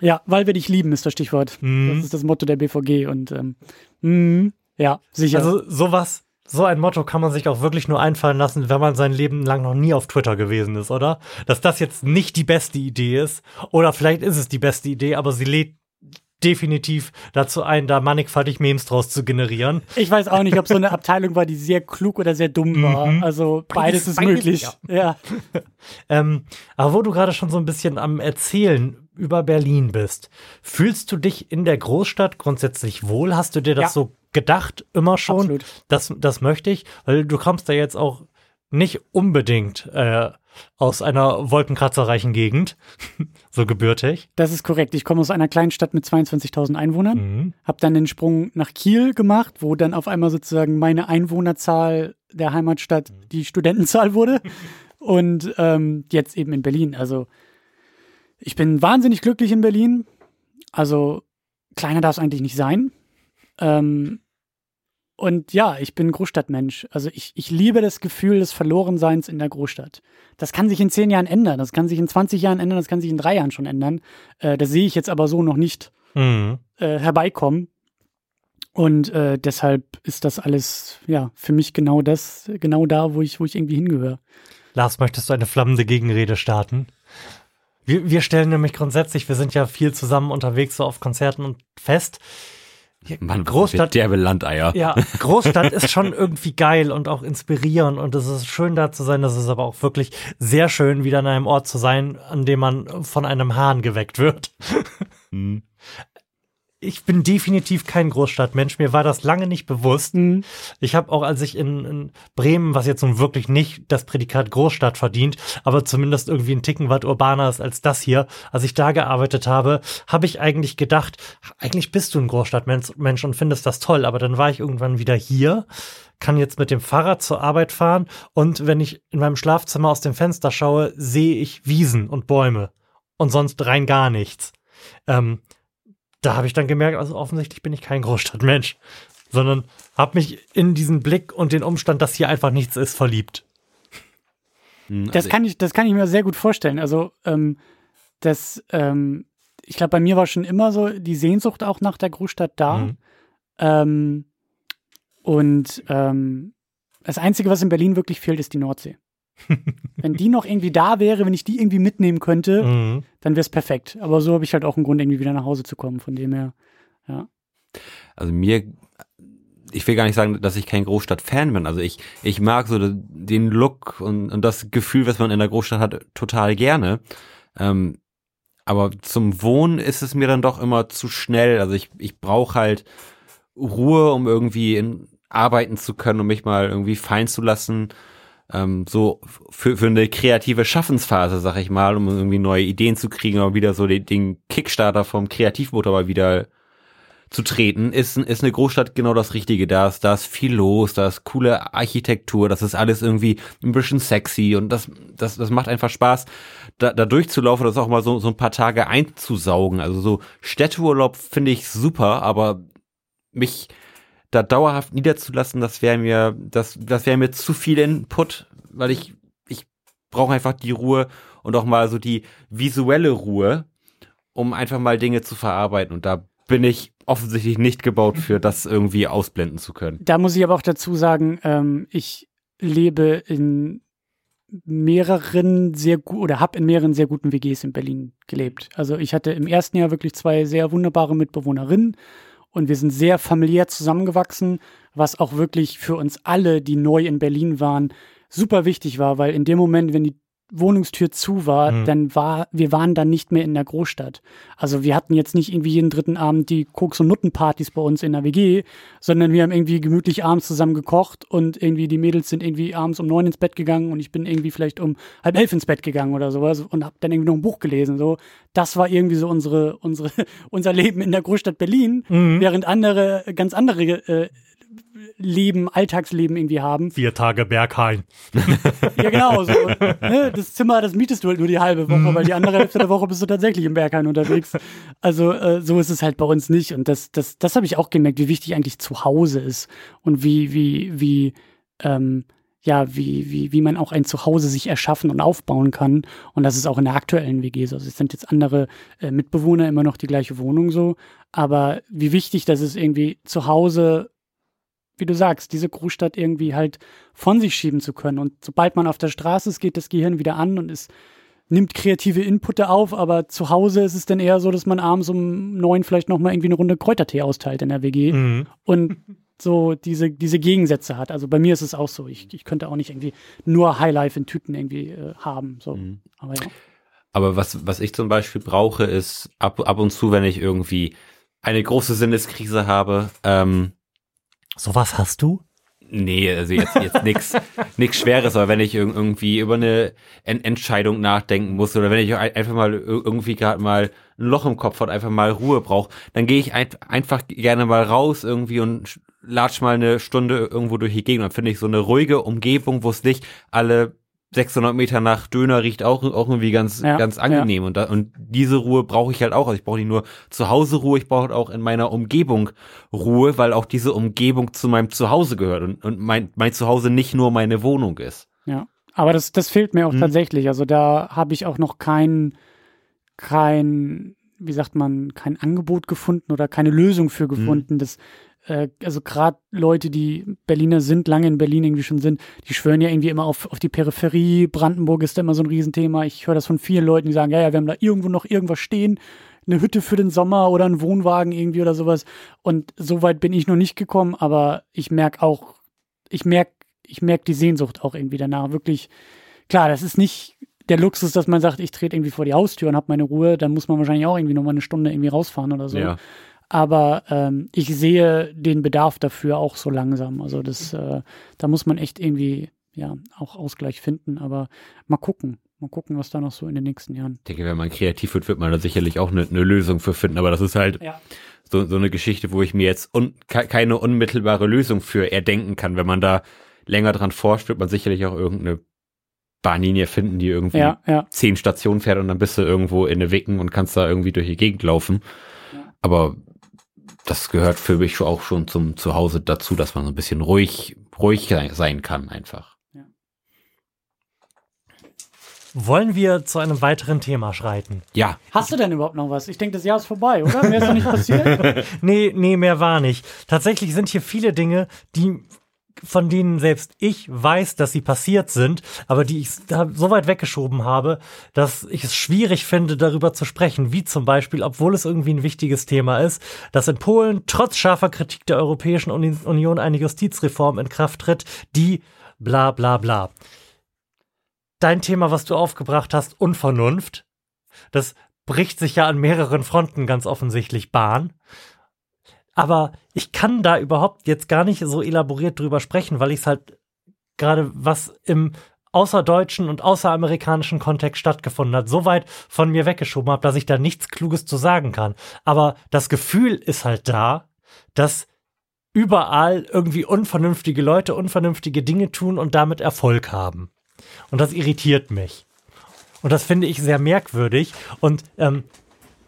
Ja, weil wir dich lieben, ist das Stichwort. Mhm. Das ist das Motto der BVG und ähm, mm, ja, sicher. Also sowas, so ein Motto kann man sich auch wirklich nur einfallen lassen, wenn man sein Leben lang noch nie auf Twitter gewesen ist, oder? Dass das jetzt nicht die beste Idee ist, oder vielleicht ist es die beste Idee, aber sie lädt definitiv dazu ein, da mannigfaltig Memes draus zu generieren. ich weiß auch nicht, ob so eine Abteilung war, die sehr klug oder sehr dumm war. Mhm. Also beides, ist beides, möglich. Ja. Ähm, aber wo du gerade schon so ein bisschen am Erzählen über Berlin bist, fühlst du dich in der Großstadt grundsätzlich wohl? Hast du dir das Ja. so gedacht immer schon? Absolut. Das, das möchte ich, weil du kommst da jetzt auch nicht unbedingt äh, aus einer wolkenkratzerreichen Gegend, so gebürtig. Das ist korrekt. Ich komme aus einer kleinen Stadt mit 22.000 Einwohnern, Mhm. habe dann den Sprung nach Kiel gemacht, wo dann auf einmal sozusagen meine Einwohnerzahl der Heimatstadt die Studentenzahl wurde. Und ähm, jetzt eben in Berlin. Also ich bin wahnsinnig glücklich in Berlin. Also kleiner darf es eigentlich nicht sein. Ähm, und ja, ich bin Großstadtmensch. Also ich, ich liebe das Gefühl des Verlorenseins in der Großstadt. Das kann sich in zehn Jahren ändern, das kann sich in 20 Jahren ändern, das kann sich in drei Jahren schon ändern. Äh, das sehe ich jetzt aber so noch nicht Mhm. äh, herbeikommen. Und äh, deshalb ist das alles, ja, für mich genau das, genau da, wo ich, wo ich irgendwie hingehöre. Lars, möchtest du eine flammende Gegenrede starten? Wir, wir stellen nämlich grundsätzlich, wir sind ja viel zusammen unterwegs, so auf Konzerten und fest. Mann, Großstadt- derbe Landeier. Ja, Großstadt ist schon irgendwie geil und auch inspirierend und es ist schön da zu sein. Das ist aber auch wirklich sehr schön, wieder an einem Ort zu sein, an dem man von einem Hahn geweckt wird. Mhm. Ich bin definitiv kein Großstadtmensch. Mir war das lange nicht bewusst. Mhm. Ich habe auch, als ich in, in Bremen, was jetzt nun wirklich nicht das Prädikat Großstadt verdient, aber zumindest irgendwie ein Ticken weit urbaner ist als das hier, als ich da gearbeitet habe, habe ich eigentlich gedacht, eigentlich bist du ein Großstadtmensch Mensch und findest das toll. Aber dann war ich irgendwann wieder hier, kann jetzt mit dem Fahrrad zur Arbeit fahren und wenn ich in meinem Schlafzimmer aus dem Fenster schaue, sehe ich Wiesen und Bäume und sonst rein gar nichts. Ähm, da habe ich dann gemerkt, also offensichtlich bin ich kein Großstadtmensch, sondern habe mich in diesen Blick und den Umstand, dass hier einfach nichts ist, verliebt. Mhm. Das Also kann ich, das kann ich mir sehr gut vorstellen. Also, ähm, das, ähm, ich glaube, bei mir war schon immer so die Sehnsucht auch nach der Großstadt da. Mhm. Ähm, und ähm, das Einzige, was in Berlin wirklich fehlt, ist die Nordsee. Wenn die noch irgendwie da wäre, wenn ich die irgendwie mitnehmen könnte, Mhm. dann wäre es perfekt. Aber so habe ich halt auch einen Grund, irgendwie wieder nach Hause zu kommen. Von dem her, ja. Also mir, ich will gar nicht sagen, dass ich kein Großstadt-Fan bin. Also ich, ich mag so den Look und, und das Gefühl, was man in der Großstadt hat, total gerne. Ähm, aber zum Wohnen ist es mir dann doch immer zu schnell. Also ich, ich brauche halt Ruhe, um irgendwie in, arbeiten zu können, um mich mal irgendwie fein zu lassen. Ähm, so für, für eine kreative Schaffensphase, sag ich mal, um irgendwie neue Ideen zu kriegen, aber wieder so den, den Kickstarter vom Kreativmotor mal wieder zu treten, ist, ist eine Großstadt genau das Richtige. Da ist, da ist viel los, da ist coole Architektur, das ist alles irgendwie ein bisschen sexy und das, das, das macht einfach Spaß, da, da durchzulaufen, das auch mal so, so ein paar Tage einzusaugen. Also so Städteurlaub finde ich super, aber mich da dauerhaft niederzulassen, das wäre mir, das, das wäre mir zu viel Input, weil ich, ich brauche einfach die Ruhe und auch mal so die visuelle Ruhe, um einfach mal Dinge zu verarbeiten. Und da bin ich offensichtlich nicht gebaut für, das irgendwie ausblenden zu können. Da muss ich aber auch dazu sagen, ähm, ich lebe in mehreren sehr gut oder habe in mehreren sehr guten WGs in Berlin gelebt. Also ich hatte im ersten Jahr wirklich zwei sehr wunderbare Mitbewohnerinnen und wir sind sehr familiär zusammengewachsen, was auch wirklich für uns alle, die neu in Berlin waren, super wichtig war, weil in dem Moment, wenn die Wohnungstür zu war, mhm. dann war, wir waren dann nicht mehr in der Großstadt. Also wir hatten jetzt nicht irgendwie jeden dritten Abend die Koks- und Nuttenpartys bei uns in der WG, sondern wir haben irgendwie gemütlich abends zusammen gekocht und irgendwie die Mädels sind irgendwie abends um neun ins Bett gegangen und ich bin irgendwie vielleicht um halb elf ins Bett gegangen oder sowas und habe dann irgendwie noch ein Buch gelesen. So, das war irgendwie so unsere, unsere, unser Leben in der Großstadt Berlin, mhm. während andere, ganz andere äh, Leben, Alltagsleben irgendwie haben. Vier Tage Berghain. ja, genau. So, ne? Das Zimmer, das mietest du halt nur die halbe Woche, weil die andere Hälfte der Woche bist du tatsächlich im Berghain unterwegs. Also äh, so ist es halt bei uns nicht. Und das, das, das habe ich auch gemerkt, wie wichtig eigentlich zu Hause ist und wie, wie, wie, ähm, ja, wie, wie, wie man auch ein Zuhause sich erschaffen und aufbauen kann. Und das ist auch in der aktuellen WG so. Also es sind jetzt andere äh, Mitbewohner immer noch die gleiche Wohnung so. Aber wie wichtig das ist, irgendwie zu Hause wie du sagst, diese Großstadt irgendwie halt von sich schieben zu können. Und sobald man auf der Straße ist, geht das Gehirn wieder an und es nimmt kreative Inputte auf, aber zu Hause ist es dann eher so, dass man abends um neun vielleicht nochmal irgendwie eine Runde Kräutertee austeilt in der WG mhm. und so diese, diese Gegensätze hat. Also bei mir ist es auch so. Ich, ich könnte auch nicht irgendwie nur Highlife in Tüten irgendwie äh, haben. So. Mhm. Aber ja. Aber was, was ich zum Beispiel brauche, ist ab, ab und zu, wenn ich irgendwie eine große Sinneskrise habe, ähm, Sowas hast du? Nee, also jetzt, jetzt nix, nix Schweres, aber wenn ich irgendwie über eine Entscheidung nachdenken muss oder wenn ich einfach mal irgendwie gerade mal ein Loch im Kopf hat, einfach mal Ruhe brauche, dann gehe ich ein, einfach gerne mal raus irgendwie und latsch mal eine Stunde irgendwo durch die Gegend. Dann finde ich so eine ruhige Umgebung, wo es nicht alle 600 Meter nach Döner riecht auch, auch irgendwie ganz, ja, ganz angenehm. Ja. Und, da, und diese Ruhe brauche ich halt auch. Also ich brauche nicht nur zu Hause Ruhe, ich brauche auch in meiner Umgebung Ruhe, weil auch diese Umgebung zu meinem Zuhause gehört und, und mein, mein Zuhause nicht nur meine Wohnung ist. Ja, aber das, das fehlt mir auch hm. tatsächlich. Also da habe ich auch noch kein, kein, wie sagt man, kein Angebot gefunden oder keine Lösung für hm. gefunden. Hm. Das äh, also gerade Leute, die Berliner sind, lange in Berlin irgendwie schon sind, die schwören ja irgendwie immer auf, auf die Peripherie. Brandenburg ist da immer so ein Riesenthema. Ich höre das von vielen Leuten, die sagen, ja, ja, wir haben da irgendwo noch irgendwas stehen, eine Hütte für den Sommer oder einen Wohnwagen irgendwie oder sowas. Und so weit bin ich noch nicht gekommen, aber ich merke auch, ich merke, ich merke die Sehnsucht auch irgendwie danach. Wirklich, klar, das ist nicht der Luxus, dass man sagt, ich trete irgendwie vor die Haustür und habe meine Ruhe, dann muss man wahrscheinlich auch irgendwie nochmal eine Stunde irgendwie rausfahren oder so. Ja. Aber ähm, ich sehe den Bedarf dafür auch so langsam. Also das, äh, da muss man echt irgendwie ja auch Ausgleich finden. Aber mal gucken. Mal gucken, was da noch so in den nächsten Jahren. Ich denke, wenn man kreativ wird, wird man da sicherlich auch eine, eine Lösung für finden. Aber das ist halt ja. so, so eine Geschichte, wo ich mir jetzt un, keine unmittelbare Lösung für erdenken kann. Wenn man da länger dran forscht, wird man sicherlich auch irgendeine Bahnlinie finden, die irgendwie ja, ja. zehn Stationen fährt und dann bist du irgendwo in eine Wicken und kannst da irgendwie durch die Gegend laufen. Aber das gehört für mich auch schon zum Zuhause dazu, dass man so ein bisschen ruhig, ruhig sein kann einfach. Ja. Wollen wir zu einem weiteren Thema schreiten? Ja. Hast du denn überhaupt noch was? Ich denke, das Jahr ist vorbei, oder? Mehr ist doch nicht passiert? nee, nee, mehr war nicht. Tatsächlich sind hier viele Dinge, die von denen selbst ich weiß, dass sie passiert sind, aber die ich so weit weggeschoben habe, dass ich es schwierig finde, darüber zu sprechen. Wie zum Beispiel, obwohl es irgendwie ein wichtiges Thema ist, dass in Polen trotz scharfer Kritik der Europäischen Union eine Justizreform in Kraft tritt, die bla bla bla. Dein Thema, was du aufgebracht hast, Unvernunft, das bricht sich ja an mehreren Fronten ganz offensichtlich Bahn. Aber ich kann da überhaupt jetzt gar nicht so elaboriert drüber sprechen, weil ich es halt gerade was im außerdeutschen und außeramerikanischen Kontext stattgefunden hat, so weit von mir weggeschoben habe, dass ich da nichts Kluges zu sagen kann. Aber das Gefühl ist halt da, dass überall irgendwie unvernünftige Leute unvernünftige Dinge tun und damit Erfolg haben. Und das irritiert mich. Und das finde ich sehr merkwürdig. Und ähm,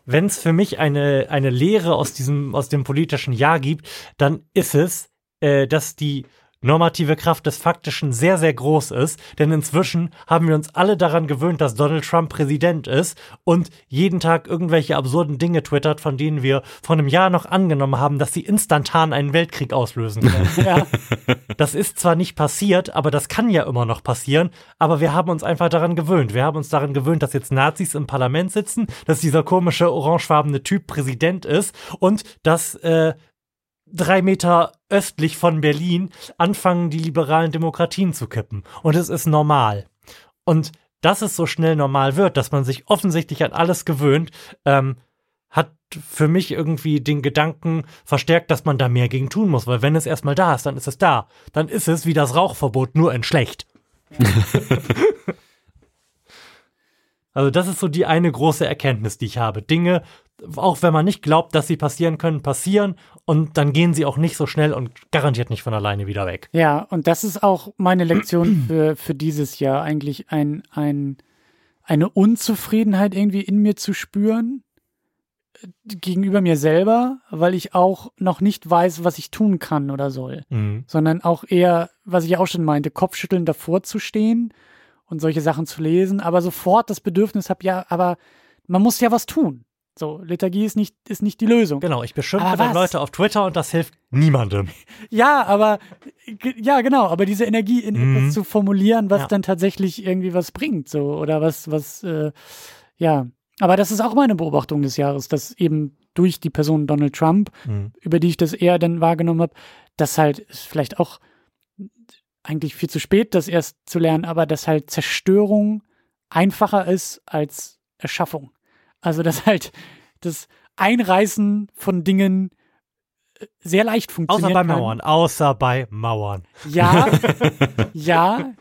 wenn es für mich eine, eine Lehre aus diesem, aus dem politischen Jahr gibt, dann ist es, äh, dass die normative Kraft des Faktischen sehr, sehr groß ist, denn inzwischen haben wir uns alle daran gewöhnt, dass Donald Trump Präsident ist und jeden Tag irgendwelche absurden Dinge twittert, von denen wir vor einem Jahr noch angenommen haben, dass sie instantan einen Weltkrieg auslösen können. ja. Das ist zwar nicht passiert, aber das kann ja immer noch passieren, aber wir haben uns einfach daran gewöhnt. Wir haben uns daran gewöhnt, dass jetzt Nazis im Parlament sitzen, dass dieser komische orangefarbene Typ Präsident ist und dass äh, drei Meter östlich von Berlin anfangen die liberalen Demokratien zu kippen. Und es ist normal. Und dass es so schnell normal wird, dass man sich offensichtlich an alles gewöhnt, ähm, hat für mich irgendwie den Gedanken verstärkt, dass man da mehr gegen tun muss, weil wenn es erstmal da ist, dann ist es da. Dann ist es wie das Rauchverbot nur in schlecht. also das ist so die eine große Erkenntnis, die ich habe. Dinge auch wenn man nicht glaubt, dass sie passieren können, passieren und dann gehen sie auch nicht so schnell und garantiert nicht von alleine wieder weg. Ja, und das ist auch meine Lektion für, für dieses Jahr, eigentlich ein, ein, eine Unzufriedenheit irgendwie in mir zu spüren äh, gegenüber mir selber, weil ich auch noch nicht weiß, was ich tun kann oder soll, mhm. sondern auch eher, was ich auch schon meinte, Kopfschütteln davor zu stehen und solche Sachen zu lesen, aber sofort das Bedürfnis habe, ja, aber man muss ja was tun. So, Lethargie ist nicht, ist nicht die Lösung. Genau, ich beschimpfe dann Leute auf Twitter und das hilft niemandem. Ja, aber, ja, genau, aber diese Energie in mhm. etwas zu formulieren, was ja. dann tatsächlich irgendwie was bringt, so, oder was, was, äh, ja. Aber das ist auch meine Beobachtung des Jahres, dass eben durch die Person Donald Trump, mhm. über die ich das eher dann wahrgenommen habe, dass halt vielleicht auch eigentlich viel zu spät, das erst zu lernen, aber dass halt Zerstörung einfacher ist als Erschaffung. Also, dass halt das Einreißen von Dingen äh, sehr leicht funktioniert. Außer bei Mauern, kann. außer bei Mauern. Ja, ja,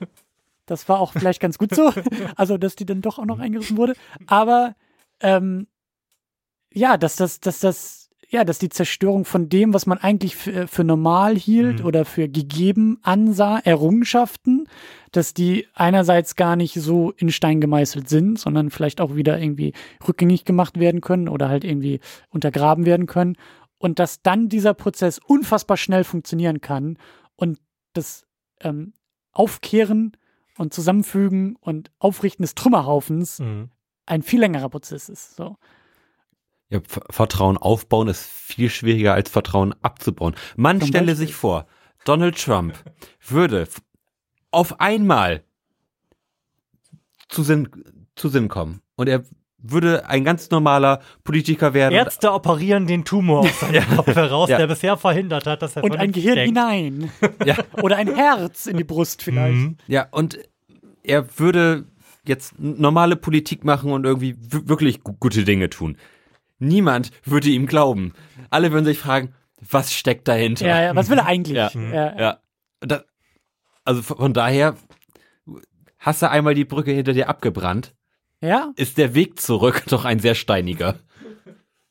das war auch vielleicht ganz gut so. Also, dass die dann doch auch noch eingerissen wurde. Aber ähm, ja, dass das, dass das ja, dass die Zerstörung von dem, was man eigentlich für, äh, für normal hielt mhm. oder für gegeben ansah, Errungenschaften, dass die einerseits gar nicht so in Stein gemeißelt sind, sondern vielleicht auch wieder irgendwie rückgängig gemacht werden können oder halt irgendwie untergraben werden können. Und dass dann dieser Prozess unfassbar schnell funktionieren kann und das ähm, Aufkehren und Zusammenfügen und Aufrichten des Trümmerhaufens mhm. ein viel längerer Prozess ist. So. Ja, Vertrauen aufbauen ist viel schwieriger als Vertrauen abzubauen. Man Zum stelle Beispiel. sich vor, Donald Trump würde auf einmal zu Sinn, zu Sinn kommen und er würde ein ganz normaler Politiker werden. Ärzte operieren den Tumor aus seinem ja. Kopf heraus, ja. der bisher verhindert hat, dass er Und ein Gehirn denkt. hinein. ja. Oder ein Herz in die Brust vielleicht. Mhm. Ja, und er würde jetzt normale Politik machen und irgendwie wirklich gute Dinge tun. Niemand würde ihm glauben. Alle würden sich fragen, was steckt dahinter? Ja, ja was will er eigentlich? Ja, ja. ja. Das, also von daher, hast du einmal die Brücke hinter dir abgebrannt? Ja. Ist der Weg zurück doch ein sehr steiniger.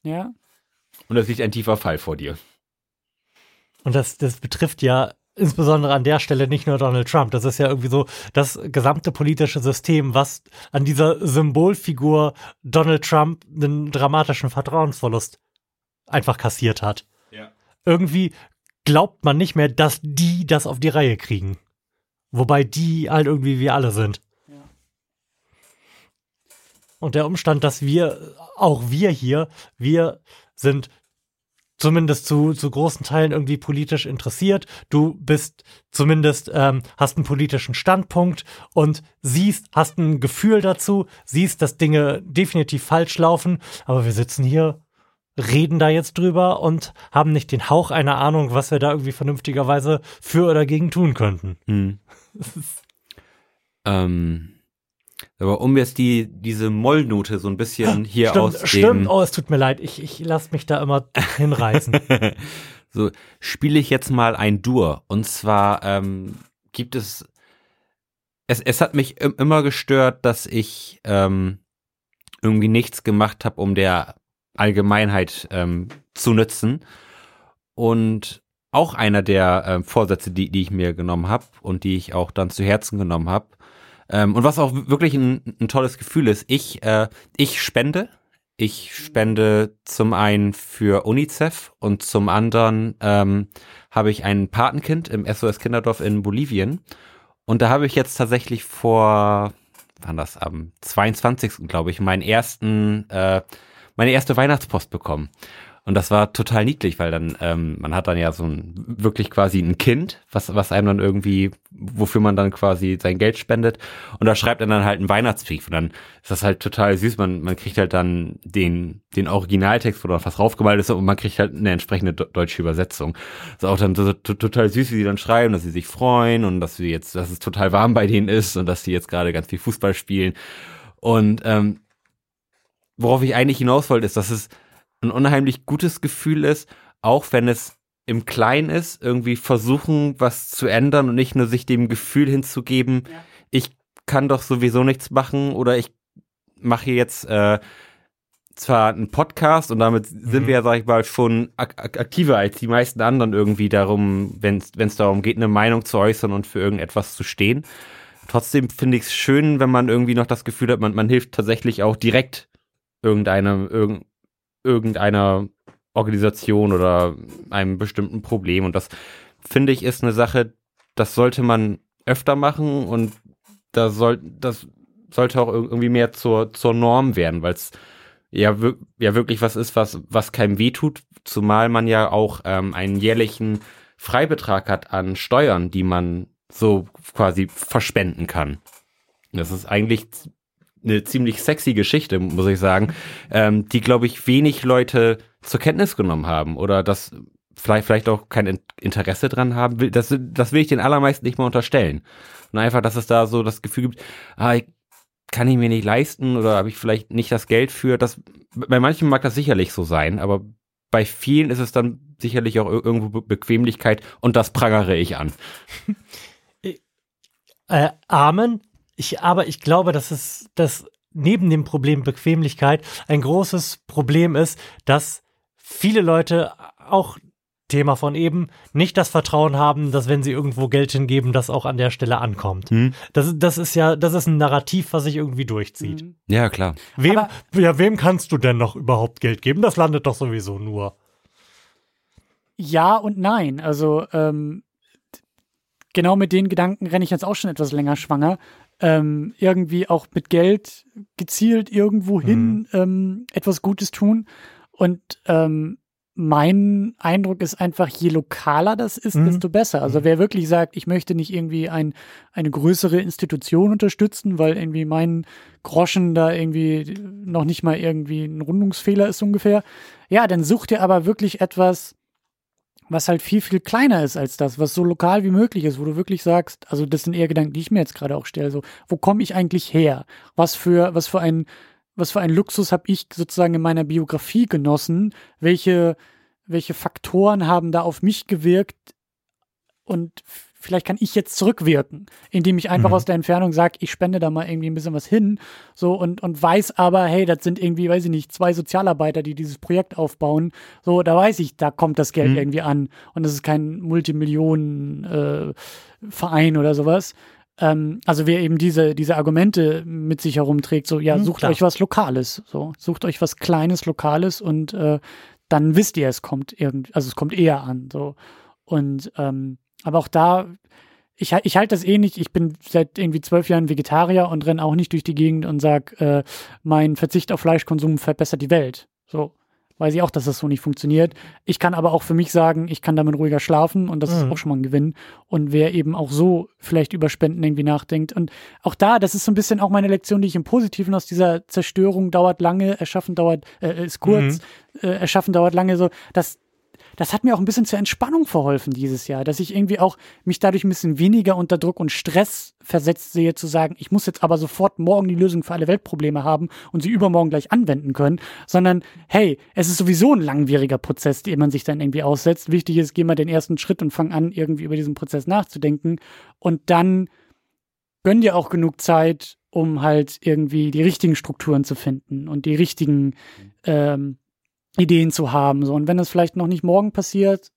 Ja. Und es liegt ein tiefer Fall vor dir. Und das, das betrifft ja insbesondere an der Stelle nicht nur Donald Trump. Das ist ja irgendwie so das gesamte politische System, was an dieser Symbolfigur Donald Trump einen dramatischen Vertrauensverlust einfach kassiert hat. Ja. Irgendwie glaubt man nicht mehr, dass die das auf die Reihe kriegen. Wobei die halt irgendwie wir alle sind. Ja. Und der Umstand, dass wir, auch wir hier, wir sind zumindest zu, zu großen Teilen irgendwie politisch interessiert. Du bist zumindest, ähm, hast einen politischen Standpunkt und siehst, hast ein Gefühl dazu, siehst, dass Dinge definitiv falsch laufen, aber wir sitzen hier, reden da jetzt drüber und haben nicht den Hauch einer Ahnung, was wir da irgendwie vernünftigerweise für oder gegen tun könnten. Hm. ähm aber um jetzt die, diese Mollnote so ein bisschen hier stimmt, aus Stimmt, oh, es tut mir leid, ich, ich lasse mich da immer hinreißen. so, spiele ich jetzt mal ein Dur. Und zwar ähm, gibt es es, es hat mich immer gestört, dass ich ähm, irgendwie nichts gemacht habe, um der Allgemeinheit ähm, zu nützen. Und auch einer der äh, Vorsätze, die, die ich mir genommen habe und die ich auch dann zu Herzen genommen habe. Ähm, und was auch wirklich ein, ein tolles Gefühl ist, ich, äh, ich spende. Ich spende zum einen für UNICEF und zum anderen ähm, habe ich ein Patenkind im SOS Kinderdorf in Bolivien. Und da habe ich jetzt tatsächlich vor, wann das, am 22. glaube ich, meinen ersten, äh, meine erste Weihnachtspost bekommen. Und das war total niedlich, weil dann, ähm, man hat dann ja so ein, wirklich quasi ein Kind, was, was einem dann irgendwie, wofür man dann quasi sein Geld spendet. Und da schreibt er dann halt einen Weihnachtsbrief. Und dann ist das halt total süß. Man, man kriegt halt dann den, den Originaltext, wo dann was draufgemalt ist und man kriegt halt eine entsprechende deutsche Übersetzung. Das ist auch dann total süß, wie sie dann schreiben, dass sie sich freuen und dass sie jetzt, dass es total warm bei denen ist und dass sie jetzt gerade ganz viel Fußball spielen. Und ähm, worauf ich eigentlich hinaus wollte, ist, dass es ein unheimlich gutes Gefühl ist, auch wenn es im Kleinen ist, irgendwie versuchen, was zu ändern und nicht nur sich dem Gefühl hinzugeben, ja. ich kann doch sowieso nichts machen oder ich mache hier jetzt äh, zwar einen Podcast und damit mhm. sind wir ja, sag ich mal, schon ak aktiver als die meisten anderen irgendwie darum, wenn es darum geht, eine Meinung zu äußern und für irgendetwas zu stehen. Trotzdem finde ich es schön, wenn man irgendwie noch das Gefühl hat, man, man hilft tatsächlich auch direkt irgendeinem, irgend, irgendeiner Organisation oder einem bestimmten Problem. Und das finde ich ist eine Sache, das sollte man öfter machen und da soll, das sollte auch irgendwie mehr zur, zur Norm werden, weil es ja, ja wirklich was ist, was, was keinem wehtut, zumal man ja auch ähm, einen jährlichen Freibetrag hat an Steuern, die man so quasi verspenden kann. Das ist eigentlich eine ziemlich sexy Geschichte, muss ich sagen, ähm, die, glaube ich, wenig Leute zur Kenntnis genommen haben oder das vielleicht, vielleicht auch kein Interesse dran haben. Das, das will ich den allermeisten nicht mal unterstellen. Und einfach, dass es da so das Gefühl gibt, ah, ich, kann ich mir nicht leisten oder habe ich vielleicht nicht das Geld für. Das, bei manchen mag das sicherlich so sein, aber bei vielen ist es dann sicherlich auch irgendwo Bequemlichkeit und das prangere ich an. Äh, Amen. Ich, aber ich glaube, dass es, dass neben dem Problem Bequemlichkeit ein großes Problem ist, dass viele Leute auch Thema von eben, nicht das Vertrauen haben, dass wenn sie irgendwo Geld hingeben, das auch an der Stelle ankommt. Hm. Das, das ist ja, das ist ein Narrativ, was sich irgendwie durchzieht. Hm. Ja, klar. Wem, ja, wem kannst du denn noch überhaupt Geld geben? Das landet doch sowieso nur. Ja und nein. Also, ähm, genau mit den Gedanken renne ich jetzt auch schon etwas länger schwanger ähm, irgendwie auch mit Geld gezielt irgendwo hin mhm. ähm, etwas Gutes tun. Und ähm, mein Eindruck ist einfach, je lokaler das ist, mhm. desto besser. Also mhm. wer wirklich sagt, ich möchte nicht irgendwie ein, eine größere Institution unterstützen, weil irgendwie mein Groschen da irgendwie noch nicht mal irgendwie ein Rundungsfehler ist ungefähr, ja, dann sucht ihr aber wirklich etwas, was halt viel, viel kleiner ist als das, was so lokal wie möglich ist, wo du wirklich sagst, also das sind eher Gedanken, die ich mir jetzt gerade auch stelle, so, wo komme ich eigentlich her? Was für, was für ein, was für ein Luxus habe ich sozusagen in meiner Biografie genossen? Welche, welche Faktoren haben da auf mich gewirkt? Und vielleicht kann ich jetzt zurückwirken, indem ich einfach mhm. aus der Entfernung sage, ich spende da mal irgendwie ein bisschen was hin, so und, und weiß aber, hey, das sind irgendwie, weiß ich nicht, zwei Sozialarbeiter, die dieses Projekt aufbauen, so, da weiß ich, da kommt das Geld mhm. irgendwie an und das ist kein Multimillionen-Verein äh, oder sowas. Ähm, also wer eben diese, diese Argumente mit sich herumträgt, so, ja, mhm, sucht klar. euch was Lokales, so, sucht euch was Kleines, Lokales und äh, dann wisst ihr, es kommt irgendwie, also es kommt eher an, so. Und ähm, aber auch da, ich, ich halte das eh nicht. Ich bin seit irgendwie zwölf Jahren Vegetarier und renne auch nicht durch die Gegend und sage, äh, mein Verzicht auf Fleischkonsum verbessert die Welt. So weiß ich auch, dass das so nicht funktioniert. Ich kann aber auch für mich sagen, ich kann damit ruhiger schlafen und das mhm. ist auch schon mal ein Gewinn. Und wer eben auch so vielleicht über Spenden irgendwie nachdenkt. Und auch da, das ist so ein bisschen auch meine Lektion, die ich im Positiven aus dieser Zerstörung dauert lange, erschaffen dauert, äh, ist kurz, mhm. äh, erschaffen dauert lange, so, dass das hat mir auch ein bisschen zur Entspannung verholfen dieses Jahr, dass ich irgendwie auch mich dadurch ein bisschen weniger unter Druck und Stress versetzt sehe, zu sagen, ich muss jetzt aber sofort morgen die Lösung für alle Weltprobleme haben und sie übermorgen gleich anwenden können, sondern hey, es ist sowieso ein langwieriger Prozess, den man sich dann irgendwie aussetzt. Wichtig ist, geh mal den ersten Schritt und fang an, irgendwie über diesen Prozess nachzudenken und dann gönn dir auch genug Zeit, um halt irgendwie die richtigen Strukturen zu finden und die richtigen ähm, Ideen zu haben. So. Und wenn das vielleicht noch nicht morgen passiert,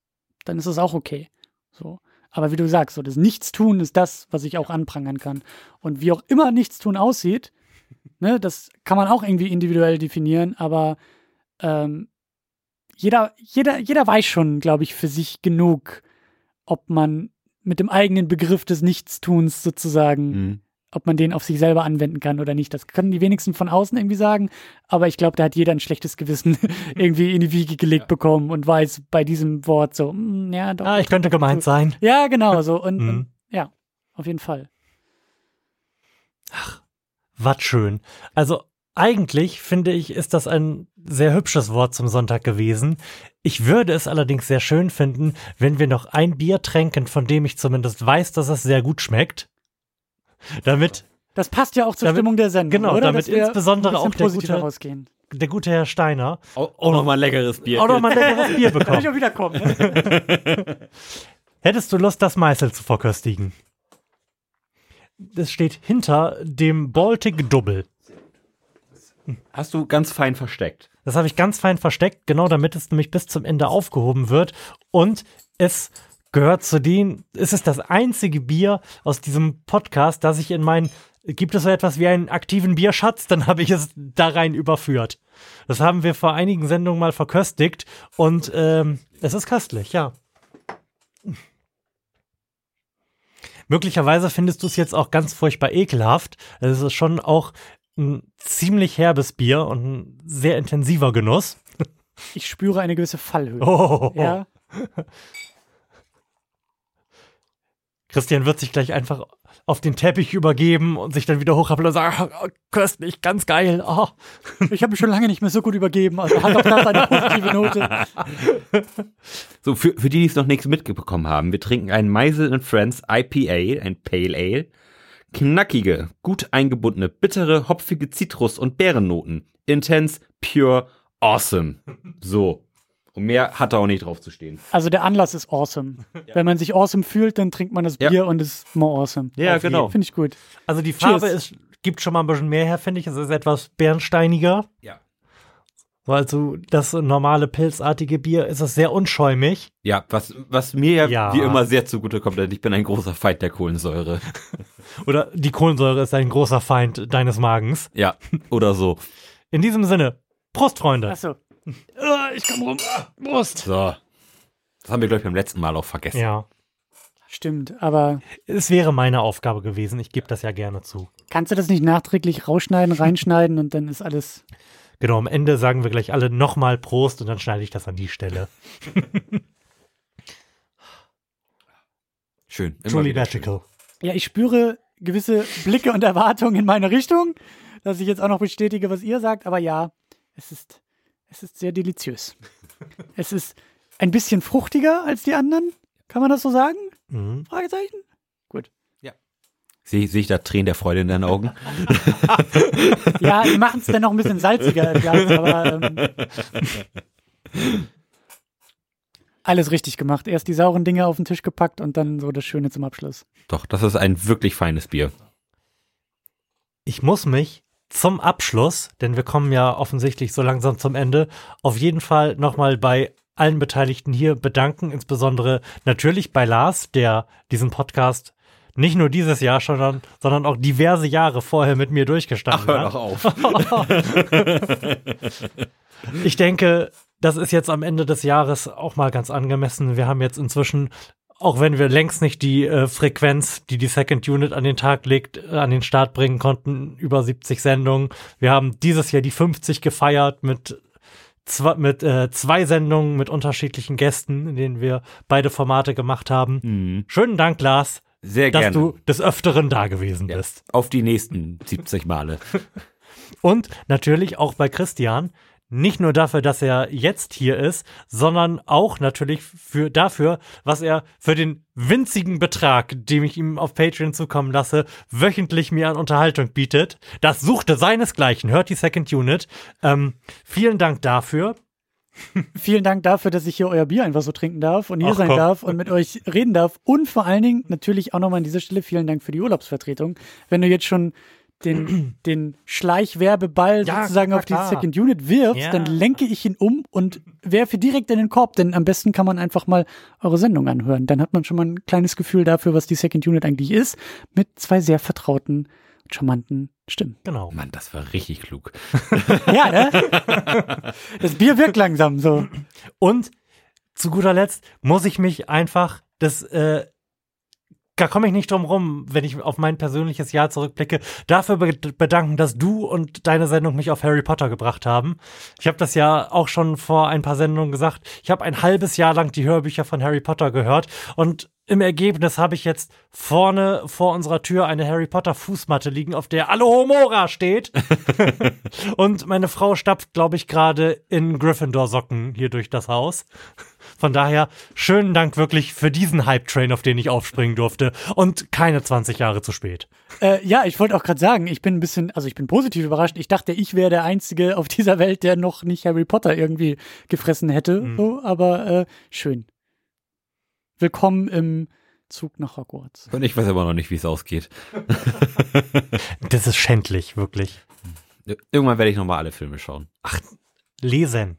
dann ist es auch okay. So. Aber wie du sagst, so das Nichtstun ist das, was ich auch anprangern kann. Und wie auch immer Nichtstun aussieht, ne, das kann man auch irgendwie individuell definieren, aber ähm, jeder, jeder, jeder weiß schon, glaube ich, für sich genug, ob man mit dem eigenen Begriff des Nichtstuns sozusagen Mhm. Ob man den auf sich selber anwenden kann oder nicht. Das können die wenigsten von außen irgendwie sagen, aber ich glaube, da hat jeder ein schlechtes Gewissen irgendwie in die Wiege gelegt bekommen und weiß bei diesem Wort so, mm, ja, doch. Ah, ich könnte gemeint sein. ja, genau so. Und, Mhm. und ja, auf jeden Fall. Was schön. Also eigentlich finde ich, ist das ein sehr hübsches Wort zum Sonntag gewesen. Ich würde es allerdings sehr schön finden, wenn wir noch ein Bier tränken, von dem ich zumindest weiß, dass es sehr gut schmeckt. Damit Das passt ja auch zur Damit- Stimmung der Sendung. genau, oder? damit insbesondere auch der gute- rausgehen. der gute Herr Steiner Auch, auch noch mal ein leckeres Bier. auch noch mal ein leckeres Bier Kann bekommt. ich auch wiederkommen. Ne? Hättest du Lust, das Meißel zu verköstigen? Das steht hinter dem Baltic Double. Hast du ganz fein versteckt. Das habe ich ganz fein versteckt, genau damit es nämlich bis zum Ende aufgehoben wird. Und es gehört zu den, es ist das einzige Bier aus diesem Podcast, das ich in meinen, gibt es so etwas wie einen aktiven Bierschatz, dann habe ich es da rein überführt. Das haben wir vor einigen Sendungen mal verköstigt und ähm, es ist köstlich, ja. Möglicherweise findest du es jetzt auch ganz furchtbar ekelhaft. Es ist schon auch ein ziemlich herbes Bier und ein sehr intensiver Genuss. Ich spüre eine gewisse Fallhöhe. Oh, Ja, Christian wird sich gleich einfach auf den Teppich übergeben und sich dann wieder hochrappeln und sagen, oh, köstlich, ganz geil. Oh. ich habe mich schon lange nicht mehr so gut übergeben. Also hat auch das eine positive Note. So, für, für die, die es noch nichts mitbekommen haben, wir trinken einen Meisel Friends IPA, ein Pale Ale. Knackige, gut eingebundene, bittere, hopfige Zitrus- und Beerennoten. Intens, pure, awesome. So. Und mehr hat da auch nicht drauf zu stehen. Also der Anlass ist awesome. Wenn man sich awesome fühlt, dann trinkt man das Ja. Bier und ist more awesome. Ja, Auf genau. Finde ich gut. Also die Farbe Cheers. ist, gibt schon mal ein bisschen mehr her, finde ich. Es ist etwas bernsteiniger. Ja. So, Also das normale pilzartige Bier ist es sehr unschäumig. Ja, was, was mir ja, Ja. wie immer sehr zugutekommt, denn ich bin ein großer Feind der Kohlensäure. Oder die Kohlensäure ist ein großer Feind deines Magens. Ja, oder so. In diesem Sinne, Prost, Freunde. Achso. Ich komm rum. Prost. So. Das haben wir, glaube ich, beim letzten Mal auch vergessen. Ja, Stimmt, aber es wäre meine Aufgabe gewesen. Ich gebe das ja gerne zu. kannst du das nicht nachträglich rausschneiden, reinschneiden und dann ist alles. Genau, am Ende sagen wir gleich alle nochmal Prost und dann schneide ich das an die Stelle. Schön. Truly schön. magical. Ja, ich spüre gewisse Blicke und Erwartungen in meine Richtung, dass ich jetzt auch noch bestätige, was ihr sagt, aber ja, es ist, es ist sehr deliziös. es ist ein bisschen fruchtiger als die anderen. Kann man das so sagen? Mhm. Fragezeichen? Sehe seh ich da Tränen der Freude in deinen Augen? Ja, die machen es dann noch ein bisschen salziger im Glas, aber ähm, alles richtig gemacht. Erst die sauren Dinge auf den Tisch gepackt und dann so das Schöne zum Abschluss. Doch, das ist ein wirklich feines Bier. Ich muss mich zum Abschluss, denn wir kommen ja offensichtlich so langsam zum Ende, auf jeden Fall nochmal bei allen Beteiligten hier bedanken, insbesondere natürlich bei Lars, der diesen Podcast nicht nur dieses Jahr schon, sondern auch diverse Jahre vorher mit mir durchgestanden hat. auf. Ich denke, das ist jetzt am Ende des Jahres auch mal ganz angemessen. Wir haben jetzt inzwischen, auch wenn wir längst nicht die äh, Frequenz, die die Second Unit an den Tag legt, äh, an den Start bringen konnten, über 70 Sendungen. Wir haben dieses Jahr die 50 gefeiert mit zwei, mit äh, zwei Sendungen mit unterschiedlichen Gästen, in denen wir beide Formate gemacht haben. Mhm. Schönen Dank, Lars, Sehr dass gerne. du des Öfteren da gewesen Ja. bist. Auf die nächsten 70 Male. Und natürlich auch bei Christian. Nicht nur dafür, dass er jetzt hier ist, sondern auch natürlich für dafür, was er für den winzigen Betrag, den ich ihm auf Patreon zukommen lasse, wöchentlich mir an Unterhaltung bietet. Das suchte seinesgleichen. Hört die Second Unit. Ähm, vielen Dank dafür. Vielen Dank dafür, dass ich hier euer Bier einfach so trinken darf und hier Ach, sein komm. darf und mit euch reden darf. Und vor allen Dingen natürlich auch nochmal an dieser Stelle vielen Dank für die Urlaubsvertretung. Wenn du jetzt schon den, den Schleichwerbeball Ja, sozusagen auf die klar. Second Unit wirfst, Ja. dann lenke ich ihn um und werfe direkt in den Korb, denn am besten kann man einfach mal eure Sendung anhören. Dann hat man schon mal ein kleines Gefühl dafür, was die Second Unit eigentlich ist, mit zwei sehr vertrauten, charmanten Stimmen. Genau. Mann, das war richtig klug. Ja, ne? Das Bier wirkt langsam so. Und zu guter Letzt muss ich mich einfach das, äh, da komme ich nicht drum rum, wenn ich auf mein persönliches Jahr zurückblicke, dafür be bedanken, dass du und deine Sendung mich auf Harry Potter gebracht haben. Ich habe das ja auch schon vor ein paar Sendungen gesagt. Ich habe ein halbes Jahr lang die Hörbücher von Harry Potter gehört und im Ergebnis habe ich jetzt vorne vor unserer Tür eine Harry Potter Fußmatte liegen, auf der Alohomora steht. und meine Frau stapft, glaube ich, gerade in Gryffindor-Socken hier durch das Haus. Von daher, schönen Dank wirklich für diesen Hype-Train, auf den ich aufspringen durfte. Und keine 20 Jahre zu spät. Äh, ja, ich wollte auch gerade sagen, ich bin ein bisschen, also ich bin positiv überrascht. Ich dachte, ich wäre der Einzige auf dieser Welt, der noch nicht Harry Potter irgendwie gefressen hätte. Mhm. So, aber äh, schön. Willkommen im Zug nach Hogwarts. Und ich weiß aber noch nicht, wie es ausgeht. Das ist schändlich, wirklich. Irgendwann werde ich nochmal alle Filme schauen. Lesen.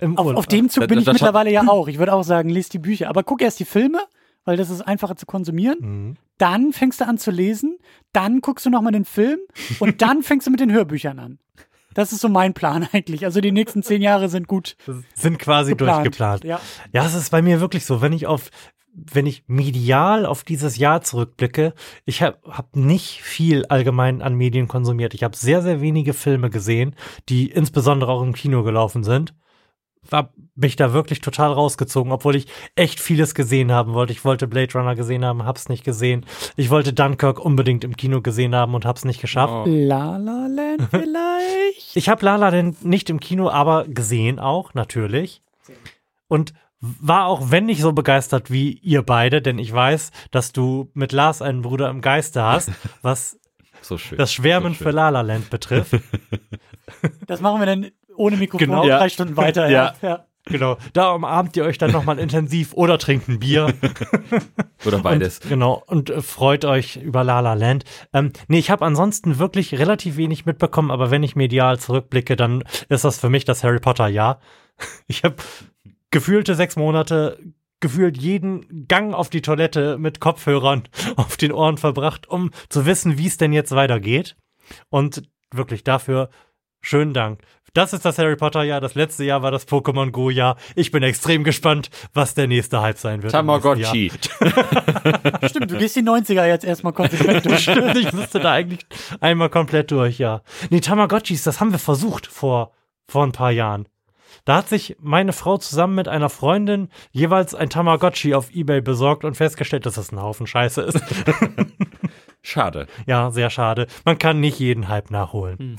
Im Auf, auf dem Zug Da- bin da- ich mittlerweile ja auch. Ich würde auch sagen, lest die Bücher. Aber guck erst die Filme, weil das ist einfacher zu konsumieren. Mhm. Dann fängst du an zu lesen. Dann guckst du nochmal den Film. Und dann fängst du mit den Hörbüchern an. Das ist so mein Plan eigentlich. Also die nächsten zehn Jahre sind gut Sind quasi geplant. durchgeplant. Ja. Ja, es ist bei mir wirklich so, wenn ich auf, wenn ich medial auf dieses Jahr zurückblicke, ich habe hab nicht viel allgemein an Medien konsumiert. Ich habe sehr, sehr wenige Filme gesehen, die insbesondere auch im Kino gelaufen sind. Hab mich da wirklich total rausgezogen, obwohl ich echt vieles gesehen haben wollte. Ich wollte Blade Runner gesehen haben, hab's nicht gesehen. Ich wollte Dunkirk unbedingt im Kino gesehen haben und hab's nicht geschafft. Oh. La La Land vielleicht. Ich habe Lala denn nicht im Kino, aber gesehen auch, natürlich. Und war auch, wenn nicht so begeistert wie ihr beide, denn ich weiß, dass du mit Lars einen Bruder im Geiste hast, was So schön. das Schwärmen so für La La Land betrifft. Das machen wir dann ohne Mikrofon Genau. drei Ja. Stunden weiter. Ja. Ja. ja. Genau, da umarmt ihr euch dann nochmal intensiv oder trinkt ein Bier. Oder beides. Und, genau, und äh, freut euch über La La Land. Ähm, nee, ich habe ansonsten wirklich relativ wenig mitbekommen, aber wenn ich medial zurückblicke, dann ist das für mich das Harry Potter Jahr. Ich habe gefühlte sechs Monate gefühlt jeden Gang auf die Toilette mit Kopfhörern auf den Ohren verbracht, um zu wissen, wie es denn jetzt weitergeht. Und wirklich dafür schönen Dank. Das ist das Harry Potter Jahr. Das letzte Jahr war das Pokémon Go Jahr. Ich bin extrem gespannt, was der nächste Hype sein wird. Tamagotchi. Stimmt, du gehst die 90er jetzt erstmal konsequent durch. ich müsste da eigentlich einmal komplett durch, ja. Nee, Tamagotchis, das haben wir versucht vor, vor ein paar Jahren. Da hat sich meine Frau zusammen mit einer Freundin jeweils ein Tamagotchi auf Ebay besorgt und festgestellt, dass das ein Haufen Scheiße ist. Schade. ja, sehr schade. Man kann nicht jeden Hype nachholen.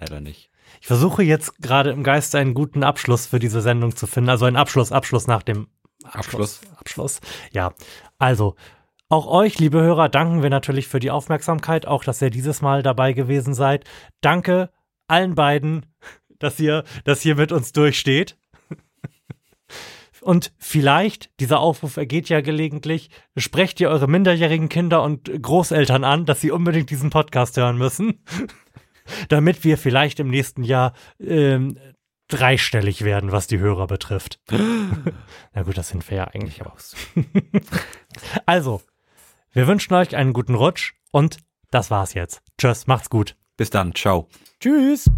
Leider nicht. Ich versuche jetzt gerade im Geiste einen guten Abschluss für diese Sendung zu finden. Also einen Abschluss, Abschluss nach dem Abschluss. Abschluss. Ja, also auch euch, liebe Hörer, danken wir natürlich für die Aufmerksamkeit, auch dass ihr dieses Mal dabei gewesen seid. Danke allen beiden, dass ihr, dass ihr mit uns durchsteht. Und vielleicht, dieser Aufruf ergeht ja gelegentlich, sprecht ihr eure minderjährigen Kinder und Großeltern an, dass sie unbedingt diesen Podcast hören müssen, damit wir vielleicht im nächsten Jahr ähm, dreistellig werden, was die Hörer betrifft. Na gut, das sind wir ja eigentlich auch. Also, wir wünschen euch einen guten Rutsch und das war's jetzt. Tschüss, macht's gut. Bis dann. Ciao. Tschüss.